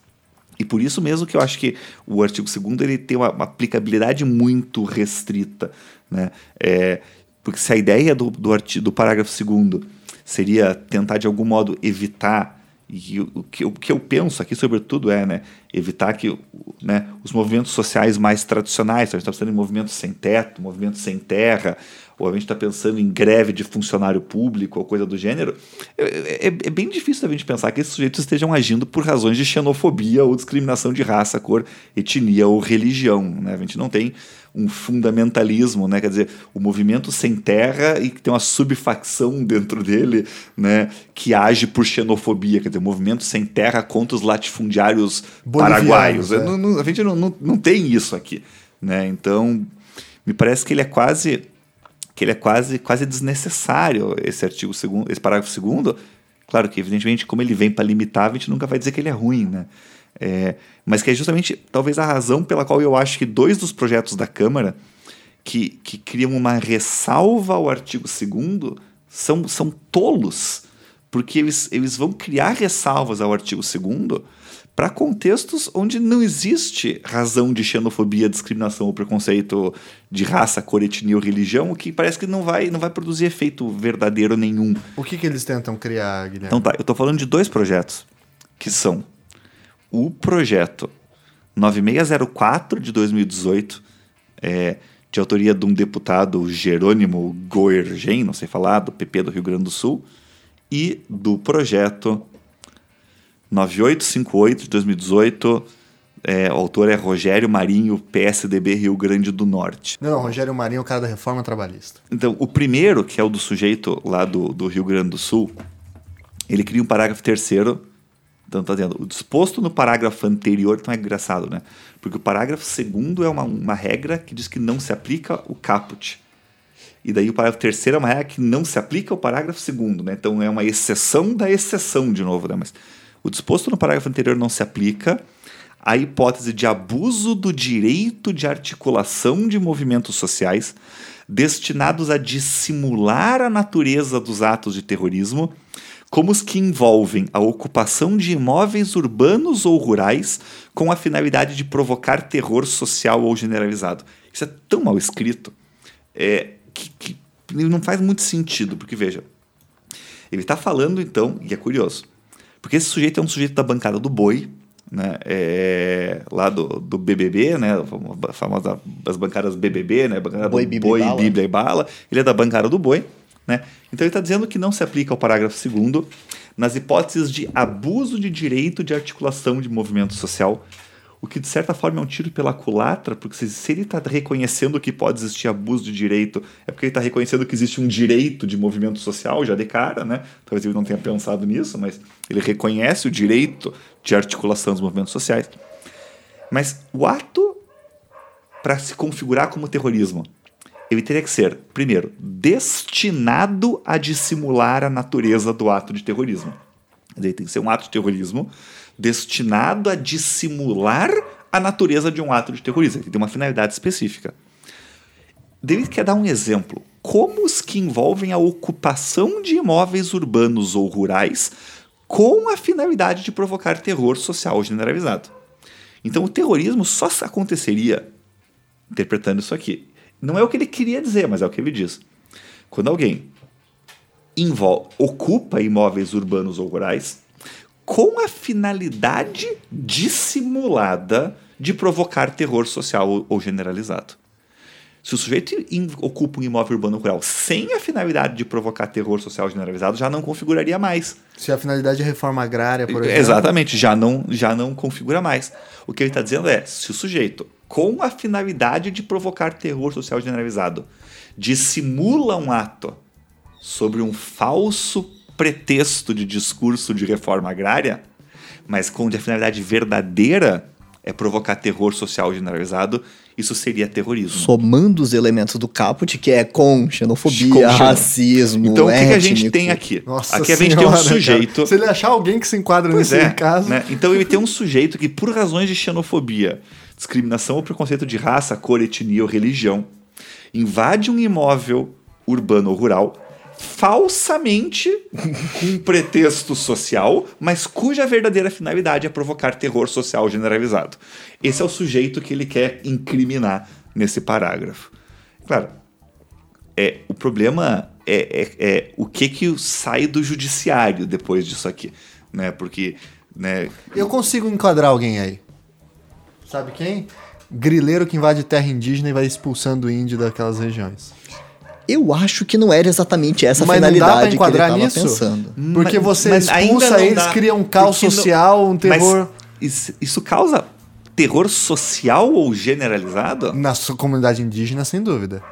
E por isso mesmo que eu acho que o artigo 2 ele tem uma, uma aplicabilidade muito restrita, né? É, porque se a ideia do, do, artigo, do parágrafo 2 seria tentar de algum modo evitar e o, que, o que eu penso aqui, sobretudo, é né, evitar que né, os movimentos sociais mais tradicionais, então a gente está pensando em movimentos sem teto, movimentos sem terra, ou a gente está pensando em greve de funcionário público ou coisa do gênero, é, é, é, bem difícil a gente pensar que esses sujeitos estejam agindo por razões de xenofobia ou discriminação de raça, cor, etnia ou religião. Né? A gente não tem um fundamentalismo, né? quer dizer, o movimento sem terra e que tem uma subfacção dentro dele né? que age por xenofobia, quer dizer, o movimento sem terra contra os latifundiários paraguaios. é. Não, não, a gente não, não, não tem isso aqui. Né? Então, me parece que ele é quase que ele é quase, quase desnecessário, esse artigo segundo, esse parágrafo segundo. Claro que, evidentemente, como ele vem para limitar, a gente nunca vai dizer que ele é ruim, né? É, mas que é justamente, talvez, a razão pela qual eu acho que dois dos projetos da Câmara que, que criam uma ressalva ao artigo segundo são, são tolos, porque eles, eles vão criar ressalvas ao artigo segundo para contextos onde não existe razão de xenofobia, discriminação ou preconceito de raça, cor, etnia ou religião, o que parece que não vai, não vai produzir efeito verdadeiro nenhum. O que, que eles tentam criar, Guilherme? Então tá, eu estou falando de dois projetos, que são o projeto 9604 de 2018, é, de autoria de um deputado Jerônimo Goergen, não sei falar, do PP do Rio Grande do Sul, e do projeto 9858 de 2018. É, o autor é Rogério Marinho, PSDB Rio Grande do Norte. Não, não, Rogério Marinho é o cara da reforma trabalhista. Então, o primeiro, que é o do sujeito lá do, do Rio Grande do Sul, ele cria um parágrafo terceiro. Então, tá dizendo, o disposto no parágrafo anterior, então é engraçado, né? Porque o parágrafo segundo é uma, uma regra que diz que não se aplica o caput. E daí o parágrafo terceiro é uma regra que não se aplica ao parágrafo segundo, né? Então é uma exceção da exceção de novo, né? Mas o disposto no parágrafo anterior não se aplica. a hipótese de abuso do direito de articulação de movimentos sociais destinados a dissimular a natureza dos atos de terrorismo, como os que envolvem a ocupação de imóveis urbanos ou rurais com a finalidade de provocar terror social ou generalizado. Isso é tão mal escrito é, que, que não faz muito sentido, porque veja, ele está falando então, e é curioso, porque esse sujeito é um sujeito da bancada do boi, né, é, lá do, do BBB, né, a famosa as bancadas BBB, né, bancada Boi, do Bíblia boi, e. Bíblia e Bala, ele é da bancada do boi, né, então ele está dizendo que não se aplica ao parágrafo 2 nas hipóteses de abuso de direito de articulação de movimento social, o que de certa forma é um tiro pela culatra, porque se, ele está reconhecendo que pode existir abuso de direito, é porque ele está reconhecendo que existe um direito de movimento social já de cara, né? Talvez ele não tenha pensado nisso, mas ele reconhece o direito de articulação dos movimentos sociais. Mas o ato para se configurar como terrorismo, ele teria que ser, primeiro, destinado a dissimular a natureza do ato de terrorismo. Dizer, tem que ser um ato de terrorismo destinado a dissimular a natureza de um ato de terrorismo. Ele tem uma finalidade específica. David quer dar um exemplo. Como os que envolvem a ocupação de imóveis urbanos ou rurais com a finalidade de provocar terror social generalizado. Então, o terrorismo só aconteceria, interpretando isso aqui. Não é o que ele queria dizer, mas é o que ele diz. Quando alguém ocupa imóveis urbanos ou rurais com a finalidade dissimulada de provocar terror social ou- generalizado. Se o sujeito ocupa um imóvel urbano rural sem a finalidade de provocar terror social generalizado, já não configuraria mais. Se a finalidade é reforma agrária, por exemplo. Exatamente, já não, já não configura mais. O que ele está dizendo é: se o sujeito, com a finalidade de provocar terror social generalizado, dissimula um ato sobre um falso pretexto de discurso de reforma agrária, mas com a finalidade verdadeira é provocar terror social generalizado, isso seria terrorismo. Somando os elementos do caput, que é com xenofobia, Com racismo, Então, o que, que a gente tem aqui? Nossa aqui a gente tem um senhora, cara. sujeito. Se ele achar alguém que se enquadra Pois nesse é, caso. né? Então ele tem um sujeito que, por razões de xenofobia, discriminação ou preconceito de raça, cor, etnia ou religião, invade um imóvel urbano ou rural falsamente com um pretexto social, mas cuja verdadeira finalidade é provocar terror social generalizado. Esse é o sujeito que ele quer incriminar nesse parágrafo. Claro, é, o problema é, é- é o que que sai do judiciário depois disso aqui, né? Porque, né? Eu consigo enquadrar alguém aí. Sabe quem? Grileiro que invade terra indígena e vai expulsando o índio daquelas regiões. Eu acho que não era exatamente essa a Mas não dá pra finalidade que ele enquadrar estava nisso? pensando. Porque Mas- você mas expulsa eles, dá, cria um caos porque não- social, um terror Mas isso, isso causa terror social ou generalizado? na sua comunidade indígena, sem dúvida.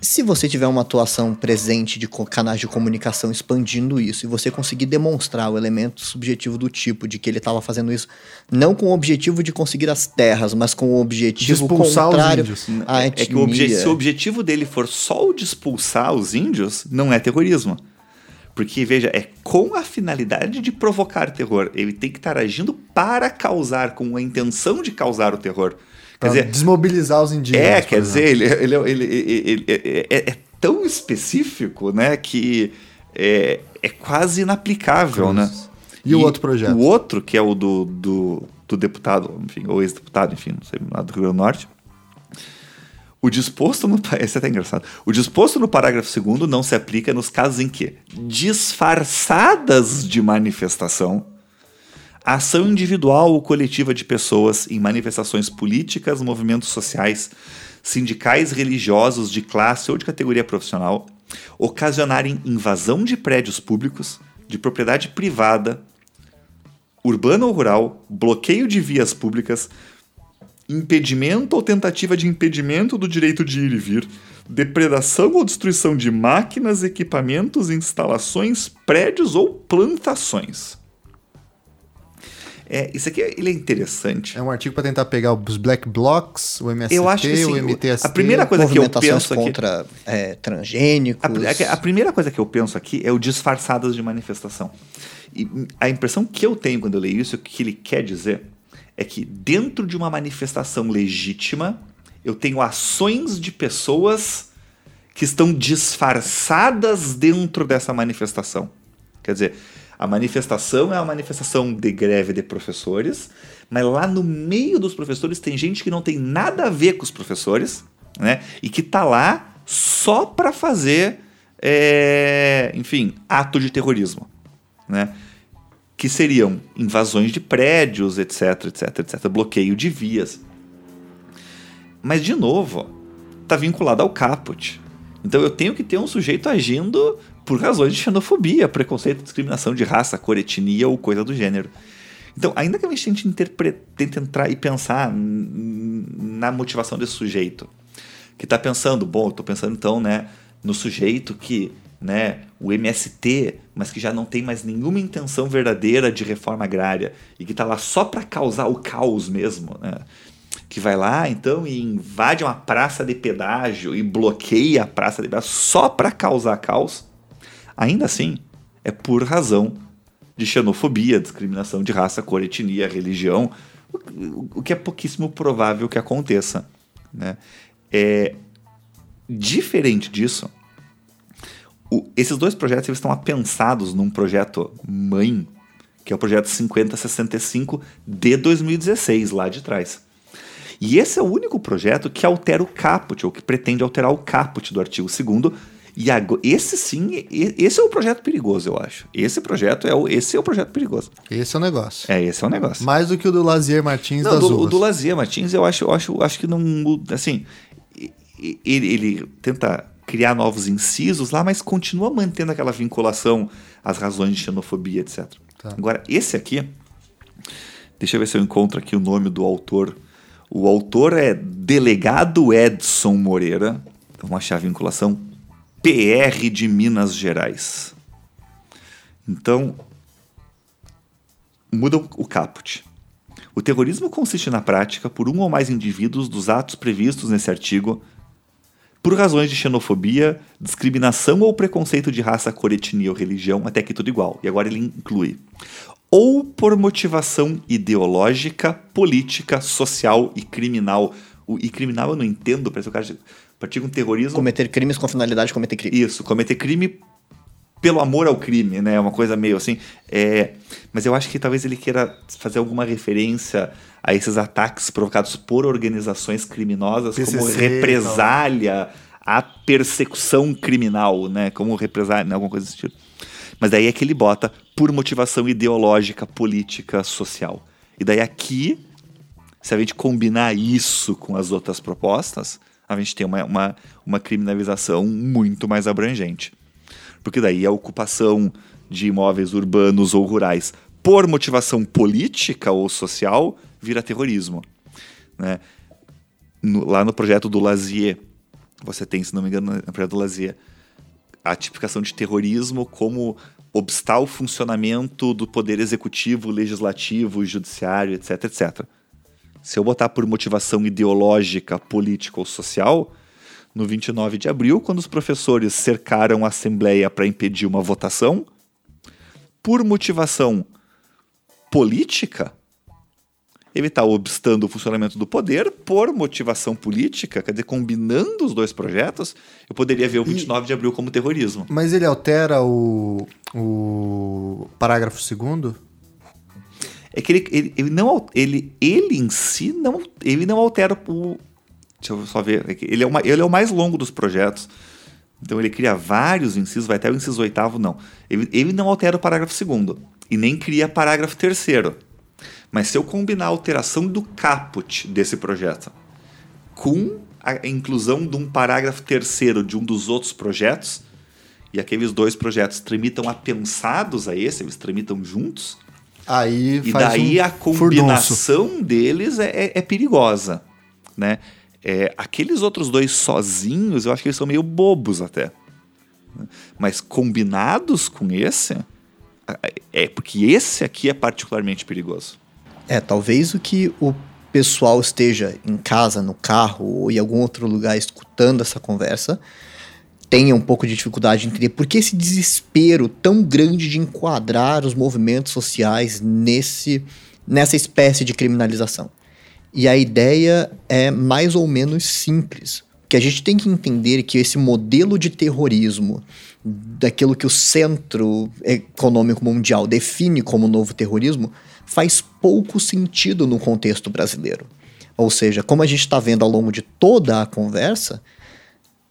Se você tiver uma atuação presente de canais de comunicação expandindo isso e você conseguir demonstrar o elemento subjetivo do tipo de que ele estava fazendo isso não com o objetivo de conseguir as terras, mas com o objetivo De expulsar os contrário índios. à É que o obje- se o objetivo dele for só o de expulsar os índios, não é terrorismo. Porque, veja, é com a finalidade de provocar terror. Ele tem que estar agindo para causar, com a intenção de causar o terror. Quer dizer, desmobilizar os indígenas. É, quer dizer, ele, ele, ele, ele- ele- é, é tão específico, né, que é, é quase inaplicável, né? E o outro projeto? O outro, que é o do, do, do deputado, enfim, ou ex-deputado, enfim, não sei, lá do Rio Grande do Norte, o disposto no... Esse é até engraçado. O disposto no parágrafo 2 não se aplica nos casos em que, disfarçadas de manifestação, a ação individual ou coletiva de pessoas em manifestações políticas, movimentos sociais, sindicais, religiosos, de classe ou de categoria profissional ocasionarem invasão de prédios públicos, de propriedade privada, urbana ou rural, bloqueio de vias públicas, impedimento ou tentativa de impedimento do direito de ir e vir, depredação ou destruição de máquinas, equipamentos, instalações, prédios ou plantações. É, isso aqui ele é interessante. É um artigo para tentar pegar os black blocs, o MST, Eu acho que, assim, o o- MTST. a primeira coisa que eu Movimentações penso aqui- contra é, transgênicos. A, a- a primeira coisa que eu penso aqui é o disfarçadas de manifestação. E a impressão que eu tenho quando eu leio isso, o que ele quer dizer, é que dentro de uma manifestação legítima, eu tenho ações de pessoas que estão disfarçadas dentro dessa manifestação. Quer dizer, a manifestação é uma manifestação de greve de professores, mas lá no meio dos professores tem gente que não tem nada a ver com os professores, né? E que tá lá só para fazer, é, enfim, ato de terrorismo, né? Que seriam invasões de prédios, etc, etc, etc, bloqueio de vias. Mas de novo, tá vinculado ao caput. Então eu tenho que ter um sujeito agindo por razões de xenofobia, preconceito, discriminação de raça, cor, etnia ou coisa do gênero. Então, ainda que a gente tente, tente entrar e pensar na motivação desse sujeito, que está pensando, bom, eu estou pensando então né, no sujeito que, né, o MST, mas que já não tem mais nenhuma intenção verdadeira de reforma agrária e que está lá só para causar o caos mesmo, né? que vai lá então e invade uma praça de pedágio e bloqueia a praça de pedágio só para causar caos Ainda assim, é por razão de xenofobia, discriminação de raça, cor, etnia, religião, o, que é pouquíssimo provável que aconteça. Né? É, diferente disso, o, esses dois projetos eles estão apensados num projeto mãe, que é o projeto 5065 de 2016, lá de trás. E esse é o único projeto que altera o caput, ou que pretende alterar o caput do artigo 2 e agora, esse sim, esse é o projeto perigoso, eu acho. Esse projeto é o, esse é o projeto perigoso. Esse é o negócio. É, esse é o negócio. Mais do que o do Lazier Martins não, das do. O do Lazier Martins, eu acho, eu acho, acho que não assim, ele, ele tenta criar novos incisos lá, mas continua mantendo aquela vinculação às razões de xenofobia, etc. Tá. Agora, esse aqui, deixa eu ver se eu encontro aqui o nome do autor. O autor é Delegado Edson Moreira. Vamos achar a vinculação. PR de Minas Gerais. Então, muda o caput. O terrorismo consiste na prática por um ou mais indivíduos dos atos previstos nesse artigo por razões de xenofobia, discriminação ou preconceito de raça, cor, etnia ou religião, até aqui tudo igual. E agora ele inclui. Ou por motivação ideológica, política, social e criminal. O, e criminal eu não entendo, parece o cara pratica um terrorismo. Cometer crimes com a finalidade de cometer crime. Isso, cometer crime pelo amor ao crime, né? Uma coisa meio assim. É... Mas eu acho que talvez ele queira fazer alguma referência a esses ataques provocados por organizações criminosas PCC, como represália à persecução criminal, né? Como represália, né? alguma coisa desse tipo. Mas daí é que ele bota por motivação ideológica, política, social. E daí aqui, se a gente combinar isso com as outras propostas, a gente tem uma, uma, uma criminalização muito mais abrangente. Porque daí a ocupação de imóveis urbanos ou rurais por motivação política ou social vira terrorismo. Né? No, lá no projeto do Lazier, você tem, se não me engano, no projeto do Lazier, a tipificação de terrorismo como obstar o funcionamento do poder executivo, legislativo, judiciário, etc, etc. Se eu botar por motivação ideológica, política ou social, no 29 de abril, quando os professores cercaram a Assembleia para impedir uma votação, por motivação política, ele está obstando o funcionamento do poder por motivação política, quer dizer, combinando os dois projetos, eu poderia ver o 29 e, de abril como terrorismo. Mas ele altera o, o parágrafo segundo? É que ele, ele, ele, não ele, ele em si não ele não altera o deixa eu só ver ele é, uma, ele é o mais longo dos projetos. Então ele cria vários incisos vai até o inciso oitavo não. Ele, ele não altera o parágrafo segundo e nem cria parágrafo terceiro. Mas se eu combinar a alteração do caput desse projeto com a inclusão de um parágrafo terceiro de um dos outros projetos e aqueles dois projetos tramitam apensados a esse eles tramitam juntos Aí e daí um a combinação furdunço. deles é, é, é, perigosa, né? É, aqueles outros dois sozinhos, eu acho que eles são meio bobos até. Mas combinados com esse, é porque esse aqui é particularmente perigoso. É, talvez o que o pessoal esteja em casa, no carro ou em algum outro lugar escutando essa conversa tenha um pouco de dificuldade de entender por que esse desespero tão grande de enquadrar os movimentos sociais nesse nessa espécie de criminalização. E a ideia é mais ou menos simples. Que a gente tem que entender que esse modelo de terrorismo, daquilo que o Centro Econômico Mundial define como novo terrorismo, faz pouco sentido no contexto brasileiro. Ou seja, como a gente está vendo ao longo de toda a conversa,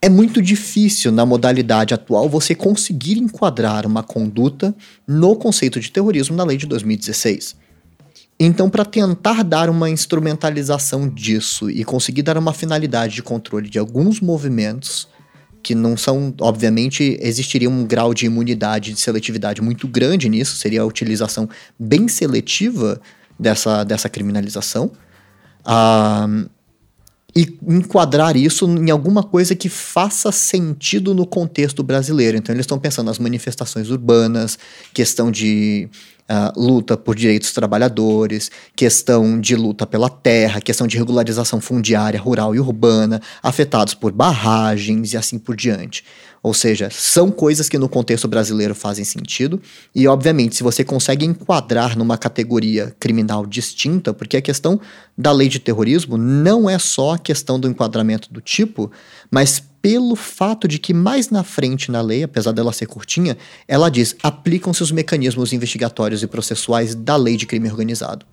é muito difícil na modalidade atual você conseguir enquadrar uma conduta no conceito de terrorismo na lei de 2016. Então, para tentar dar uma instrumentalização disso e conseguir dar uma finalidade de controle de alguns movimentos, que não são, obviamente, existiria um grau de imunidade, de seletividade muito grande nisso, seria a utilização bem seletiva dessa, dessa criminalização. Ah, e enquadrar isso em alguma coisa que faça sentido no contexto brasileiro. Então, eles estão pensando nas manifestações urbanas, questão de uh, luta por direitos trabalhadores, questão de luta pela terra, questão de regularização fundiária rural e urbana, afetados por barragens e assim por diante. Ou seja, são coisas que no contexto brasileiro fazem sentido, e obviamente, se você consegue enquadrar numa categoria criminal distinta, porque a questão da lei de terrorismo não é só a questão do enquadramento do tipo, mas pelo fato de que mais na frente na lei, apesar dela ser curtinha, ela diz: aplicam-se os mecanismos investigatórios e processuais da lei de crime organizado.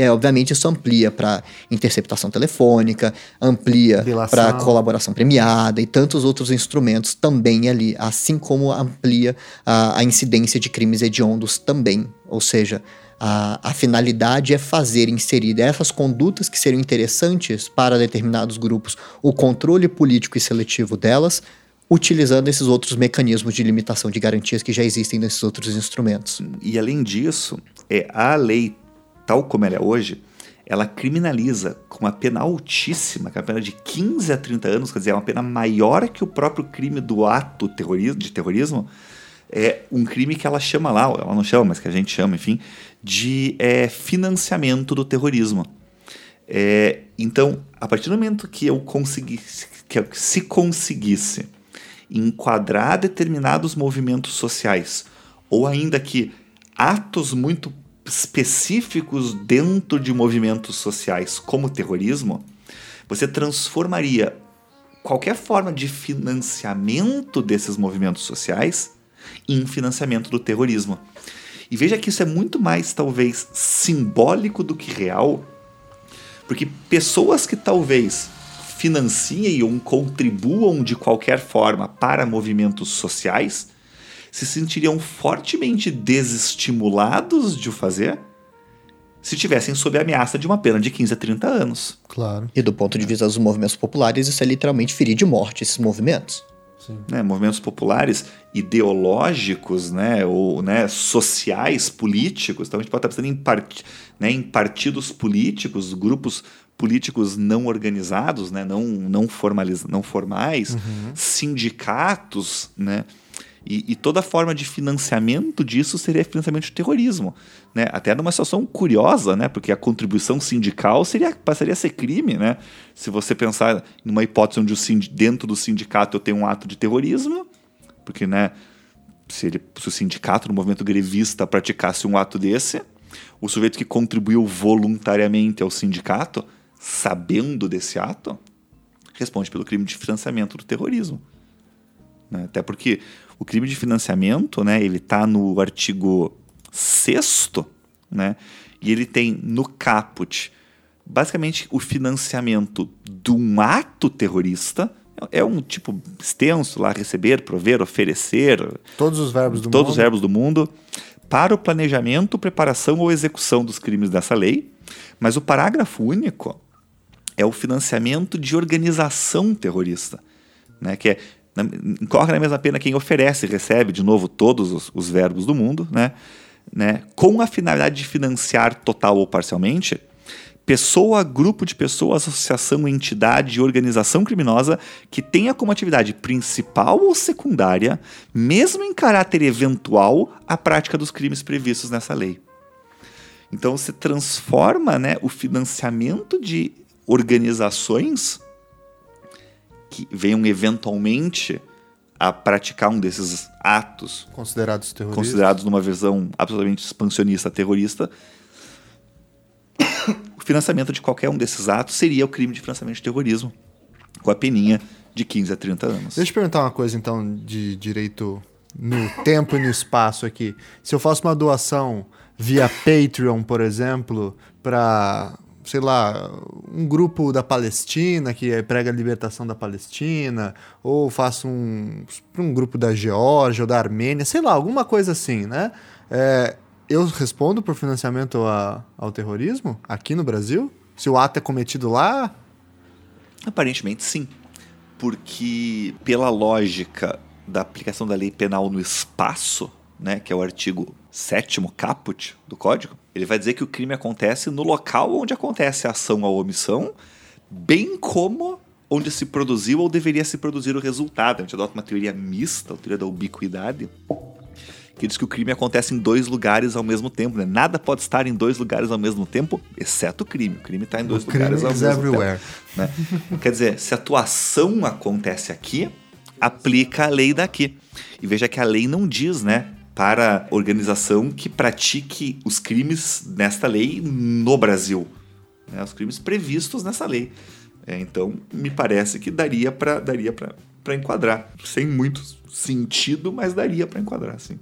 E aí, obviamente, isso amplia para interceptação telefônica, amplia para colaboração premiada e tantos outros instrumentos também ali, assim como amplia a, a incidência de crimes hediondos também. Ou seja, a, a, finalidade é fazer inserir essas condutas que seriam interessantes para determinados grupos, o controle político e seletivo delas, utilizando esses outros mecanismos de limitação de garantias que já existem nesses outros instrumentos. E além disso, é a lei tal como ela é hoje, ela criminaliza com uma pena altíssima, que é uma pena de 15 a 30 anos, quer dizer, é uma pena maior que o próprio crime do ato de terrorismo, é um crime que ela chama lá, ela não chama, mas que a gente chama, enfim, de é, financiamento do terrorismo. É, então, a partir do momento que eu conseguisse, que eu, se conseguisse enquadrar determinados movimentos sociais, ou ainda que atos muito específicos dentro de movimentos sociais como terrorismo, você transformaria qualquer forma de financiamento desses movimentos sociais em financiamento do terrorismo. E veja que isso é muito mais, talvez, simbólico do que real, porque pessoas que talvez financiem ou contribuam de qualquer forma para movimentos sociais se sentiriam fortemente desestimulados de o fazer se tivessem sob a ameaça de uma pena de 15 a 30 anos. Claro. E do ponto de vista dos movimentos populares, isso é literalmente ferir de morte esses movimentos. Né, movimentos populares ideológicos, né, ou né, sociais, políticos. Então a gente pode estar pensando em, part, né, em partidos políticos, grupos políticos não organizados, né, não, não, formaliz, não formais, uhum. sindicatos, né, e, e, toda forma de financiamento disso seria financiamento de terrorismo. Né? Até numa situação curiosa, né? porque a contribuição sindical seria, passaria a ser crime. Né? Se você pensar numa hipótese onde o dentro do sindicato eu tenho um ato de terrorismo, porque né, se, ele, se o sindicato, no movimento grevista, praticasse um ato desse, o sujeito que contribuiu voluntariamente ao sindicato, sabendo desse ato, responde pelo crime de financiamento do terrorismo. Né? Até porque o crime de financiamento, né, ele está no artigo 6 né, e ele tem no caput basicamente o financiamento de um ato terrorista, é um tipo extenso lá, receber, prover, oferecer. Todos os verbos do todos mundo. Todos os verbos do mundo. Para o planejamento, preparação ou execução dos crimes dessa lei. Mas o parágrafo único é o financiamento de organização terrorista, né? que é incorre na mesma pena quem oferece e recebe, de novo, todos os, os verbos do mundo, né? né? com a finalidade de financiar total ou parcialmente pessoa, grupo de pessoas, associação, entidade, organização criminosa que tenha como atividade principal ou secundária, mesmo em caráter eventual, a prática dos crimes previstos nessa lei. Então se transforma né, o financiamento de organizações que venham eventualmente a praticar um desses atos considerados terroristas, considerados numa visão absolutamente expansionista terrorista, o financiamento de qualquer um desses atos seria o crime de financiamento de terrorismo, com a peninha de 15 a 30 anos. Deixa eu perguntar uma coisa, então, de direito no tempo e no espaço aqui. Se eu faço uma doação via Patreon, por exemplo, para sei lá, um grupo da Palestina que prega a libertação da Palestina, ou faço um, um grupo da Geórgia ou da Armênia, sei lá, alguma coisa assim, né? É, eu respondo por financiamento a, ao terrorismo aqui no Brasil? Se o ato é cometido lá? Aparentemente sim. Porque, pela lógica da aplicação da lei penal no espaço, né, que é o artigo 7 caput do Código, ele vai dizer que o crime acontece no local onde acontece a ação ou omissão, bem como onde se produziu ou deveria se produzir o resultado. A gente adota uma teoria mista, a teoria da ubiquidade, que diz que o crime acontece em dois lugares ao mesmo tempo. Né? Nada pode estar em dois lugares ao mesmo tempo, exceto o crime. O crime está em dois o lugares ao mesmo everywhere. tempo. Né? Quer dizer, se a tua ação acontece aqui, aplica a lei daqui. E veja que a lei não diz, né? Para organização que pratique os crimes nesta lei no Brasil. Né? Os crimes previstos nessa lei. É, então, me parece que daria para daria para enquadrar. Sem muito sentido, mas daria para enquadrar, sim.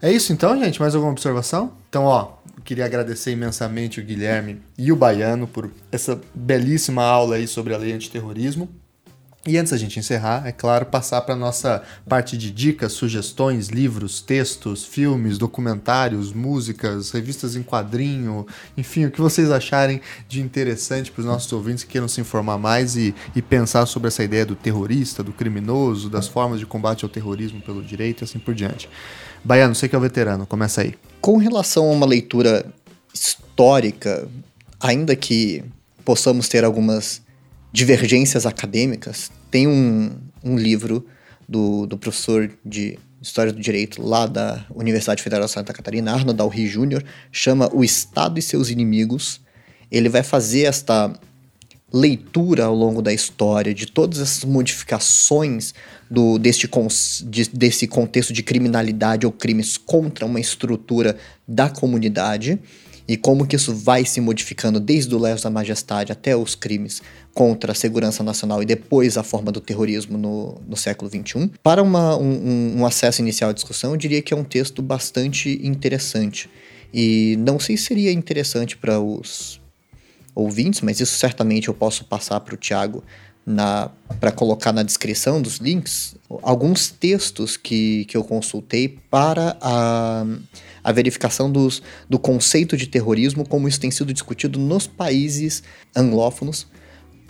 É isso então, gente? Mais alguma observação? Então, ó, queria agradecer imensamente o Guilherme e o Baiano por essa belíssima aula aí sobre a lei antiterrorismo. E antes da gente encerrar, é claro, passar para nossa parte de dicas, sugestões, livros, textos, filmes, documentários, músicas, revistas em quadrinho, enfim, o que vocês acharem de interessante para os nossos ouvintes que queiram se informar mais e, e pensar sobre essa ideia do terrorista, do criminoso, das formas de combate ao terrorismo pelo direito e assim por diante. Baiano, você que é o veterano, começa aí. Com relação a uma leitura histórica, ainda que possamos ter algumas divergências acadêmicas, tem um, um livro do, do professor de História do Direito lá da Universidade Federal de Santa Catarina, Arnold Dalry Jr., chama O Estado e Seus Inimigos. Ele vai fazer esta leitura ao longo da história de todas essas modificações do, deste, de, desse contexto de criminalidade ou crimes contra uma estrutura da comunidade e como que isso vai se modificando desde o leso da majestade até os crimes contra a segurança nacional e depois a forma do terrorismo no, no século XXI. Para uma, um, um acesso inicial à discussão, eu diria que é um texto bastante interessante. E não sei se seria interessante para os ouvintes, mas isso certamente eu posso passar para o Tiago para colocar na descrição dos links alguns textos que, que eu consultei para a, a verificação dos, do conceito de terrorismo, como isso tem sido discutido nos países anglófonos,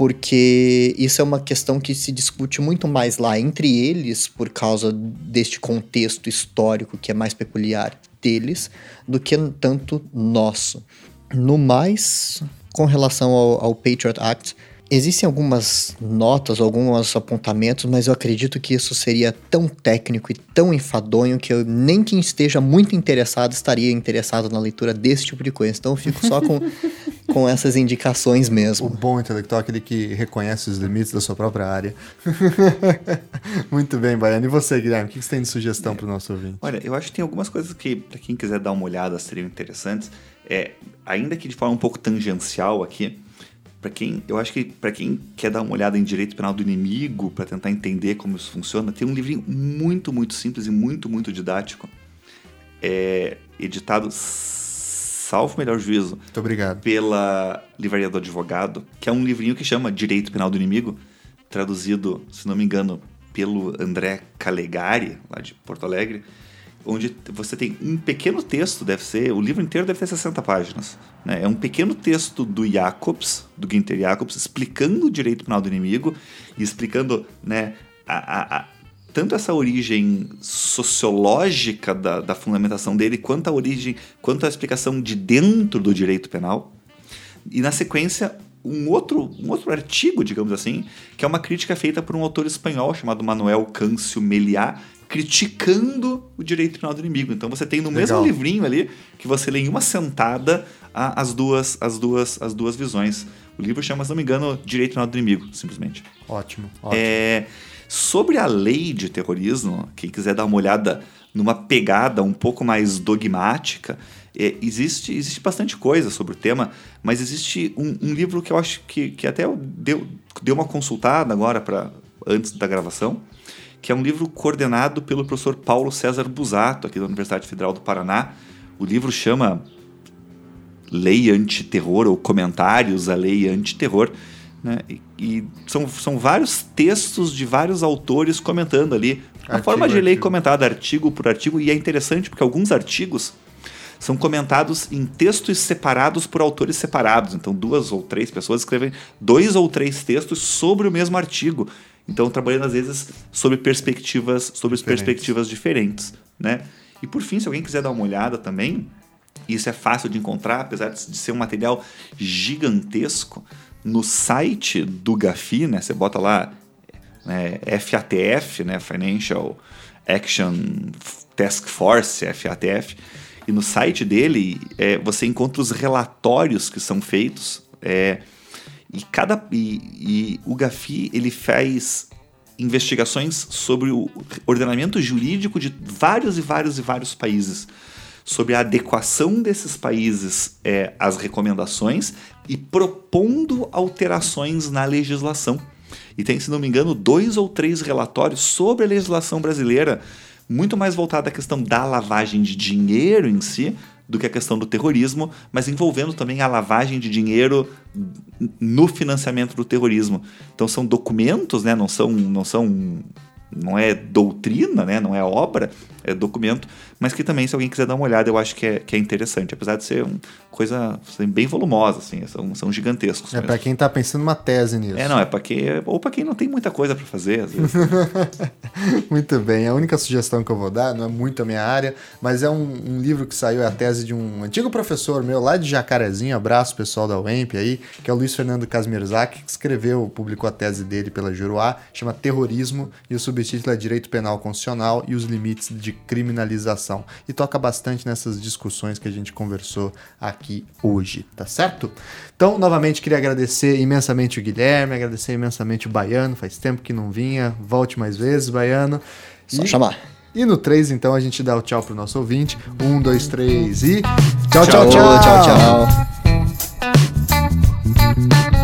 porque isso é uma questão que se discute muito mais lá entre eles, por causa deste contexto histórico que é mais peculiar deles, do que tanto nosso. No mais, com relação ao, ao Patriot Act, Existem algumas notas, alguns apontamentos, mas eu acredito que isso seria tão técnico e tão enfadonho que eu, nem quem esteja muito interessado estaria interessado na leitura desse tipo de coisa. Então eu fico só com, com essas indicações mesmo. O bom intelectual é aquele que reconhece os limites da sua própria área. muito bem, Baiano. E você, Guilherme, o que você tem de sugestão para o nosso ouvinte? Olha, eu acho que tem algumas coisas que, para quem quiser dar uma olhada, seriam interessantes. É, ainda que de forma um pouco tangencial aqui, para quem, eu acho que para quem quer dar uma olhada em direito penal do inimigo, para tentar entender como isso funciona, tem um livrinho muito, muito simples e muito, muito didático. É editado, salvo melhor juízo, muito obrigado. pela Livraria do Advogado, que é um livrinho que chama Direito Penal do Inimigo, traduzido, se não me engano, pelo André Calegari, lá de Porto Alegre onde você tem um pequeno texto, deve ser, o livro inteiro deve ter 60 páginas. Né? É um pequeno texto do Jacobs, do Günther Jacobs, explicando o direito penal do inimigo e explicando né, a, a, a, tanto essa origem sociológica da, da fundamentação dele, quanto a origem, quanto a explicação de dentro do direito penal. E na sequência, um outro, um outro artigo, digamos assim, que é uma crítica feita por um autor espanhol chamado Manuel Câncio Meliá, criticando o direito penal do inimigo. Então você tem no Legal. mesmo livrinho ali que você lê em uma sentada a, as duas as duas as duas visões. O livro chama, se não me engano, Direito penal do inimigo, simplesmente. Ótimo. ótimo. É, sobre a lei de terrorismo, quem quiser dar uma olhada numa pegada um pouco mais dogmática. É, existe, existe bastante coisa sobre o tema, mas existe um, um livro que eu acho que, que até eu deu, deu uma consultada agora para antes da gravação, que é um livro coordenado pelo professor Paulo César Busato, aqui da Universidade Federal do Paraná. O livro chama Lei Antiterror, ou Comentários à Lei Antiterror. Né? E, e são, são vários textos de vários autores comentando ali. A Artigo, forma de lei artigo. comentada, artigo por artigo, e é interessante porque alguns artigos são comentados em textos separados por autores separados. Então, duas ou três pessoas escrevem dois ou três textos sobre o mesmo artigo. Então, trabalhando às vezes sobre perspectivas, sobre Diferentes. perspectivas diferentes, né? E por fim, se alguém quiser dar uma olhada também, isso é fácil de encontrar, apesar de de ser um material gigantesco, no site do Gafi, né? Você bota lá né, FATF, né? Financial Action Task Force, FATF, e no site dele é, você encontra os relatórios que são feitos. é, e cada e, e o Gafi ele faz investigações sobre o ordenamento jurídico de vários e vários e vários países, sobre a adequação desses países é, às recomendações e propondo alterações na legislação. E tem, se não me engano, dois ou três relatórios sobre a legislação brasileira, muito mais voltada à questão da lavagem de dinheiro em si do que a questão do terrorismo, mas envolvendo também a lavagem de dinheiro no financiamento do terrorismo. Então são documentos, né? Não são, não são, não é doutrina, né? Não é obra, é documento, mas que também se alguém quiser dar uma olhada, eu acho que é, que é interessante, apesar de ser uma coisa assim, bem volumosa, assim, são, são gigantescos. É pra quem tá pensando uma tese nisso. É, não, é para quem, ou para quem não tem muita coisa para fazer, às vezes. Muito bem. A única sugestão que eu vou dar, não é muito a minha área, mas é um, um livro que saiu, é a tese de um antigo professor meu lá de Jacarezinho, abraço pessoal da UEMP aí, que é o Luiz Fernando Kazmierzak, que escreveu, publicou a tese dele pela Juruá, chama Terrorismo, e o subtítulo é Direito Penal Constitucional e os Limites de Criminalização. E toca bastante nessas discussões que a gente conversou aqui hoje, tá certo? Então, novamente, queria agradecer imensamente o Guilherme, agradecer imensamente o Baiano, faz tempo que não vinha, volte mais vezes, Baiano. Só E- chamar. e no 3, então, a gente dá o tchau pro nosso ouvinte. Um, dois, três e. Tchau, Tchau, tchau, tchau. tchau, tchau.